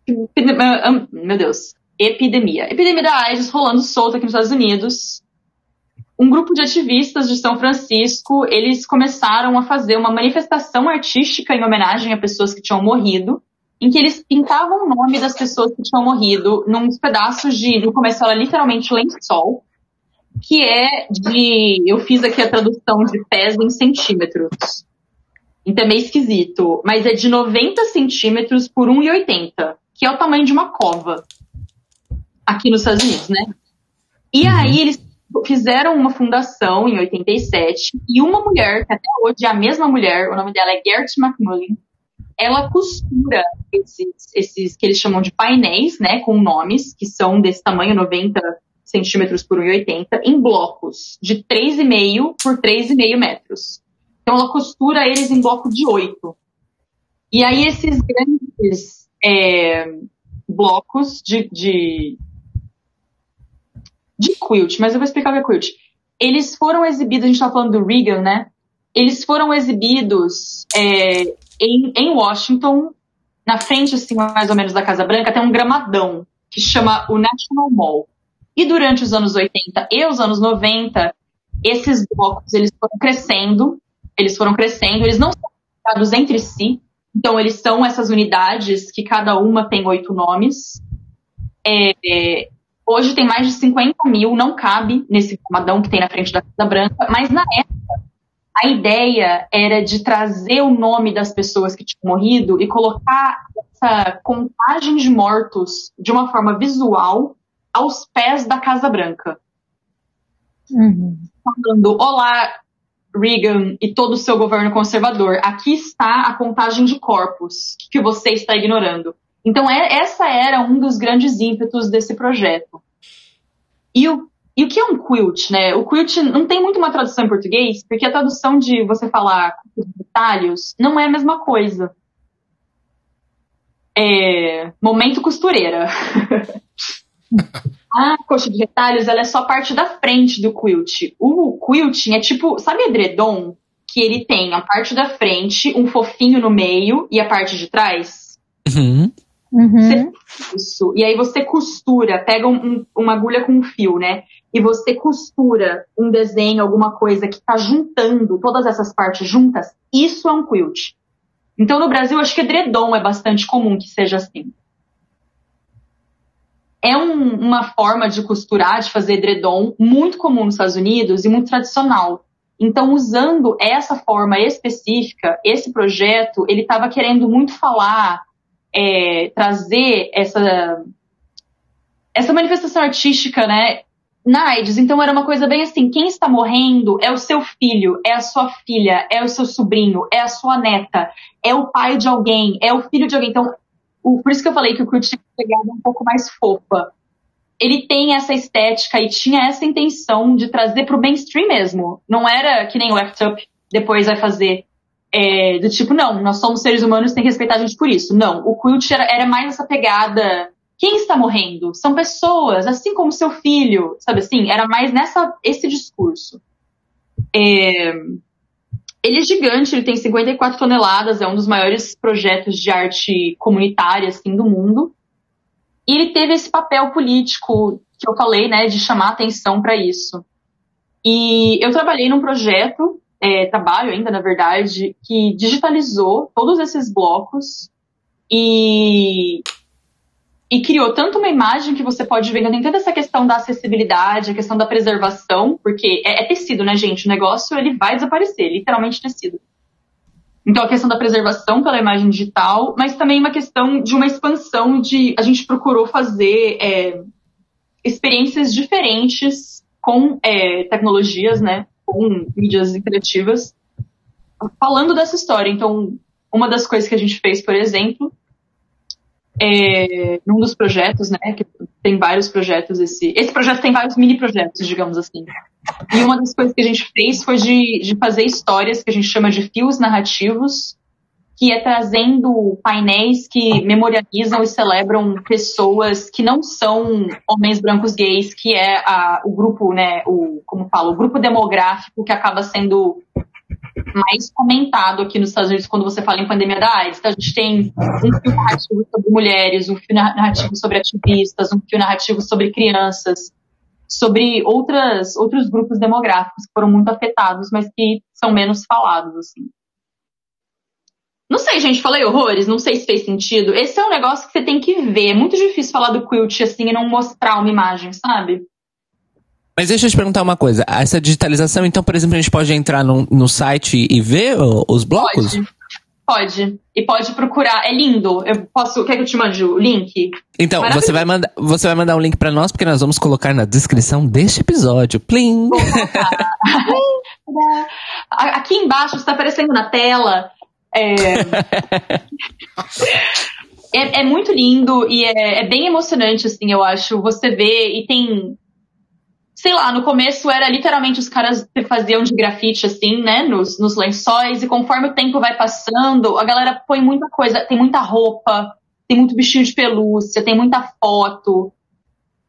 S5: epidem- ah, ah, Meu Deus. Epidemia. Epidemia da AIDS rolando solta aqui nos Estados Unidos. Um grupo de ativistas de São Francisco, eles começaram a fazer uma manifestação artística em homenagem a pessoas que tinham morrido, em que eles pintavam o nome das pessoas que tinham morrido num pedaços de, no começo era literalmente lençol, que é de, eu fiz aqui a tradução de pés em centímetros. Então é meio esquisito, mas é de 90 centímetros por 1,80, que é o tamanho de uma cova aqui nos Estados Unidos, né? E aí eles fizeram uma fundação em 87 e uma mulher, que até hoje é a mesma mulher, o nome dela é Gert McMullen, ela costura esses, esses que eles chamam de painéis, né, com nomes, que são desse tamanho, 90 centímetros por 1,80, em blocos de 3,5 por 3,5 metros. Então ela costura eles em bloco de 8. E aí esses grandes é, blocos de, de, de quilt, mas eu vou explicar o que é quilt. Eles foram exibidos, a gente tá falando do Reagan, né? Eles foram exibidos é, em, em Washington, na frente, assim, mais ou menos da Casa Branca, tem um gramadão que chama o National Mall. E durante os anos 80 e os anos 90, esses blocos, eles foram crescendo, eles foram crescendo, eles não são ligados entre si, então eles são essas unidades que cada uma tem oito nomes. É, é, hoje tem mais de 50 mil, não cabe nesse gramadão que tem na frente da Casa Branca, mas na época a ideia era de trazer o nome das pessoas que tinham morrido e colocar essa contagem de mortos de uma forma visual aos pés da Casa Branca. Falando, olá, Reagan e todo o seu governo conservador, aqui está a contagem de corpos que você está ignorando. Então, é, essa era um dos grandes ímpetos desse projeto. E o, e o que é um quilt, né? O quilt não tem muito uma tradução em português, porque a tradução de você falar com detalhes não é a mesma coisa. É, momento costureira. a coxa de retalhos, ela é só parte da frente do quilt. O quilting é tipo, sabe edredom? Que ele tem a parte da frente, um fofinho no meio e a parte de trás?
S3: Uhum.
S4: Uhum.
S5: Isso. E aí você costura, pega um- um- uma agulha com um fio, né? E você costura um desenho, alguma coisa que tá juntando todas essas partes juntas. Isso é um quilt. Então no Brasil, acho que edredom é bastante comum que seja assim. É um- uma forma de costurar, de fazer edredom, muito comum nos Estados Unidos e muito tradicional. Então, usando essa forma específica, esse projeto, ele estava querendo muito falar é, trazer essa essa manifestação artística, né, na AIDS. Então era uma coisa bem assim, quem está morrendo é o seu filho, é a sua filha, é o seu sobrinho, é a sua neta, é o pai de alguém, é o filho de alguém. Então, o- por isso que eu falei que o Kurt tinha pegado um pouco mais fofa. Ele tem essa estética e tinha essa intenção de trazer pro mainstream mesmo. Não era que nem o Act Up depois vai fazer é, do tipo, não, nós somos seres humanos, tem que respeitar a gente por isso. Não, o quilt era, era mais essa pegada. Quem está morrendo? São pessoas, assim como seu filho, sabe assim? Era mais nessa esse discurso. É, ele é gigante, ele tem 54 toneladas, é um dos maiores projetos de arte comunitária assim, do mundo. E ele teve esse papel político que eu falei, né, de chamar atenção para isso. E eu trabalhei num projeto é, trabalho ainda, na verdade, que digitalizou todos esses blocos e, e criou tanto uma imagem que você pode ver, tem toda essa questão da acessibilidade, a questão da preservação, porque é, é tecido, né, gente? O negócio ele vai desaparecer, literalmente tecido. Então, a questão da preservação pela imagem digital, mas também uma questão de uma expansão de. A gente procurou fazer é, experiências diferentes com é, tecnologias, né? Com mídias interativas, falando dessa história. Então, uma das coisas que a gente fez, por exemplo, é, num dos projetos, né? Que tem vários projetos, esse, esse projeto tem vários mini projetos, digamos assim. E uma das coisas que a gente fez foi de, de fazer histórias que a gente chama de fios narrativos, que é trazendo painéis que memorializam e celebram pessoas que não são homens brancos gays, que é a, o grupo, né, o, como falo, o grupo demográfico que acaba sendo mais comentado aqui nos Estados Unidos quando você fala em pandemia da AIDS. Então, a gente tem um fio narrativo sobre mulheres, um fio narrativo sobre ativistas, um fio narrativo sobre crianças, sobre outras, outros grupos demográficos que foram muito afetados, mas que são menos falados, assim. Não sei, gente, falei horrores, não sei se fez sentido. Esse é um negócio que você tem que ver. É muito difícil falar do quilt assim e não mostrar uma imagem, sabe?
S3: Mas deixa eu te perguntar uma coisa. Essa digitalização, então, por exemplo, a gente pode entrar no, no site e ver os blocos?
S5: Pode. Pode. E pode procurar. É lindo. Eu posso. Quer que eu te mande o link?
S3: Então, você vai, mandar, você vai mandar um link pra nós, porque nós vamos colocar na descrição deste episódio. Plim!
S5: Aqui embaixo está aparecendo na tela. É, é, é muito lindo e é, é bem emocionante, assim, eu acho. Você vê e tem. Sei lá, no começo era literalmente os caras que faziam de grafite, assim, né, nos, nos lençóis, e conforme o tempo vai passando, a galera põe muita coisa, tem muita roupa, tem muito bichinho de pelúcia, tem muita foto.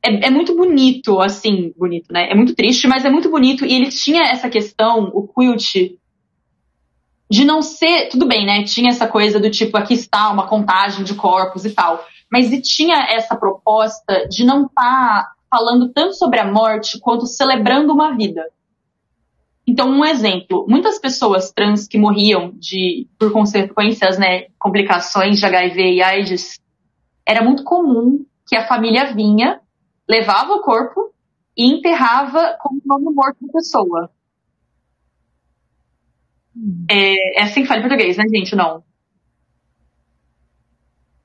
S5: É, é muito bonito, assim, bonito, né? É muito triste, mas é muito bonito. E ele tinha essa questão, o quilt, de não ser. Tudo bem, né? Tinha essa coisa do tipo, aqui está uma contagem de corpos e tal. Mas e tinha essa proposta de não estar falando tanto sobre a morte quanto celebrando uma vida. Então, um exemplo: muitas pessoas trans que morriam de por consequências, né, complicações de HIV e AIDS, era muito comum que a família vinha, levava o corpo e enterrava com o nome morto da pessoa. É, é assim que fala em português, né, gente? Não.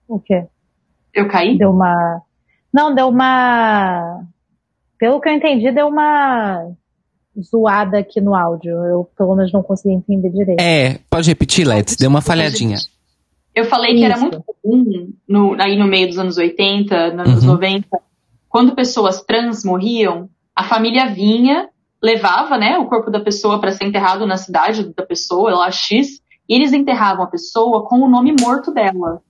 S4: O quê?
S5: Eu caí?
S4: Deu uma. Não, deu uma. Pelo que eu entendi, deu uma zoada aqui no áudio. Eu, pelo menos, não consegui entender direito.
S3: É, pode repetir, Let's? Deu uma falhadinha.
S5: Eu falei que era muito comum, no- aí no meio dos anos 80, nos anos
S3: Uhum.
S5: 90, quando pessoas trans morriam, a família vinha, levava né, o corpo da pessoa para ser enterrado na cidade da pessoa, lá X, e eles enterravam a pessoa com o nome morto dela.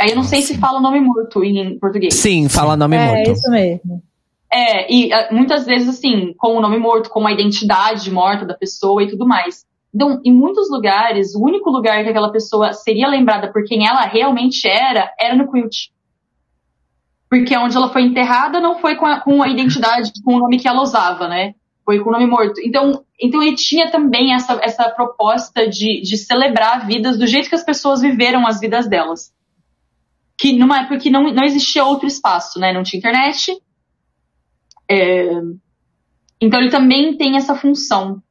S5: Aí eu não sei se fala o nome morto em português.
S3: Sim, fala nome
S4: é,
S3: morto.
S4: isso mesmo.
S5: É, e ah, muitas vezes, assim, com o nome morto, com a identidade morta da pessoa e tudo mais. Então, em muitos lugares, o único lugar que aquela pessoa seria lembrada por quem ela realmente era, era no quilt. Porque onde ela foi enterrada não foi com a, com a identidade, com o nome que ela usava, né? Foi com o nome morto. Então, então ele tinha também essa, essa proposta de, de celebrar vidas do jeito que as pessoas viveram as vidas delas. Que numa época que não, não existia outro espaço, né? Não tinha internet. É, Então ele também tem essa função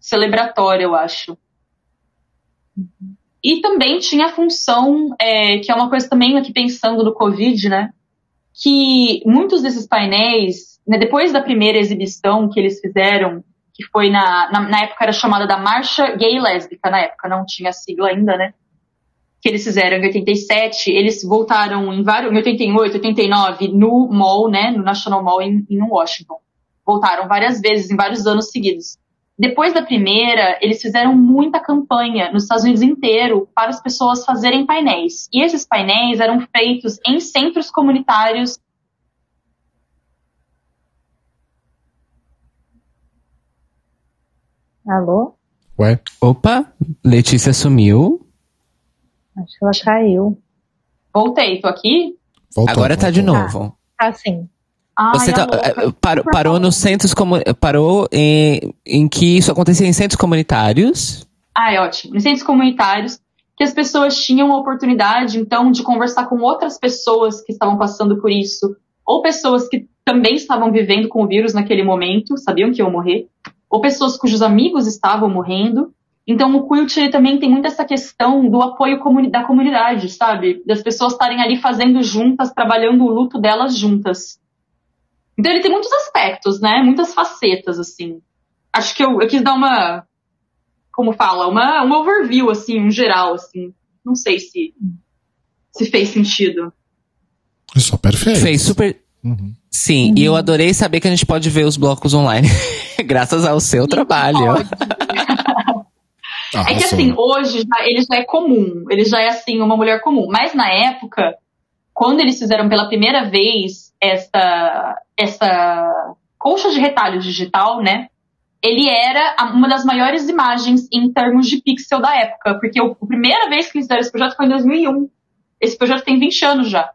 S5: celebratória, eu acho. E também tinha a função, é, que é uma coisa também aqui pensando no Covid, né? Que muitos desses painéis, né, depois da primeira exibição que eles fizeram, que foi na, na, na época era chamada da Marcha Gay e Lésbica, na época não tinha sigla ainda, né? Que eles fizeram em 87, eles voltaram em vários, em 88, 89, no mall, né? No National Mall em, em Washington. Voltaram várias vezes, em vários anos seguidos. Depois da primeira, eles fizeram muita campanha nos Estados Unidos inteiro para as pessoas fazerem painéis. E esses painéis eram feitos em centros comunitários.
S4: Alô?
S2: Ué?
S3: Opa, Letícia sumiu.
S4: Acho que ela caiu.
S5: Voltei, tô aqui?
S2: Voltou,
S3: Agora tá de
S2: voltou.
S3: novo.
S4: Assim.
S5: Ai,
S3: Você tá-
S5: louca.
S3: eh, parou, parou nos centros comu- parou em, em que isso acontecia em centros comunitários.
S5: Ah, é ótimo. Em centros comunitários, que as pessoas tinham a oportunidade, então, de conversar com outras pessoas que estavam passando por isso, ou pessoas que também estavam vivendo com o vírus naquele momento, sabiam que iam morrer, ou pessoas cujos amigos estavam morrendo. Então, o Quilt ele também tem muito essa questão do apoio comuni- da comunidade, sabe? Das pessoas estarem ali fazendo juntas, trabalhando o luto delas juntas. Então, ele tem muitos aspectos, né? Muitas facetas, assim. Acho que eu, eu quis dar uma como fala, uma, um overview, assim, um geral, assim. Não sei se, se fez sentido.
S2: Isso, perfeito.
S3: Fez super.
S2: Uhum.
S3: Sim, e eu adorei saber que a gente pode ver os blocos online. graças ao seu trabalho.
S5: Pode. É que assim, hoje já, ele já é comum, ele já é assim, uma mulher comum. Mas na época, quando eles fizeram pela primeira vez essa, essa colcha de retalho digital, né? Ele era uma das maiores imagens em termos de pixel da época, porque o, a primeira vez que eles fizeram esse projeto foi em 2001. Esse projeto tem 20 anos já.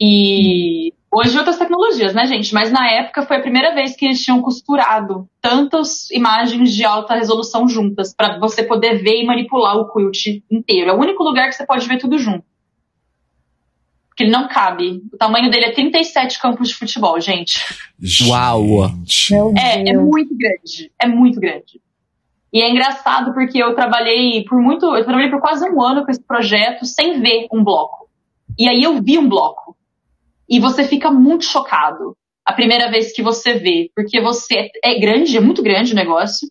S5: E hoje outras tecnologias, né, gente? Mas na época foi a primeira vez que eles tinham costurado tantas imagens de alta resolução juntas para você poder ver e manipular o quilt inteiro. É o único lugar que você pode ver tudo junto. Porque ele não cabe. O tamanho dele é 37 campos de futebol, gente.
S3: Uau.
S5: É, é muito grande. É muito grande. E é engraçado porque eu trabalhei por muito. Eu trabalhei por quase um ano com esse projeto sem ver um bloco. E aí eu vi um bloco. E você fica muito chocado a primeira vez que você vê. Porque você é grande, é muito grande o negócio.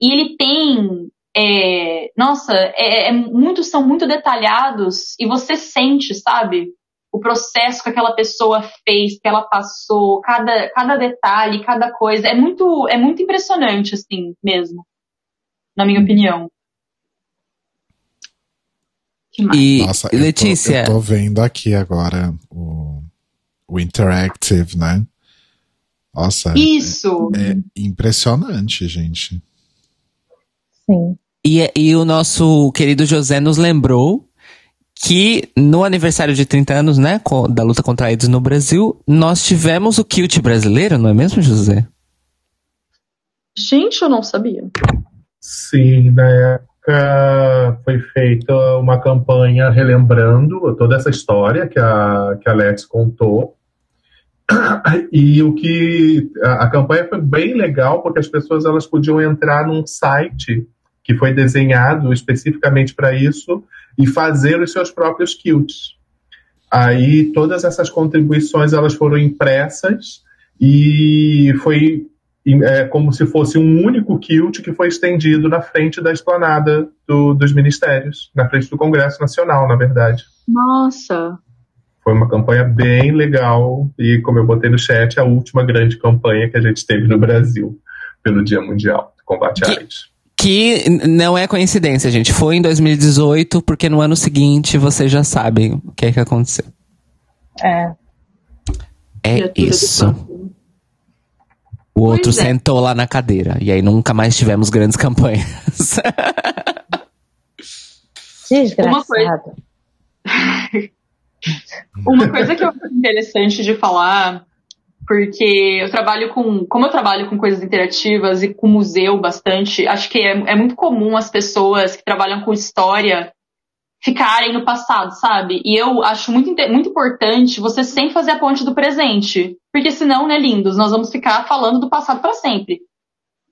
S5: E ele tem. é, nossa, é, é muitos são muito detalhados e você sente, sabe? O processo que aquela pessoa fez, que ela passou, cada, cada detalhe, cada coisa. É muito, é muito impressionante, assim, mesmo. Na minha opinião. Que mais?
S3: E
S2: Nossa, eu tô-
S3: Letícia,
S2: Eu tô, vendo aqui agora o, o Interactive, né? Nossa,
S5: Isso!
S2: é impressionante, gente.
S4: Sim.
S3: e, e o nosso querido José nos lembrou que no aniversário de 30 anos, né, da luta contra a AIDS no Brasil, nós tivemos o kilt brasileiro, não é mesmo, José?
S5: Gente, eu não sabia.
S6: Sim, na época foi feita uma campanha relembrando toda essa história que a, que a Alex contou. E o que a, a campanha foi bem legal porque as pessoas elas podiam entrar num site que foi desenhado especificamente para isso e fazer os seus próprios quilts. Aí todas essas contribuições elas foram impressas e foi é como se fosse um único quilt que foi estendido na frente da esplanada do- dos ministérios, na frente do Congresso Nacional, na verdade.
S5: Nossa!
S6: Foi uma campanha bem legal e, como eu botei no chat, a última grande campanha que a gente teve no Brasil pelo Dia Mundial do Combate à
S3: Que-
S6: AIDS.
S3: Que não é coincidência, gente. Foi em 2018, porque no ano seguinte vocês já sabem o que é que aconteceu.
S4: É.
S3: É isso. O outro
S5: é.
S3: sentou lá na cadeira. E aí nunca mais tivemos grandes campanhas.
S5: Uma coisa-. Uma coisa que eu acho interessante de falar, porque eu trabalho com. Como eu trabalho com coisas interativas e com museu bastante, acho que é, é muito comum as pessoas que trabalham com história ficarem no passado, sabe? E eu acho muito, muito importante você sempre fazer a ponte do presente. Porque senão, né, lindos, nós vamos ficar falando do passado para sempre.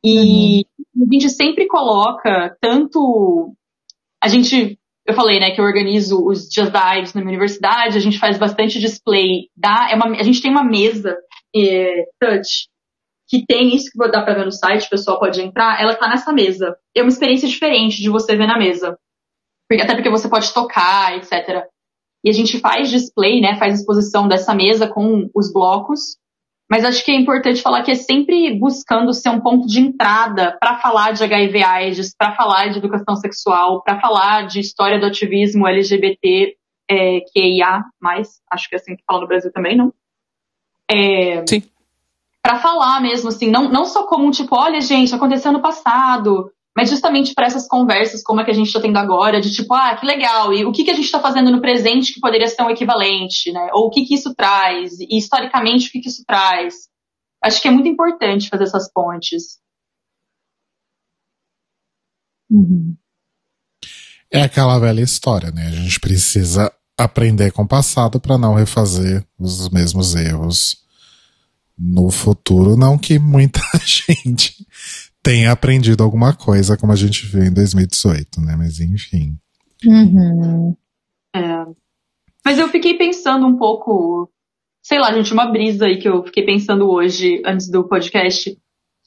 S5: E a gente sempre coloca tanto. A gente. Eu falei, né, que eu organizo os dias da AIDS na minha universidade, a gente faz bastante display. Da, é uma, a gente tem uma mesa é, touch que tem isso que dá pra ver no site, o pessoal pode entrar, ela tá nessa mesa. É uma experiência diferente de você ver na mesa. Até porque você pode tocar, etc. E a gente faz display, né, faz exposição dessa mesa com os blocos. Mas acho que é importante falar que é sempre buscando ser um ponto de entrada para falar de HIV/AIDS, para falar de educação sexual, para falar de história do ativismo LGBT, é, QIA+, acho que é assim que fala no Brasil também, não? É,
S3: Sim.
S5: Para falar mesmo, assim, não, não só como um tipo, olha, gente, aconteceu no passado, mas justamente para essas conversas como a que a gente está tendo agora, de tipo, ah, que legal, e o que, que a gente está fazendo no presente que poderia ser um equivalente, né? Ou o que, que isso traz, e historicamente o que, que isso traz. Acho que é muito importante fazer essas pontes.
S2: É aquela velha história, né? A gente precisa aprender com o passado para não refazer os mesmos erros no futuro. Não que muita gente tenha aprendido alguma coisa, como a gente viu em 2018, né? Mas enfim.
S4: Uhum.
S5: É. Mas eu fiquei pensando um pouco, sei lá, gente, uma brisa aí que eu fiquei pensando hoje, antes do podcast,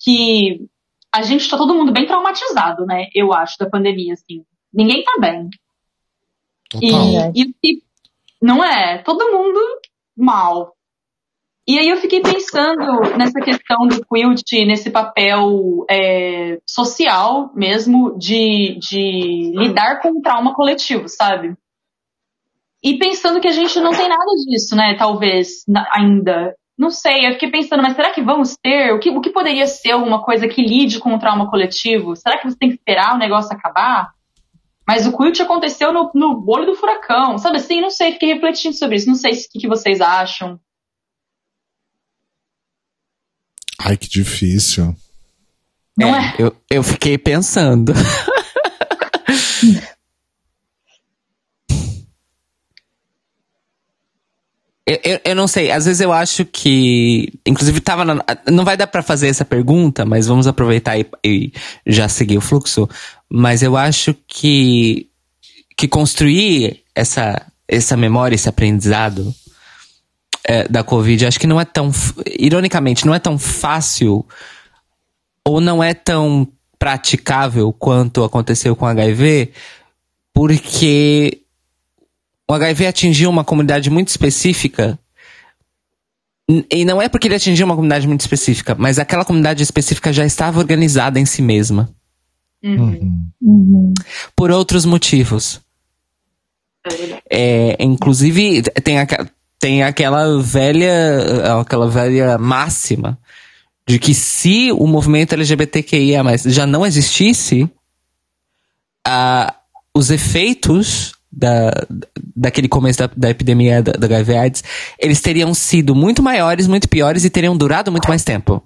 S5: que a gente tá todo mundo bem traumatizado, né? Eu acho, da pandemia, assim. Ninguém tá bem.
S2: Total.
S5: E, e- e- não é, todo mundo mal. E aí eu fiquei pensando nessa questão do quilt, nesse papel é, social mesmo de, de lidar com o trauma coletivo, sabe? E pensando que a gente não tem nada disso, né? Talvez ainda. Não sei, eu fiquei pensando, mas será que vamos ter? O que, o que poderia ser alguma coisa que lide com o trauma coletivo? Será que você tem que esperar o negócio acabar? Mas o quilt aconteceu no, no olho do furacão, sabe assim? Não sei, fiquei refletindo sobre isso. Não sei o que, que vocês acham.
S2: Ai, que difícil.
S5: Não
S3: É, Eu, eu fiquei pensando. Eu, eu, eu não sei, às vezes eu acho que. Inclusive, tava na- não vai dar pra fazer essa pergunta, mas vamos aproveitar e, e já seguir o fluxo. Mas eu acho que, que construir essa, essa memória, esse aprendizado é, da Covid, acho que não é tão. Ironicamente, não é tão fácil ou não é tão praticável quanto aconteceu com o HIV, porque o HIV atingiu uma comunidade muito específica. E não é porque ele atingiu uma comunidade muito específica, mas aquela comunidade específica já estava organizada em si mesma.
S2: Uhum.
S4: Uhum.
S3: Por outros motivos.
S5: É.
S3: É, inclusive, tem, aqua- tem aquela velha, aquela velha máxima de que se o movimento LGBTQIA já não existisse, ah, os efeitos da, daquele começo da, da epidemia da, da HIV AIDS, eles teriam sido muito maiores, muito piores e teriam durado muito mais tempo.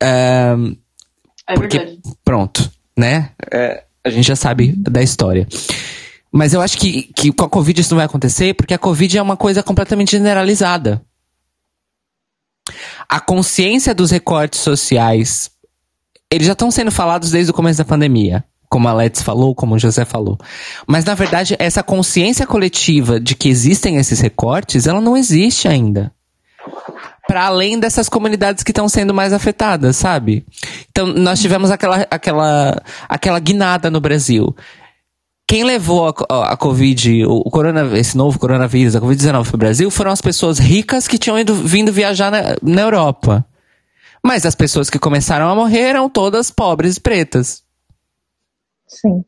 S5: É
S3: Porque-
S5: verdade.
S3: pronto, né? É, a gente já sabe da história. Mas eu acho que, que com a Covid isso não vai acontecer, porque a Covid é uma coisa completamente generalizada. A consciência dos recortes sociais, eles já estão sendo falados desde o começo da pandemia. Como a Let's falou, como o José falou. Mas, na verdade, essa consciência coletiva de que existem esses recortes, ela não existe ainda. Para além dessas comunidades que estão sendo mais afetadas, sabe? Então, nós tivemos aquela, aquela, aquela guinada no Brasil. Quem levou a, co- a Covid, o, o corona, esse novo coronavírus, a Covid-19 para o Brasil, foram as pessoas ricas que tinham ido, vindo viajar na, na Europa. Mas as pessoas que começaram a morrer eram todas pobres e pretas.
S4: Sim.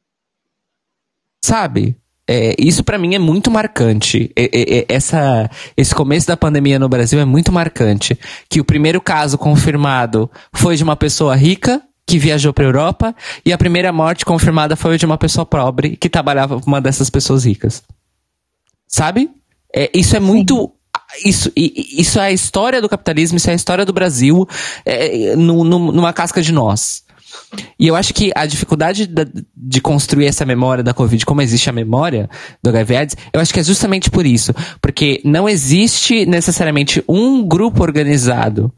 S3: Sabe? É, isso pra mim é muito marcante. É- é- é- essa, esse começo da pandemia no Brasil é muito marcante. Que o primeiro caso confirmado foi de uma pessoa rica que viajou pra Europa e a primeira morte confirmada foi de uma pessoa pobre que trabalhava com uma dessas pessoas ricas. Sabe? É, isso é muito. Isso, i- i- isso é a história do capitalismo, isso é a história do Brasil é, nu- nu- numa casca de nós. E eu acho que a dificuldade da- de construir essa memória da Covid, como existe a memória do HIV AIDS, eu acho que é justamente por isso. Porque não existe necessariamente um grupo organizado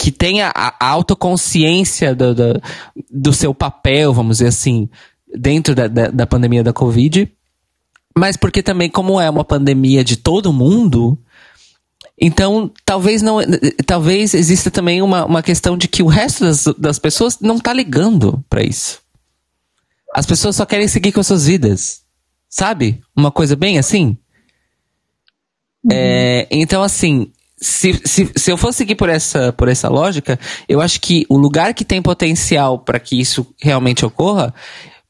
S3: que tenha a a autoconsciência do, do, do seu papel, vamos dizer assim, dentro da, da, da pandemia da Covid. Mas porque também, como é uma pandemia de todo mundo, então talvez não. Talvez exista também uma, uma questão de que o resto das, das pessoas não tá ligando pra isso. As pessoas só querem seguir com as suas vidas. Sabe? Uma coisa bem assim. É, então, assim, se, se, se eu for seguir por essa, por essa lógica, eu acho que o lugar que tem potencial para que isso realmente ocorra,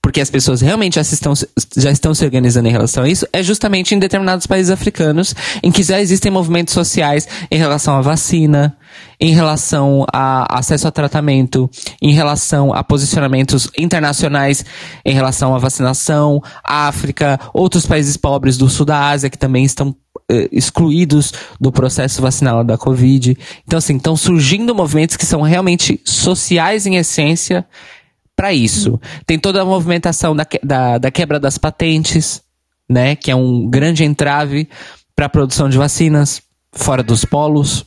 S3: porque as pessoas realmente já, estão, já estão se organizando em relação a isso, é justamente em determinados países africanos, em que já existem movimentos sociais em relação à vacina, em relação a acesso a tratamento, em relação a posicionamentos internacionais em relação à vacinação, África, outros países pobres do sul da Ásia que também estão eh, excluídos do processo vacinal da Covid. Então, assim, estão surgindo movimentos que são realmente sociais em essência para isso. Tem toda a movimentação da, da, da quebra das patentes, né? Que é um grande entrave para a produção de vacinas fora dos polos.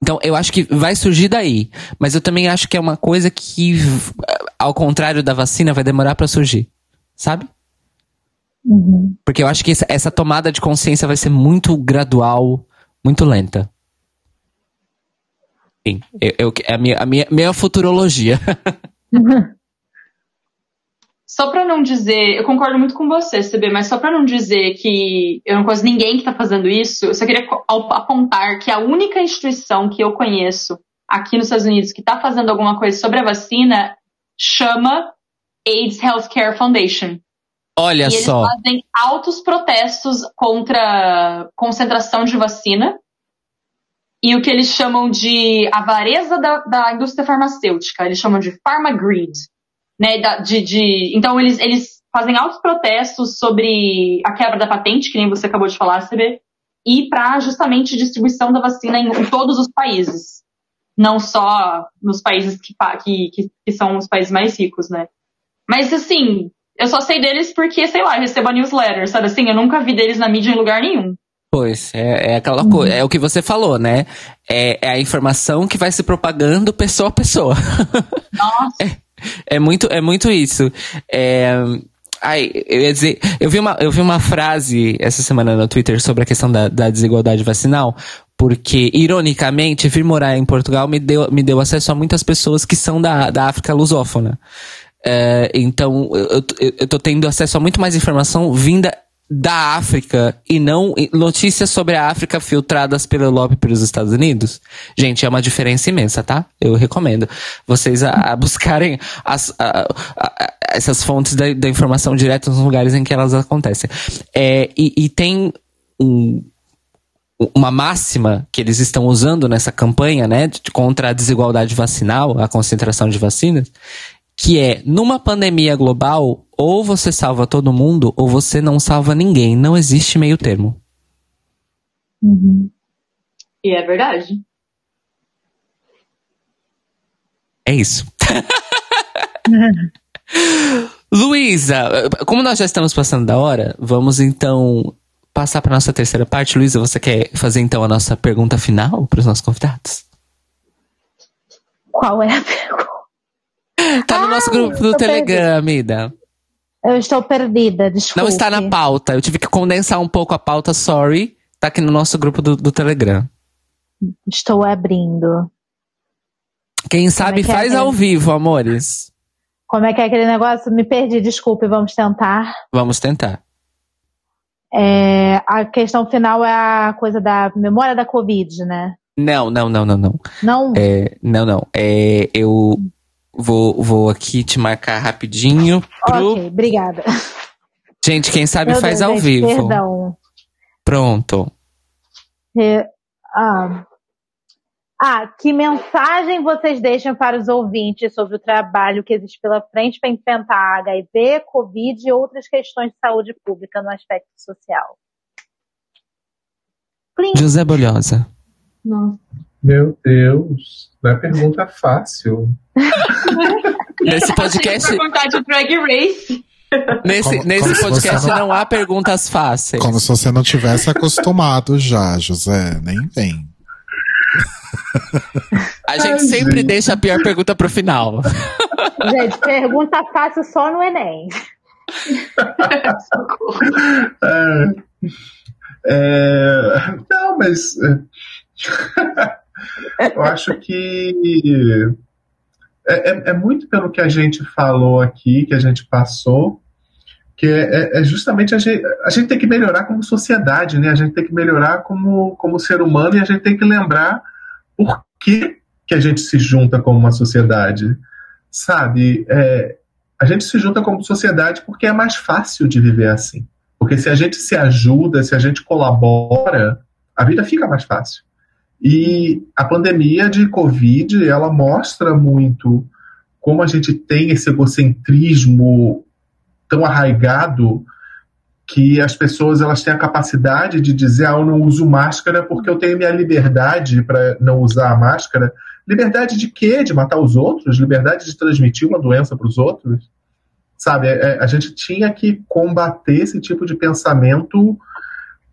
S3: Então, eu acho que vai surgir daí. Mas eu também acho que é uma coisa que, v- ao contrário da vacina, vai demorar para surgir. Sabe?
S4: Uhum.
S3: Porque eu acho que essa, essa tomada de consciência vai ser muito gradual, muito lenta. Sim, eu, eu- é a minha, a minha, minha futurologia.
S5: Só pra não dizer, eu concordo muito com você, CB, mas só pra não dizer que eu não conheço ninguém que tá fazendo isso, eu só queria apontar que a única instituição que eu conheço aqui nos Estados Unidos que tá fazendo alguma coisa sobre a vacina chama AIDS Healthcare Foundation.
S3: Olha
S5: e eles
S3: só.
S5: fazem altos protestos contra concentração de vacina e o que eles chamam de avareza da, da indústria farmacêutica. Eles chamam de pharma greed. Né, da- de, de- então eles, eles fazem altos protestos sobre a quebra da patente, que nem você acabou de falar, CB, e para justamente distribuição da vacina em, em todos os países. Não só nos países que, que, que, que são os países mais ricos, né? Mas assim, eu só sei deles porque, sei lá, eu recebo a newsletter, sabe assim? Eu nunca vi deles na mídia em lugar nenhum.
S3: Pois, é, é aquela coisa, é o que você falou, né? É, é a informação que vai se propagando pessoa a pessoa.
S5: Nossa.
S3: É muito, é muito isso. É, ai, eu ia dizer, eu vi, uma, eu vi uma frase essa semana no Twitter sobre a questão da, da desigualdade vacinal, porque, ironicamente, vir morar em Portugal me deu, me deu acesso a muitas pessoas que são da, da África lusófona. É, então, eu, eu, eu tô tendo acesso a muito mais informação vinda da África e não notícias sobre a África filtradas pelo lobby pelos Estados Unidos. Gente, é uma diferença imensa, tá? Eu recomendo vocês a, a buscarem as, a- a- essas fontes da, da informação direto nos lugares em que elas acontecem. É, e, e tem um, uma máxima que eles estão usando nessa campanha, né, de- contra a desigualdade vacinal, a concentração de vacinas, que é numa pandemia global, ou você salva todo mundo, ou você não salva ninguém. Não existe meio termo.
S4: Uhum.
S5: E é verdade.
S3: É isso. Luísa, como nós já estamos passando da hora, vamos então passar para nossa terceira parte. Luísa, você quer fazer então a nossa pergunta final para os nossos convidados?
S4: Qual é a pergunta?
S3: Tá no nosso grupo do
S4: tô
S3: Telegram, Amida.
S4: Eu estou perdida, desculpa.
S3: Não está na pauta. Eu tive que condensar um pouco a pauta, sorry. Tá aqui no nosso grupo do, do Telegram.
S4: Estou abrindo.
S3: Quem sabe
S4: que é,
S3: faz
S4: né?
S3: ao vivo, amores.
S4: Como é que é aquele negócio? Me perdi, desculpe, vamos tentar.
S3: Vamos tentar.
S4: É, a questão final é a coisa da memória da Covid, né?
S3: Não, não, não, não, não.
S4: Não?
S3: É, não, não. É, eu vou, vou aqui te marcar rapidinho pro.
S4: Ok, obrigada.
S3: Gente, quem sabe
S4: Meu
S3: faz
S4: Deus,
S3: ao
S4: gente,
S3: vivo.
S4: Perdão.
S3: Pronto.
S4: É, ah, Ah, que mensagem vocês deixam para os ouvintes sobre o trabalho que existe pela frente para enfrentar HIV, Covid e outras questões de saúde pública no aspecto social? Plim.
S3: José Bolhosa.
S4: Nossa.
S6: Meu Deus, não é pergunta fácil.
S3: Nesse podcast,
S5: perguntar de Drag Race.
S3: nesse,
S2: Como-
S3: nesse
S2: como
S3: podcast
S2: não-
S3: não há perguntas fáceis.
S2: Como se você não tivesse acostumado já, José. Nem vem.
S3: A gente sempre deixa a pior pergunta pro final.
S4: Gente, pergunta fácil só no Enem.
S6: É, é, não, mas é, eu acho que é, é- é muito pelo que a gente falou aqui, que a gente passou, que é, é- é justamente a gente, a gente tem que melhorar como sociedade, né? A gente tem que melhorar como, como ser humano e a gente tem que lembrar por que, que a gente se junta como uma sociedade, sabe? É, a gente se junta como sociedade porque é mais fácil de viver assim. Porque se a gente se ajuda, se a gente colabora, a vida fica mais fácil. E a pandemia de Covid, ela mostra muito como a gente tem esse egocentrismo tão arraigado que as pessoas elas têm a capacidade de dizer, ah, eu não uso máscara porque eu tenho minha liberdade para não usar a máscara. Liberdade de quê? De matar os outros? Liberdade de transmitir uma doença para os outros? Sabe, é- é- a gente tinha que combater esse tipo de pensamento,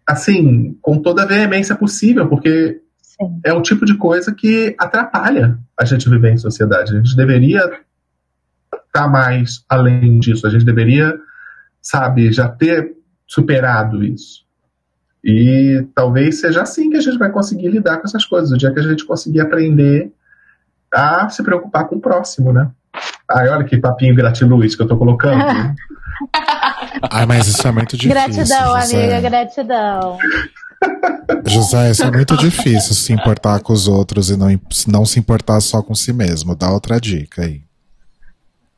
S6: assim, com toda a veemência possível, porque
S4: Sim.
S6: é o tipo de coisa que atrapalha a gente viver em sociedade. A gente deveria estar mais além disso. A gente deveria, sabe, já ter superado isso. E talvez seja assim que a gente vai conseguir lidar com essas coisas. O dia que a gente conseguir aprender a se preocupar com o próximo, né? Ai, olha que papinho gratiluz que eu tô colocando.
S2: Ai, mas isso é muito difícil.
S4: gratidão, amiga, gratidão.
S2: José, isso é muito difícil se importar com os outros e não, não se importar só com si mesmo. Dá outra dica aí.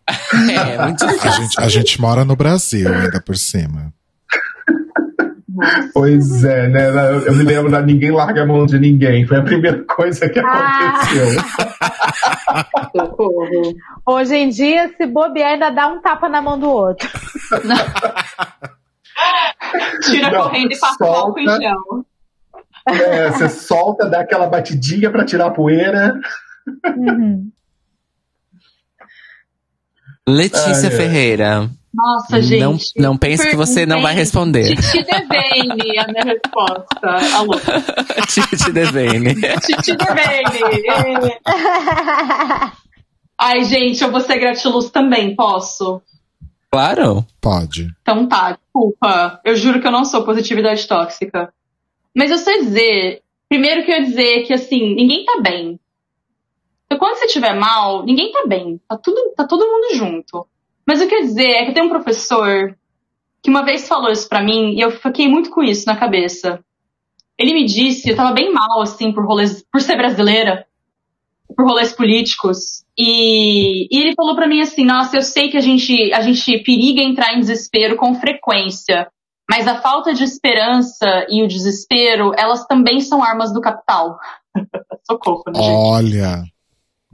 S3: É, muito
S2: A
S3: difícil.
S2: gente, a gente mora no Brasil, ainda por cima.
S6: Pois é, né? Eu me lembro da Ninguém Larga a Mão de Ninguém. Foi a primeira coisa que
S4: Ah.
S6: aconteceu.
S5: Socorro.
S4: Hoje em dia, se bobear, ainda dá um tapa na mão do outro.
S5: Tira
S6: Não,
S5: correndo e passa o
S6: solta.
S5: álcool em gel.
S6: É, você solta, dá aquela batidinha pra tirar a poeira.
S4: Uhum.
S3: Letícia
S6: Ai.
S3: Gente,
S5: Nossa, gente.
S3: Não, não pense que você não vai responder.
S5: Titi Devane, a minha resposta. Alô.
S3: Titi Devane.
S5: Titi Devane. Ai, gente, eu vou ser gratiluz também, posso?
S3: Claro.
S2: Pode.
S5: Então tá, desculpa. Eu juro que eu não sou positividade tóxica. Mas eu sei dizer, primeiro que eu ia dizer que assim, ninguém tá bem. Então, quando você estiver mal, ninguém tá bem. Tá, tudo, tá todo mundo junto. Mas o que eu ia dizer é que tem um professor que uma vez falou isso pra mim e eu fiquei muito com isso na cabeça. Ele me disse, eu tava bem mal, assim, por rolês, por ser brasileira, por rolês políticos. E, e ele falou pra mim assim, nossa, eu sei que a gente, a gente periga entrar em desespero com frequência, mas a falta de esperança e o desespero, elas também são armas do capital. Socorro, né, gente?
S2: Olha.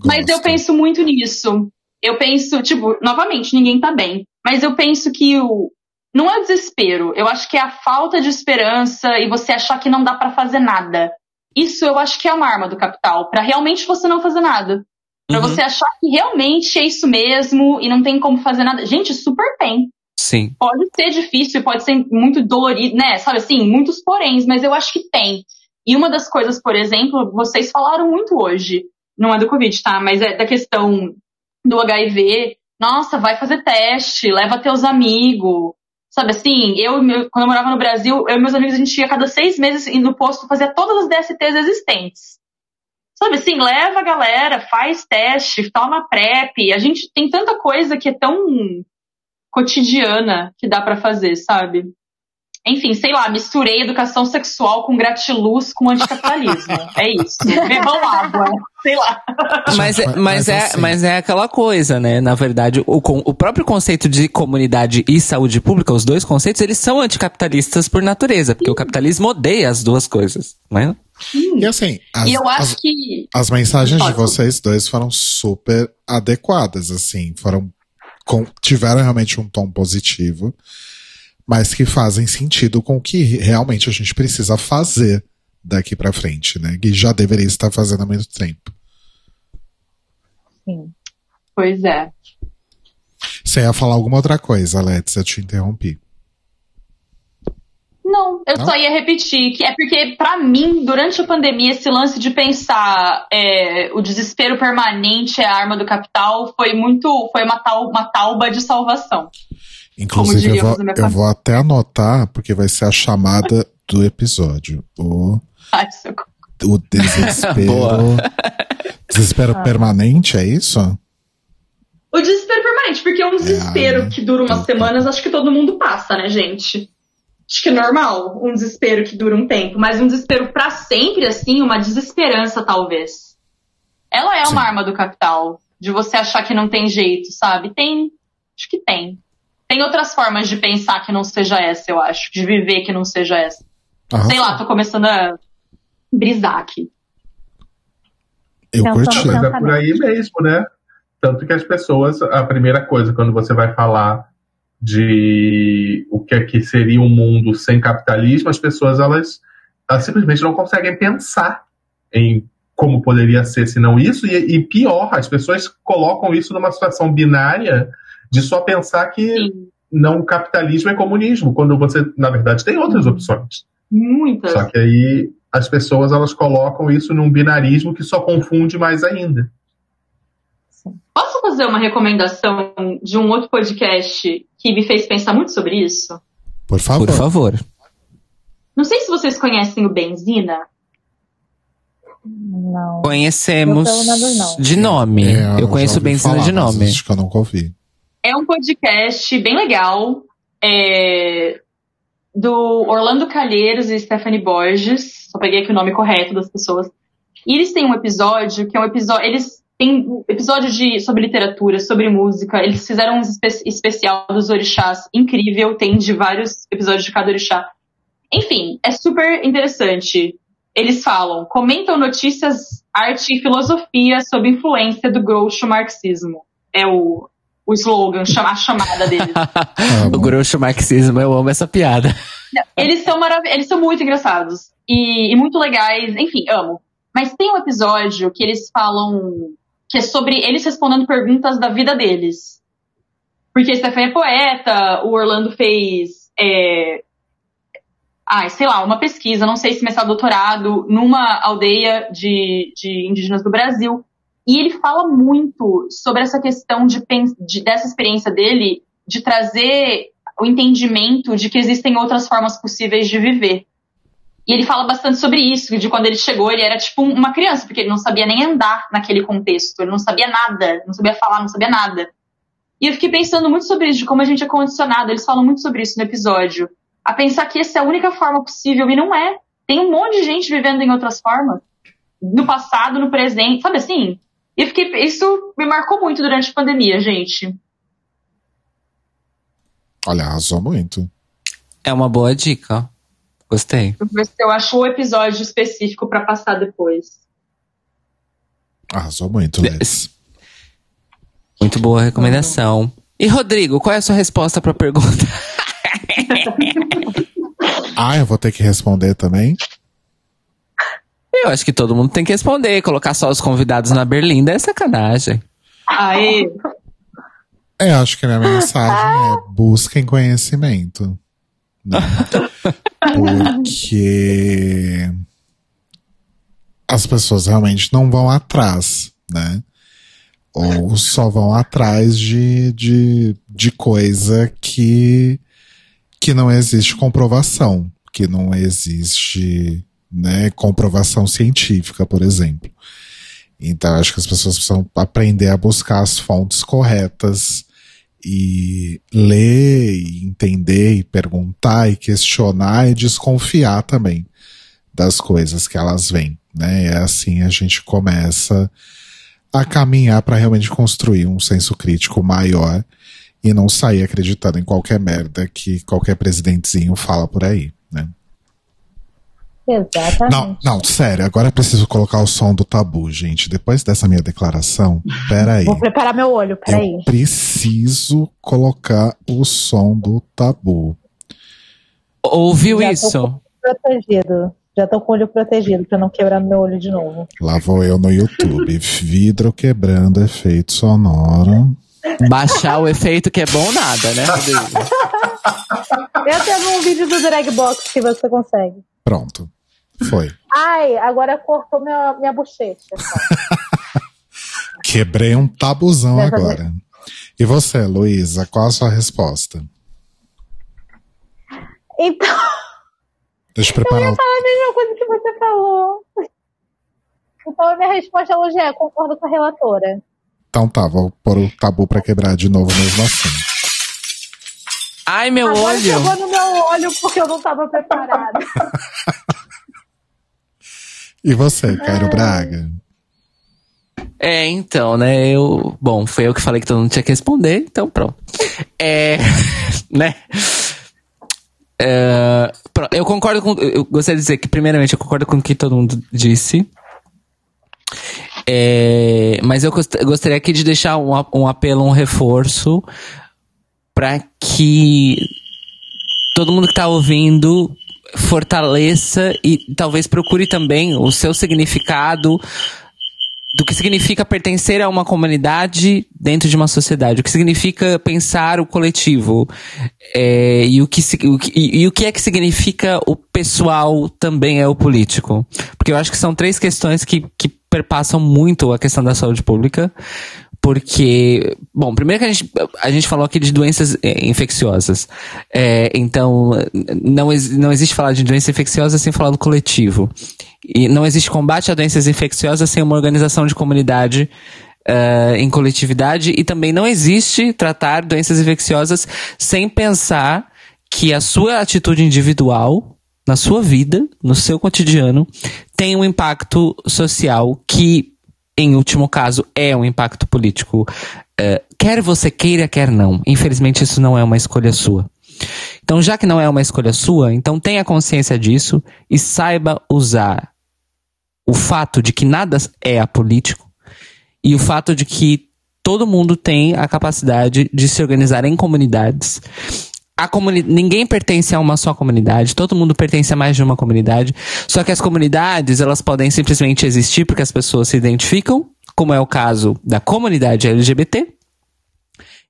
S5: Mas eu penso muito nisso. Eu penso, tipo, novamente, ninguém tá bem. Mas eu penso que o. Não é o desespero. Eu acho que é a falta de esperança e você achar que não dá pra fazer nada. Isso eu acho que é uma arma do capital. Pra realmente você não fazer nada. Pra
S3: Uhum.
S5: você achar que realmente é isso mesmo e não tem como fazer nada. Gente, super tem.
S3: Sim.
S5: Pode ser difícil, pode ser muito dolorido, né? Sabe assim, muitos poréns, mas eu acho que tem. E uma das coisas, por exemplo, vocês falaram muito hoje, não é do Covid, tá? Mas é da questão do HIV. Nossa, vai fazer teste, leva teus amigos. Sabe assim, eu, meu- quando eu morava no Brasil, eu e meus amigos, a gente ia cada seis meses indo no posto fazer todas as DSTs existentes. Sabe assim, leva a galera, faz teste, toma PrEP. A gente tem tanta coisa que é tão cotidiana que dá pra fazer, sabe? Enfim, sei lá, misturei educação sexual com gratiluz com anticapitalismo. é isso. Bebam água. Sei lá.
S3: Mas, é-
S2: mas-
S3: mas é,
S2: assim-
S3: mas é aquela coisa, né? Na verdade, o, o próprio conceito de comunidade e saúde pública, os dois conceitos, eles são anticapitalistas por natureza, porque o capitalismo odeia as duas coisas, né?
S2: E assim, as,
S5: e eu acho
S2: as,
S5: que.
S2: as mensagens de
S5: Pode.
S2: vocês dois foram super adequadas, assim, foram com- tiveram realmente um tom positivo, mas que fazem sentido com o que realmente a gente precisa fazer daqui pra frente, né? Que já deveria estar fazendo há muito tempo.
S4: Sim.
S5: Pois é.
S2: Você ia falar alguma outra coisa, Alex, eu te interrompi.
S5: Não, eu
S2: Não?
S5: só ia repetir que é porque, pra mim, durante a pandemia, esse lance de pensar é, o desespero permanente é a arma do capital foi muito. Foi uma, tal, uma tauba de salvação.
S2: Inclusive, eu vou, eu vou até anotar, porque vai ser a chamada do episódio. O,
S5: Ai,
S2: o desespero. Desespero permanente, é isso?
S5: O desespero permanente, porque é um desespero
S2: ai,
S5: que dura umas semanas, acho que todo mundo passa, né, gente? Acho que é normal um desespero que dura um tempo, mas um desespero pra sempre, assim, uma desesperança, talvez. Ela é
S2: Sim.
S5: uma arma do capital, de você achar que não tem jeito, sabe? Tem. Acho que tem. Tem outras formas de pensar que não seja essa, eu acho. De viver que não seja essa.
S2: Aham.
S5: Sei lá, tô começando a brisar aqui.
S2: Eu
S4: Pensando
S2: curti.
S6: Mas é por aí mesmo, né? Tanto que as pessoas, a primeira coisa, quando você vai falar de o que é que seria um mundo sem capitalismo, as pessoas elas, elas simplesmente não conseguem pensar em como poderia ser se não isso, e, e pior, as pessoas colocam isso numa situação binária de só pensar que
S5: Sim.
S6: não capitalismo é comunismo, quando você, na verdade, tem outras opções.
S5: Muitas.
S6: Só que aí as pessoas elas colocam isso num binarismo que só confunde mais ainda.
S5: Posso fazer uma recomendação de um outro podcast que me fez pensar muito sobre isso?
S2: Por favor.
S3: Por favor.
S5: Não sei se vocês conhecem o Benzina.
S4: Não.
S3: Conhecemos
S4: Eu menos não.
S3: de nome.
S2: É,
S3: eu
S2: já
S3: conheço Benzina
S2: falar,
S3: de nome.
S2: Acho que eu nunca ouvi.
S5: É um podcast bem legal é, do Orlando Calheiros e Stephanie Borges. Só peguei aqui o nome correto das pessoas. E eles têm um episódio que é um episódio. Eles um episódio de, sobre literatura, sobre música. Eles fizeram um espe- especial dos orixás incrível. Tem de vários episódios de cada orixá. Enfim, é super interessante. Eles falam, comentam notícias, arte e filosofia sob influência do groucho marxismo. É o, o slogan, a chamada deles.
S3: o grosso marxismo, eu amo essa piada.
S5: Eles são eles são muito engraçados e, e muito legais, enfim, amo. Mas tem um episódio que eles falam que é sobre eles respondendo perguntas da vida deles. Porque a Stephanie é poeta, o Orlando fez, é, ai, sei lá, uma pesquisa, não sei se mestrado doutorado, numa aldeia de, de indígenas do Brasil. E ele fala muito sobre essa questão de, de- dessa experiência dele de trazer o entendimento de que existem outras formas possíveis de viver. E ele fala bastante sobre isso, de quando ele chegou, ele era tipo uma criança, porque ele não sabia nem andar naquele contexto, ele não sabia nada, não sabia falar, não sabia nada. E eu fiquei pensando muito sobre isso, de como a gente é condicionado, eles falam muito sobre isso no episódio, a pensar que essa é a única forma possível, e não é. Tem um monte de gente vivendo em outras formas, no passado, no presente, sabe assim? E eu fiquei, isso me marcou muito durante a pandemia, gente.
S2: Olha, arrasou muito.
S3: É uma boa dica. Gostei.
S5: Eu vou ver se eu acho o episódio específico pra passar depois.
S2: Arrasou muito, Lex.
S3: Muito boa recomendação. E Rodrigo, qual é a sua resposta pra pergunta?
S2: Ah, eu vou ter que responder também?
S3: Eu acho que todo mundo tem que responder. Colocar só os convidados na berlinda é sacanagem.
S5: Aê!
S2: É, acho que a minha mensagem é busquem conhecimento. Porque as pessoas realmente não vão atrás, né? Ou só vão atrás de, de, de coisa que, que não existe comprovação, que não existe né, comprovação científica, por exemplo. Então, acho que as pessoas precisam aprender a buscar as fontes corretas e ler, e entender, e perguntar, e questionar, e desconfiar também das coisas que elas veem, né? É assim a gente começa a caminhar para realmente construir um senso crítico maior e não sair acreditando em qualquer merda que qualquer presidentezinho fala por aí, né?
S4: Exatamente.
S2: Não, não, sério, agora é preciso colocar o som do tabu, gente. Depois dessa minha declaração, peraí.
S4: Vou preparar meu olho, peraí.
S2: Eu preciso colocar o som do tabu.
S3: Ouviu
S4: Já tô
S3: isso?
S4: Protegido. Já tô com o olho protegido pra não quebrar meu olho de novo.
S2: Lá vou eu no YouTube. Vidro quebrando efeito sonoro.
S3: Baixar o efeito que é bom nada, né, Rodrigo?
S4: Eu tenho um vídeo do Drag Box que você consegue.
S2: Pronto. Foi.
S4: Ai, agora cortou minha, minha bochecha.
S2: Quebrei um tabuzão
S4: Dessa
S2: agora. E você, Luísa, qual a sua resposta?
S4: Então,
S2: Deixa eu preparar. o-
S4: a mesma coisa que você falou. Então a minha resposta hoje é concordo com a relatora.
S2: Então tá, vou pôr o tabu pra quebrar de novo mesmo assim.
S3: Ai, meu
S4: Agora
S3: olho!
S4: chegou no meu olho porque eu não tava preparada.
S2: E você, Cairo Braga?
S3: É, então, né, eu... Bom, foi eu que falei que todo mundo tinha que responder, então pronto. É... né? É, pronto, eu concordo com... Eu gostaria de dizer que, primeiramente, eu concordo com o que todo mundo disse. É, mas eu gost- gostaria aqui de deixar um, um apelo, um reforço para que todo mundo que está ouvindo fortaleça e talvez procure também o seu significado do que significa pertencer a uma comunidade dentro de uma sociedade, o que significa pensar o coletivo é, e, o que, o que- e, e o que é que significa o pessoal também é o político. Porque eu acho que são três questões que, que perpassam muito a questão da saúde pública. Porque, bom, primeiro que a gente, a gente falou aqui de doenças eh, infecciosas. É, então, não, não existe falar de doença infecciosa sem falar do coletivo. E não existe combate a doenças infecciosas sem uma organização de comunidade eh, em coletividade. E também não existe tratar doenças infecciosas sem pensar que a sua atitude individual, na sua vida, no seu cotidiano, tem um impacto social que, em último caso, é um impacto político. Eh, quer você queira, quer não. Infelizmente, isso não é uma escolha sua. Então, já que não é uma escolha sua, então tenha consciência disso e saiba usar o fato de que nada é apolítico e o fato de que todo mundo tem a capacidade de se organizar em comunidades. A ninguém pertence a uma só comunidade, todo mundo pertence a mais de uma comunidade. Só que as comunidades, elas podem simplesmente existir porque as pessoas se identificam, como é o caso da comunidade LGBT.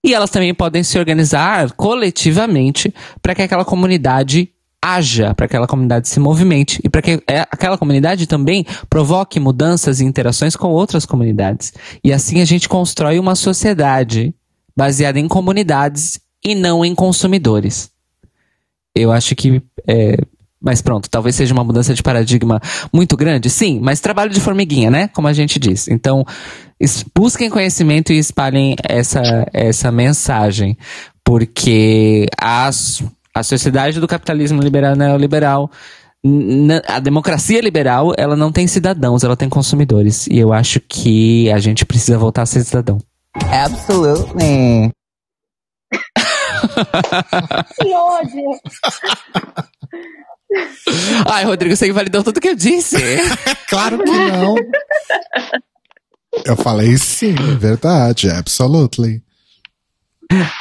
S3: E elas também podem se organizar coletivamente para que aquela comunidade haja, para que aquela comunidade se movimente e para que é, aquela comunidade também provoque mudanças e interações com outras comunidades. E assim a gente constrói uma sociedade baseada em comunidades e não em consumidores. Eu acho que. É, mas pronto, talvez seja uma mudança de paradigma muito grande, sim, mas trabalho de formiguinha, né? Como a gente diz. Então, busquem conhecimento e espalhem essa, essa mensagem, porque as, a sociedade do capitalismo liberal neoliberal, a democracia liberal, ela não tem cidadãos, ela tem consumidores. E eu acho que a gente precisa voltar a ser cidadão.
S8: Absolutely.
S4: Que ódio!
S3: Ai, Rodrigo, você invalidou tudo que eu disse.
S2: Claro que não. Eu falei sim, verdade, absolutely.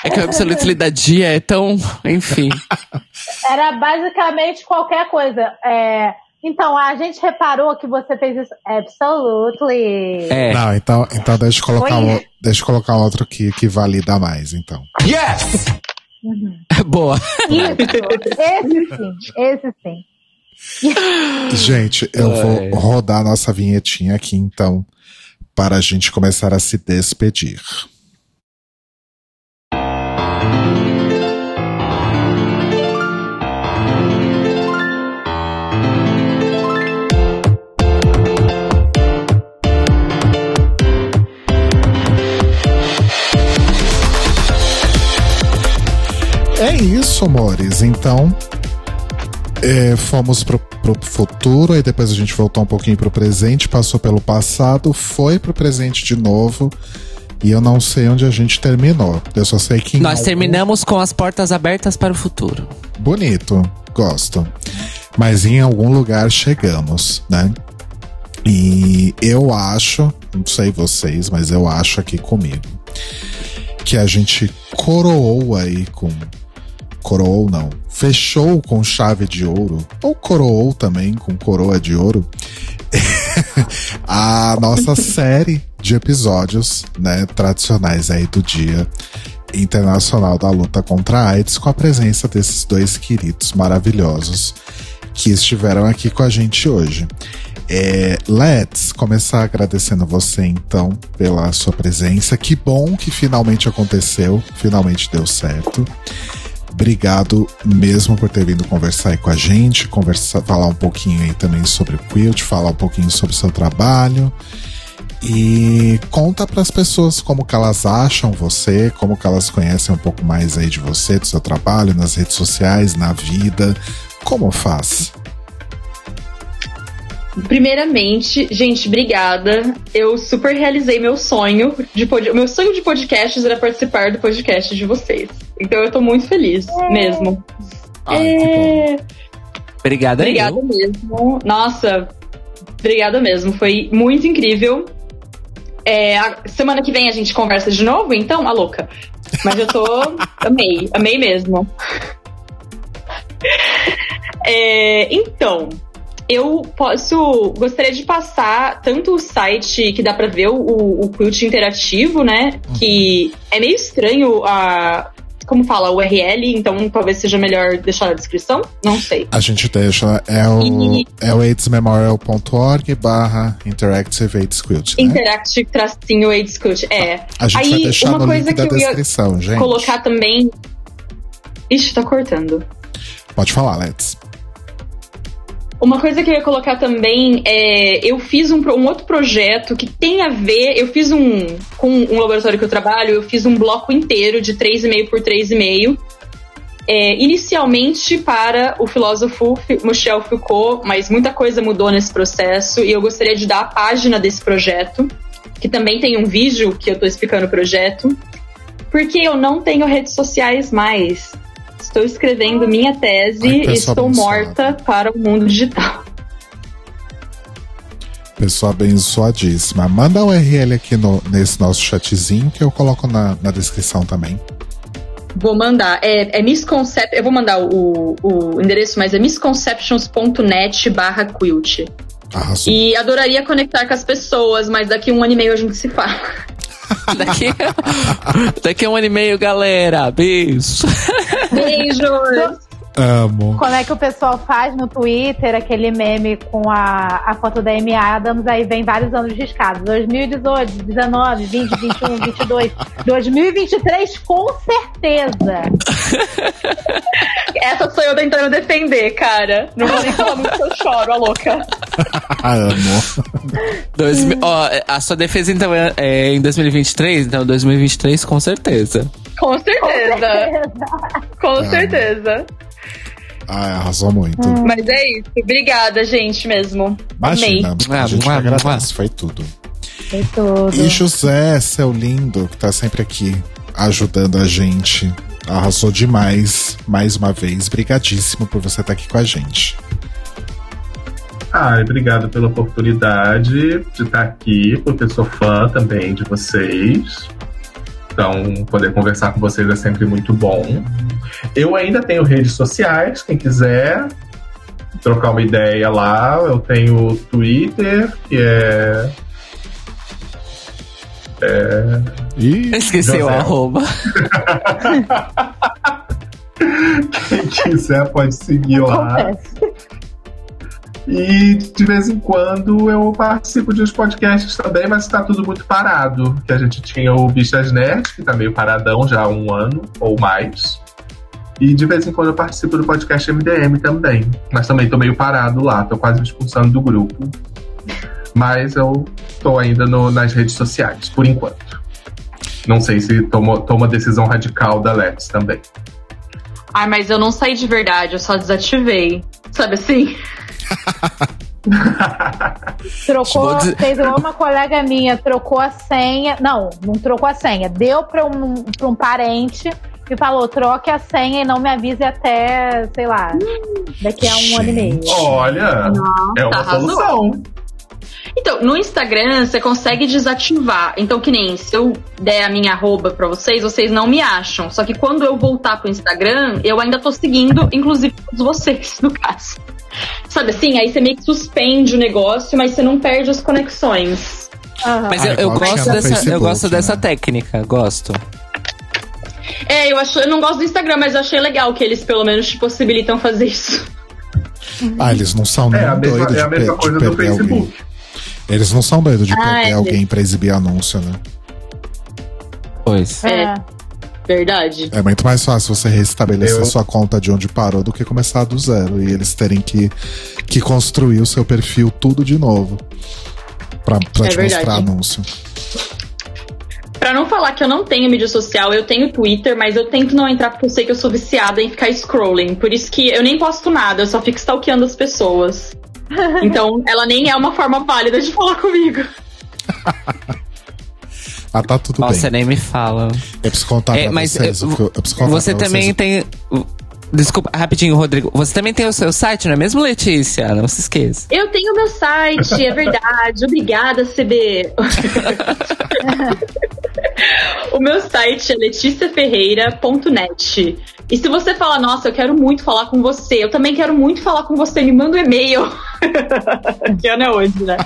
S3: É que o absolutely da dia é tão. Enfim.
S4: Era basicamente qualquer coisa. É, então, a gente reparou que você fez isso. Absolutely.
S3: É.
S2: Não, então, então deixa eu colocar, um, deixa eu colocar um outro aqui que valida mais, então.
S3: Boa.
S4: Isso. Esse sim. Esse sim.
S2: Gente, eu
S3: Ai.
S2: vou rodar a nossa vinhetinha aqui, então, para a gente começar a se despedir. É isso, amores. Então, é, fomos pro, pro futuro, aí depois a gente voltou um pouquinho pro presente, passou pelo passado, foi pro presente de novo. E eu não sei onde a gente terminou. Eu só sei que.
S3: Nós
S2: algum-
S3: terminamos com as portas abertas para o futuro.
S2: Bonito, gosto. Mas em algum lugar chegamos, né? E eu acho, não sei vocês, mas eu acho aqui comigo, que a gente coroou aí com. Coroou não. Fechou com chave de ouro. Ou coroou também com coroa de ouro. a nossa série de episódios, né, tradicionais aí do Dia Internacional da Luta contra a AIDS, com a presença desses dois queridos maravilhosos que estiveram aqui com a gente hoje. É, let's começar agradecendo você então pela sua presença. Que bom que finalmente aconteceu, finalmente deu certo. Obrigado mesmo por ter vindo conversar aí com a gente, conversar, falar um pouquinho aí também sobre o Quilt, falar um pouquinho sobre o seu trabalho. E conta para as pessoas como que elas acham você, como que elas conhecem um pouco mais aí de você, do seu trabalho, nas redes sociais, na vida. Como faz?
S5: Primeiramente, gente, obrigada. Eu super realizei meu sonho de pod... meu sonho de podcasts era participar do podcast de vocês. Então eu tô muito feliz, mesmo.
S2: Ai, bom.
S3: Obrigada,
S5: Obrigada
S3: eu.
S5: mesmo. Nossa, obrigada mesmo. Foi muito incrível. É, a semana que vem a gente conversa de novo, então, a louca. Mas eu tô. amei, amei mesmo. É, então, eu posso. Gostaria de passar tanto o site que dá pra ver o, o quilt interativo, né? Que é meio estranho a. Como fala, URL, então talvez seja melhor deixar na descrição? Não sei.
S2: A gente deixa, é o,
S5: E-
S2: é o aidsmemorial.org barra interactive AIDS Quilt, né?
S5: Interactive tracinho AIDS Quilt. É.
S2: A gente
S5: Aí,
S2: vai deixar
S5: uma
S2: no
S5: coisa
S2: link da
S5: que eu ia
S2: descrição, gente.
S5: Colocar também. Ixi, tá cortando.
S2: Pode falar, Let's.
S5: Uma coisa que eu ia colocar também é. Eu fiz um, um outro projeto que tem a ver. Eu fiz um. Com um laboratório que eu trabalho, eu fiz um bloco inteiro de 3,5 por 3,5. É, inicialmente para o filósofo Fi- Michel Foucault, mas muita coisa mudou nesse processo e eu gostaria de dar a página desse projeto, que também tem um vídeo que eu tô explicando o projeto, porque eu não tenho redes sociais mais. Estou escrevendo minha tese
S2: Ai,
S5: e estou
S2: abençoada.
S5: morta para o mundo digital.
S2: Pessoa abençoadíssima. Manda o URL aqui no, nesse nosso chatzinho que eu coloco na, na descrição também.
S5: Vou mandar. É, é misconcept. Eu vou mandar o, o endereço, mas é misconceptions.net barra quilt.
S2: Arrasou.
S5: E adoraria conectar com as pessoas, mas daqui um ano e meio a gente se fala.
S3: Daqui, daqui a um ano e meio, galera. Beijo.
S5: Beijos!
S2: Amo.
S4: Como é que o pessoal faz no Twitter aquele meme com a, a foto da Amy Adams, aí vem vários anos riscados. 2018, 19, 20, 21, 22, 2023, com certeza.
S5: Essa sou eu tentando defender, cara. Não vou nem falar muito que eu choro, a louca.
S2: Amo.
S3: Dois, ó, a sua defesa, então, é, é em 2023? Então, 2023, com certeza.
S5: Com certeza. Com
S2: Ah.
S5: certeza.
S2: Ai, arrasou muito.
S5: Mas é isso. Obrigada, gente, mesmo.
S2: Imagina,
S3: Amei.
S2: a gente que
S3: Ah,
S2: agradece, foi tudo.
S4: Foi tudo.
S2: E José, seu lindo, que tá sempre aqui ajudando a gente. Arrasou demais, mais uma vez. Brigadíssimo por você estar aqui com a gente.
S6: Ai, obrigado pela oportunidade de estar aqui, porque eu sou fã também de vocês. Então, poder conversar com vocês é sempre muito bom. Eu ainda tenho redes sociais, quem quiser trocar uma ideia lá, eu tenho o Twitter, que é.
S2: E
S3: Esqueci o
S6: José.
S3: arroba.
S6: Quem quiser pode seguir lá. E de vez em quando eu participo de uns podcasts também, mas está tudo muito parado. Que a gente tinha o Bichas Nerd, que tá meio paradão já há um ano ou mais. E de vez em quando eu participo do podcast MDM também. Mas também tô meio parado lá, tô quase me expulsando do grupo. Mas eu tô ainda no- nas redes sociais, por enquanto. Não sei se tomo, tomo a decisão radical da Let's também.
S5: Ai, mas eu não saí de verdade, eu só desativei. Sabe assim?
S4: Trocou,
S3: dizer-
S4: fez igual uma colega minha, trocou a senha. Não, não trocou a senha. Deu pra um, pra um parente e falou: troque a senha e não me avise até, sei lá, daqui a um ano e meio.
S6: Olha, é uma
S5: arrasou.
S6: solução.
S5: Então, no Instagram você consegue desativar. Então, que nem se eu der a minha arroba pra vocês, vocês não me acham. Só que quando eu voltar pro Instagram, eu ainda tô seguindo, inclusive todos vocês, no caso. Sabe assim? Aí você meio que suspende o negócio, mas você não perde as conexões.
S4: Aham.
S3: Mas
S2: Ah,
S3: eu, eu gosto dessa, eu
S2: Facebook,
S3: gosto dessa
S2: né?
S3: técnica, gosto.
S5: É, eu acho, eu não gosto do Instagram, mas eu achei legal que eles pelo menos te possibilitam fazer isso.
S2: Ah, eles não são
S6: É mesma,
S2: doidos
S6: é a
S2: de,
S6: mesma
S2: pe-
S6: coisa
S2: de
S6: do
S2: perder alguém.
S6: Facebook.
S2: Eles não são doidos de
S5: Ah,
S2: perder
S5: é.
S2: alguém pra exibir anúncio, né?
S3: Pois.
S4: É.
S5: Verdade.
S2: É muito mais fácil você restabelecer
S6: Eu-
S2: sua conta de onde parou do que começar do zero. E eles terem que, que construir o seu perfil tudo de novo. Pra, pra
S5: É
S2: te
S5: verdade.
S2: mostrar anúncio.
S5: Pra não falar que eu não tenho mídia social, eu tenho Twitter, mas eu tento não entrar porque eu sei que eu sou viciada em ficar scrolling. Por isso que eu nem posto nada, eu só fico stalkeando as pessoas. Então, ela nem é uma forma válida de falar comigo.
S2: Ah, tá tudo
S3: Nossa,
S2: bem.
S3: nem me fala.
S2: Eu preciso contar
S3: É,
S2: pra
S3: mas
S2: vocês.
S3: eu-
S2: eu,
S3: Você também
S2: vocês.
S3: tem. Desculpa, rapidinho, Rodrigo. Você também tem o seu site, não é mesmo, Letícia? Não se esqueça.
S5: Eu tenho meu site, é verdade. Obrigada, CB. o meu site é leticiaferreira.net. E se você fala, nossa, eu quero muito falar com você, eu também quero muito falar com você, me manda um e-mail. que ano é hoje, né?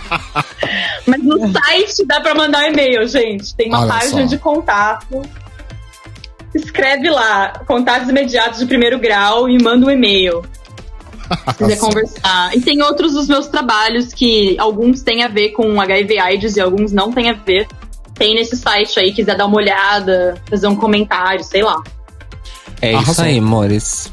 S5: Mas no site dá pra mandar um e-mail, gente. Tem uma
S2: Olha
S5: página
S2: só.
S5: de contato. Escreve lá, contatos imediatos de primeiro grau e manda um e-mail se quiser conversar. E tem outros dos meus trabalhos que alguns têm a ver com HIV AIDS e alguns não têm a ver. Tem nesse site aí, quiser dar uma olhada, fazer um comentário, sei lá.
S3: É isso
S2: Arrasou.
S3: aí, amores.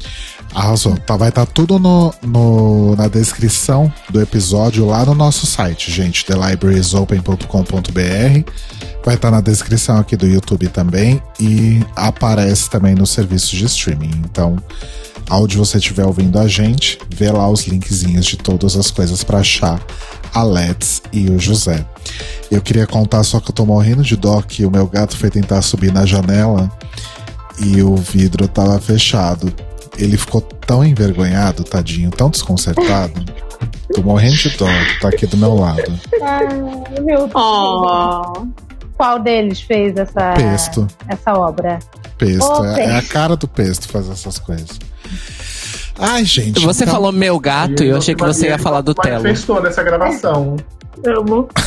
S2: Arrasou. Tá, vai estar tudo no, no- na descrição do episódio lá no nosso site, gente, thelibrariesopen.com.br. Vai estar na descrição aqui do YouTube também e aparece também nos serviços de streaming. Então, onde você estiver ouvindo a gente, vê lá os linkzinhos de todas as coisas para achar a Let's e o José. Eu queria contar só que eu tô morrendo de dó que o meu gato foi tentar subir na janela e o vidro tava fechado. Ele ficou tão envergonhado, tadinho, tão desconcertado. Tô morrendo de dó, tá aqui do meu lado.
S4: Ai, meu Deus.
S5: Oh.
S4: Qual deles fez essa,
S2: Pesto,
S4: essa obra?
S2: pesto.
S4: Ô,
S2: é, é a cara do pesto fazer essas coisas. Ai, gente.
S3: Você
S2: então-
S3: falou meu gato e eu achei que você ia falar do Telo.
S6: Manifestou nessa gravação.
S5: Amo.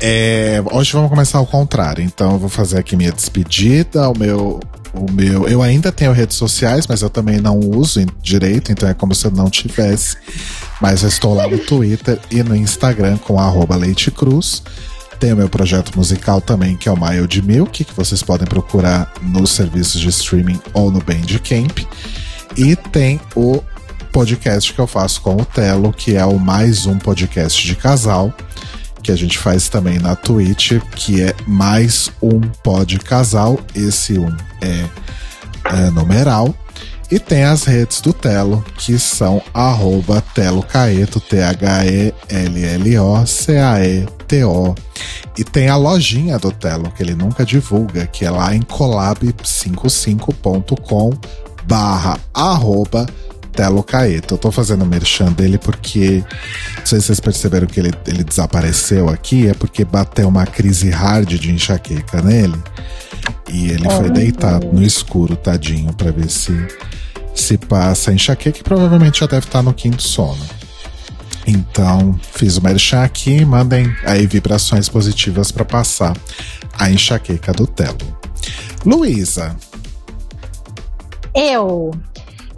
S2: É, hoje vamos começar ao contrário. Então eu vou fazer aqui minha despedida, o meu. O meu, eu ainda tenho redes sociais, mas eu também não uso direito, então é como se eu não tivesse. Mas eu estou lá no Twitter e no Instagram com arroba Leite Cruz. Tem o meu projeto musical também, que é o Mild Milk, que vocês podem procurar nos serviços de streaming ou no Bandcamp. E tem o podcast que eu faço com o Telo, que é o mais um podcast de casal, que a gente faz também na Twitch, que é mais um pod casal. Esse um é, é numeral. E tem as redes do Telo, que são arroba Telo Caeto, T-H-E-L-L-O-C-A-E-T-O. E tem a lojinha do Telo, que ele nunca divulga, que é lá em collab55.com barra arroba Telo Caeto. Eu tô fazendo merchan dele porque, não sei se vocês perceberam que ele, ele desapareceu aqui, é porque bateu uma crise hard de enxaqueca nele. E ele foi deitado no escuro, tadinho, pra ver se se passa a enxaqueca, que provavelmente já deve estar no quinto sono. Então, fiz o merchan aqui, mandem aí vibrações positivas pra passar a enxaqueca do Telo. Luísa,
S4: Eu.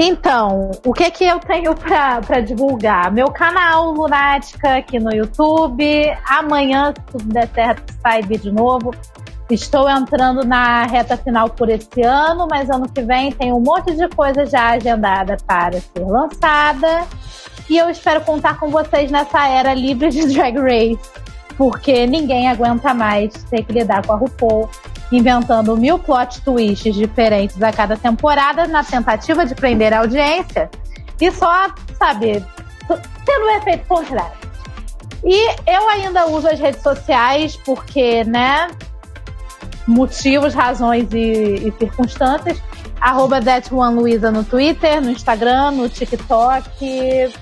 S4: Então, o que que eu tenho pra divulgar? Meu canal Lunática aqui no YouTube. Amanhã, se tudo der certo, sai vídeo novo. Estou entrando na reta final por esse ano, mas ano que vem tem um monte de coisa já agendada para ser lançada. E eu espero contar com vocês nessa era livre de Drag Race, porque ninguém aguenta mais ter que lidar com a RuPaul inventando mil plot twists diferentes a cada temporada na tentativa de prender a audiência e só, sabe, tendo um efeito contrário. E eu ainda uso as redes sociais porque, né, motivos, razões e, e circunstâncias. Arroba That One Luiza no Twitter, no Instagram, no TikTok.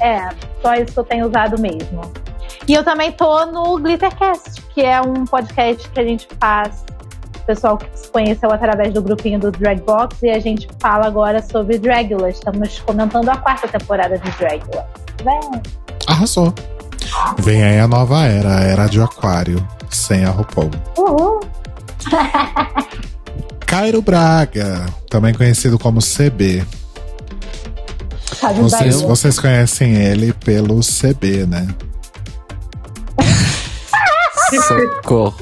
S4: É, só isso que eu tenho usado mesmo. E eu também tô no Glittercast, que é um podcast que a gente faz. O pessoal que se conheceu através do grupinho do Dragbox e a gente fala agora sobre Dragula. Estamos comentando a quarta temporada de Dragula. Vem.
S2: Arrasou. Vem aí a nova era, a era de Aquário, sem a RuPaul.
S4: Uhul.
S2: Cairo Braga, também conhecido como CB. Vocês, vocês conhecem ele pelo CB, né?
S3: Socorro.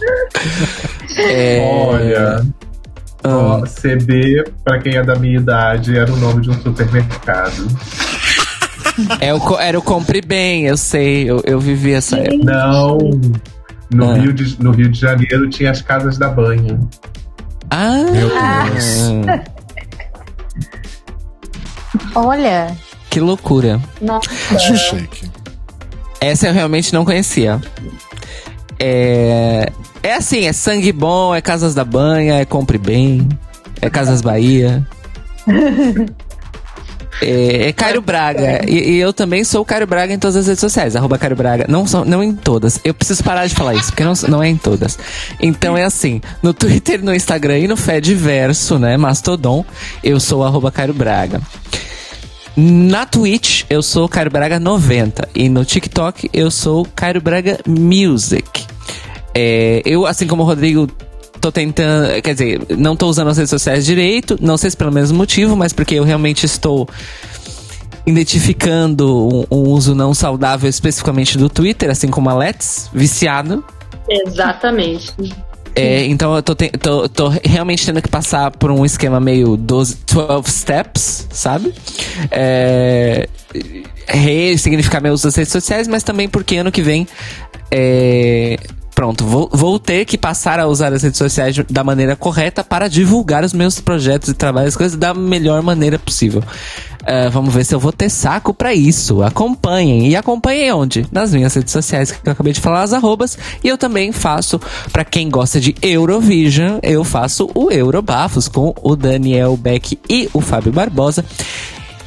S3: É,
S6: Olha, ó, CB, pra quem é da minha idade, era o nome de um supermercado.
S3: é o, era o Compre Bem, eu sei, eu, eu vivi essa época.
S6: Não. No,
S3: Ah.
S6: Rio de, no Rio de Janeiro tinha as casas da banho.
S3: Ah,
S2: Meu Deus.
S4: Olha.
S3: que loucura.
S4: Nossa.
S2: Acho chique.
S3: Essa eu realmente não conhecia. É, é assim, é sangue bom, é Casas da Banha, é Compre Bem, é Casas Bahia. É, é Cairo Braga. E, e eu também sou o Cairo Braga em todas as redes sociais. Arroba Cairo Braga. Não, são, não em todas. Eu preciso parar de falar isso, porque não, não é em todas. Então é assim: no Twitter, no Instagram e no Fediverso, né? Mastodon, eu sou arroba Cairo Braga. Na Twitch, eu sou Cairo Braga 90. E no TikTok, eu sou Cairo Braga Music. É, eu, assim como o Rodrigo, tô tentando. Quer dizer, não tô usando as redes sociais direito. Não sei se pelo mesmo motivo, mas porque eu realmente estou identificando um, um uso não saudável especificamente do Twitter, assim como a Let's, viciado.
S9: Exatamente.
S3: É, então eu tô, te- tô- tô realmente tendo que passar por um esquema meio 12, 12 steps, sabe? É, ressignificar meu uso das redes sociais, mas também porque ano que vem. é, pronto, vou, vou ter que passar a usar as redes sociais da maneira correta para divulgar os meus projetos e trabalhos, coisas da melhor maneira possível. É, vamos ver se eu vou ter saco pra isso. Acompanhem. E acompanhem onde? Nas minhas redes sociais que eu acabei de falar, as arrobas. E eu também faço, pra quem gosta de Eurovision, eu faço o Eurobafos com o Daniel Beck e o Fábio Barbosa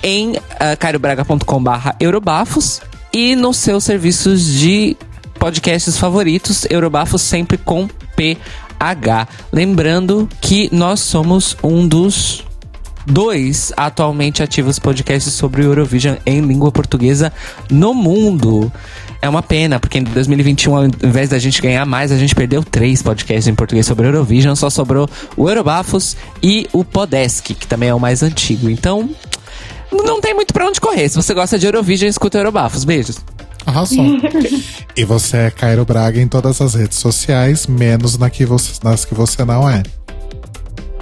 S3: em uh, cariobraga.com.br Eurobafos e nos seus serviços de podcasts favoritos, Eurobafos sempre com PH. Lembrando que nós somos um dos dois atualmente ativos podcasts sobre Eurovision em língua portuguesa no mundo. É uma pena, porque em 2021, ao invés da gente ganhar mais, a gente perdeu três podcasts em português sobre Eurovision. Só sobrou o Eurobafos e o Podesk, que também é o mais antigo. Então, não tem muito pra onde correr. Se você gosta de Eurovision, escuta Eurobafos. Beijos.
S2: Arrasou. e você é Cairo Braga em todas as redes sociais, menos na que você, nas que você não é.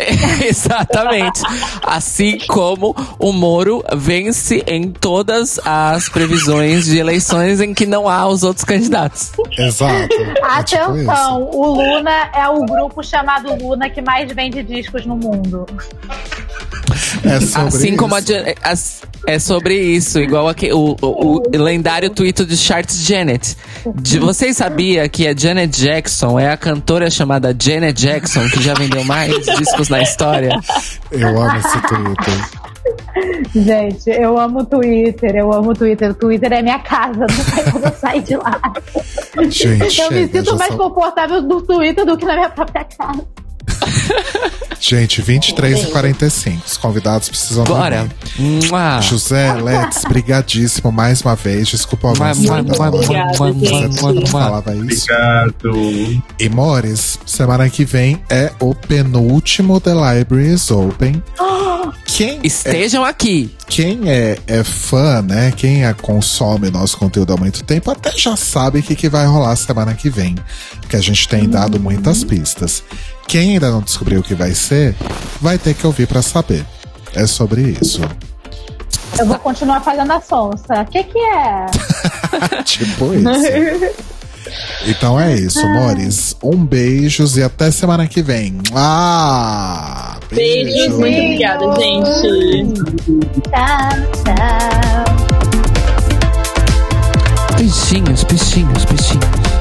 S3: Exatamente. Assim como o Moro vence em todas as previsões de eleições em que não há os outros candidatos.
S2: Exato. É tipo
S4: Atenção, o Luna é o grupo chamado Luna que mais vende discos no mundo.
S2: Isso. É sobre
S3: assim como a,
S2: isso.
S3: As- é sobre isso, igual aqui, o, o, o lendário tweet de Charts Janet. De, vocês sabiam que a Janet Jackson é a cantora chamada Janet Jackson que já vendeu mais discos na história?
S2: Eu amo esse Twitter.
S4: Gente, eu amo o Twitter, eu amo o Twitter. O Twitter é minha casa, não tem como eu sair de lá.
S2: Gente,
S4: eu me sinto mais
S2: são-
S4: confortável no Twitter do que na minha própria casa.
S2: Gente, 23 e 45. Os convidados precisam
S3: Bora.
S2: dormir. José Let's, brigadíssimo mais uma vez. Desculpa o avanço. falava isso.
S6: Obrigado.
S2: E Mores, semana que vem é o penúltimo The Library is Open. Quem é,
S3: Estejam aqui.
S2: quem é, é fã, né? Quem é, consome nosso conteúdo há muito tempo, até já sabe o que, que vai rolar semana que vem. Porque a gente tem dado muitas pistas. Quem ainda não descobriu o que vai ser, vai ter que ouvir pra saber. É sobre isso.
S4: Eu vou continuar fazendo a sonsa. O que que é?
S2: tipo isso. Então é isso, Mores. Um beijos e até semana que vem. Ah,
S9: Beijos, muito obrigada, gente.
S4: Tchau, tchau.
S3: Beijinhos, beijinhos, beijinhos.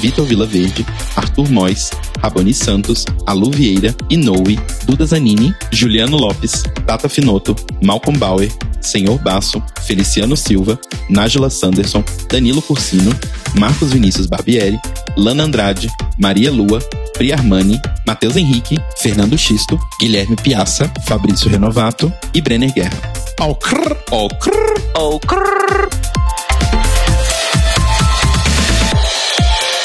S1: Vitor Vilaverde, Arthur Mois, Raboni Santos, Alu Vieira, Inoue, Duda Zanini, Juliano Lopes, Tata Finoto, Malcolm Bauer, Senhor Basso, Feliciano Silva, Nájila Sanderson, Danilo Cursino, Marcos Vinícius Barbieri, Lana Andrade, Maria Lua, Pri Armani, Matheus Henrique, Fernando Xisto, Guilherme Piaça, Fabrício Renovato e Brenner Guerra.
S2: Ao crrr,
S1: Ó, crrr,
S3: Oh, crrr.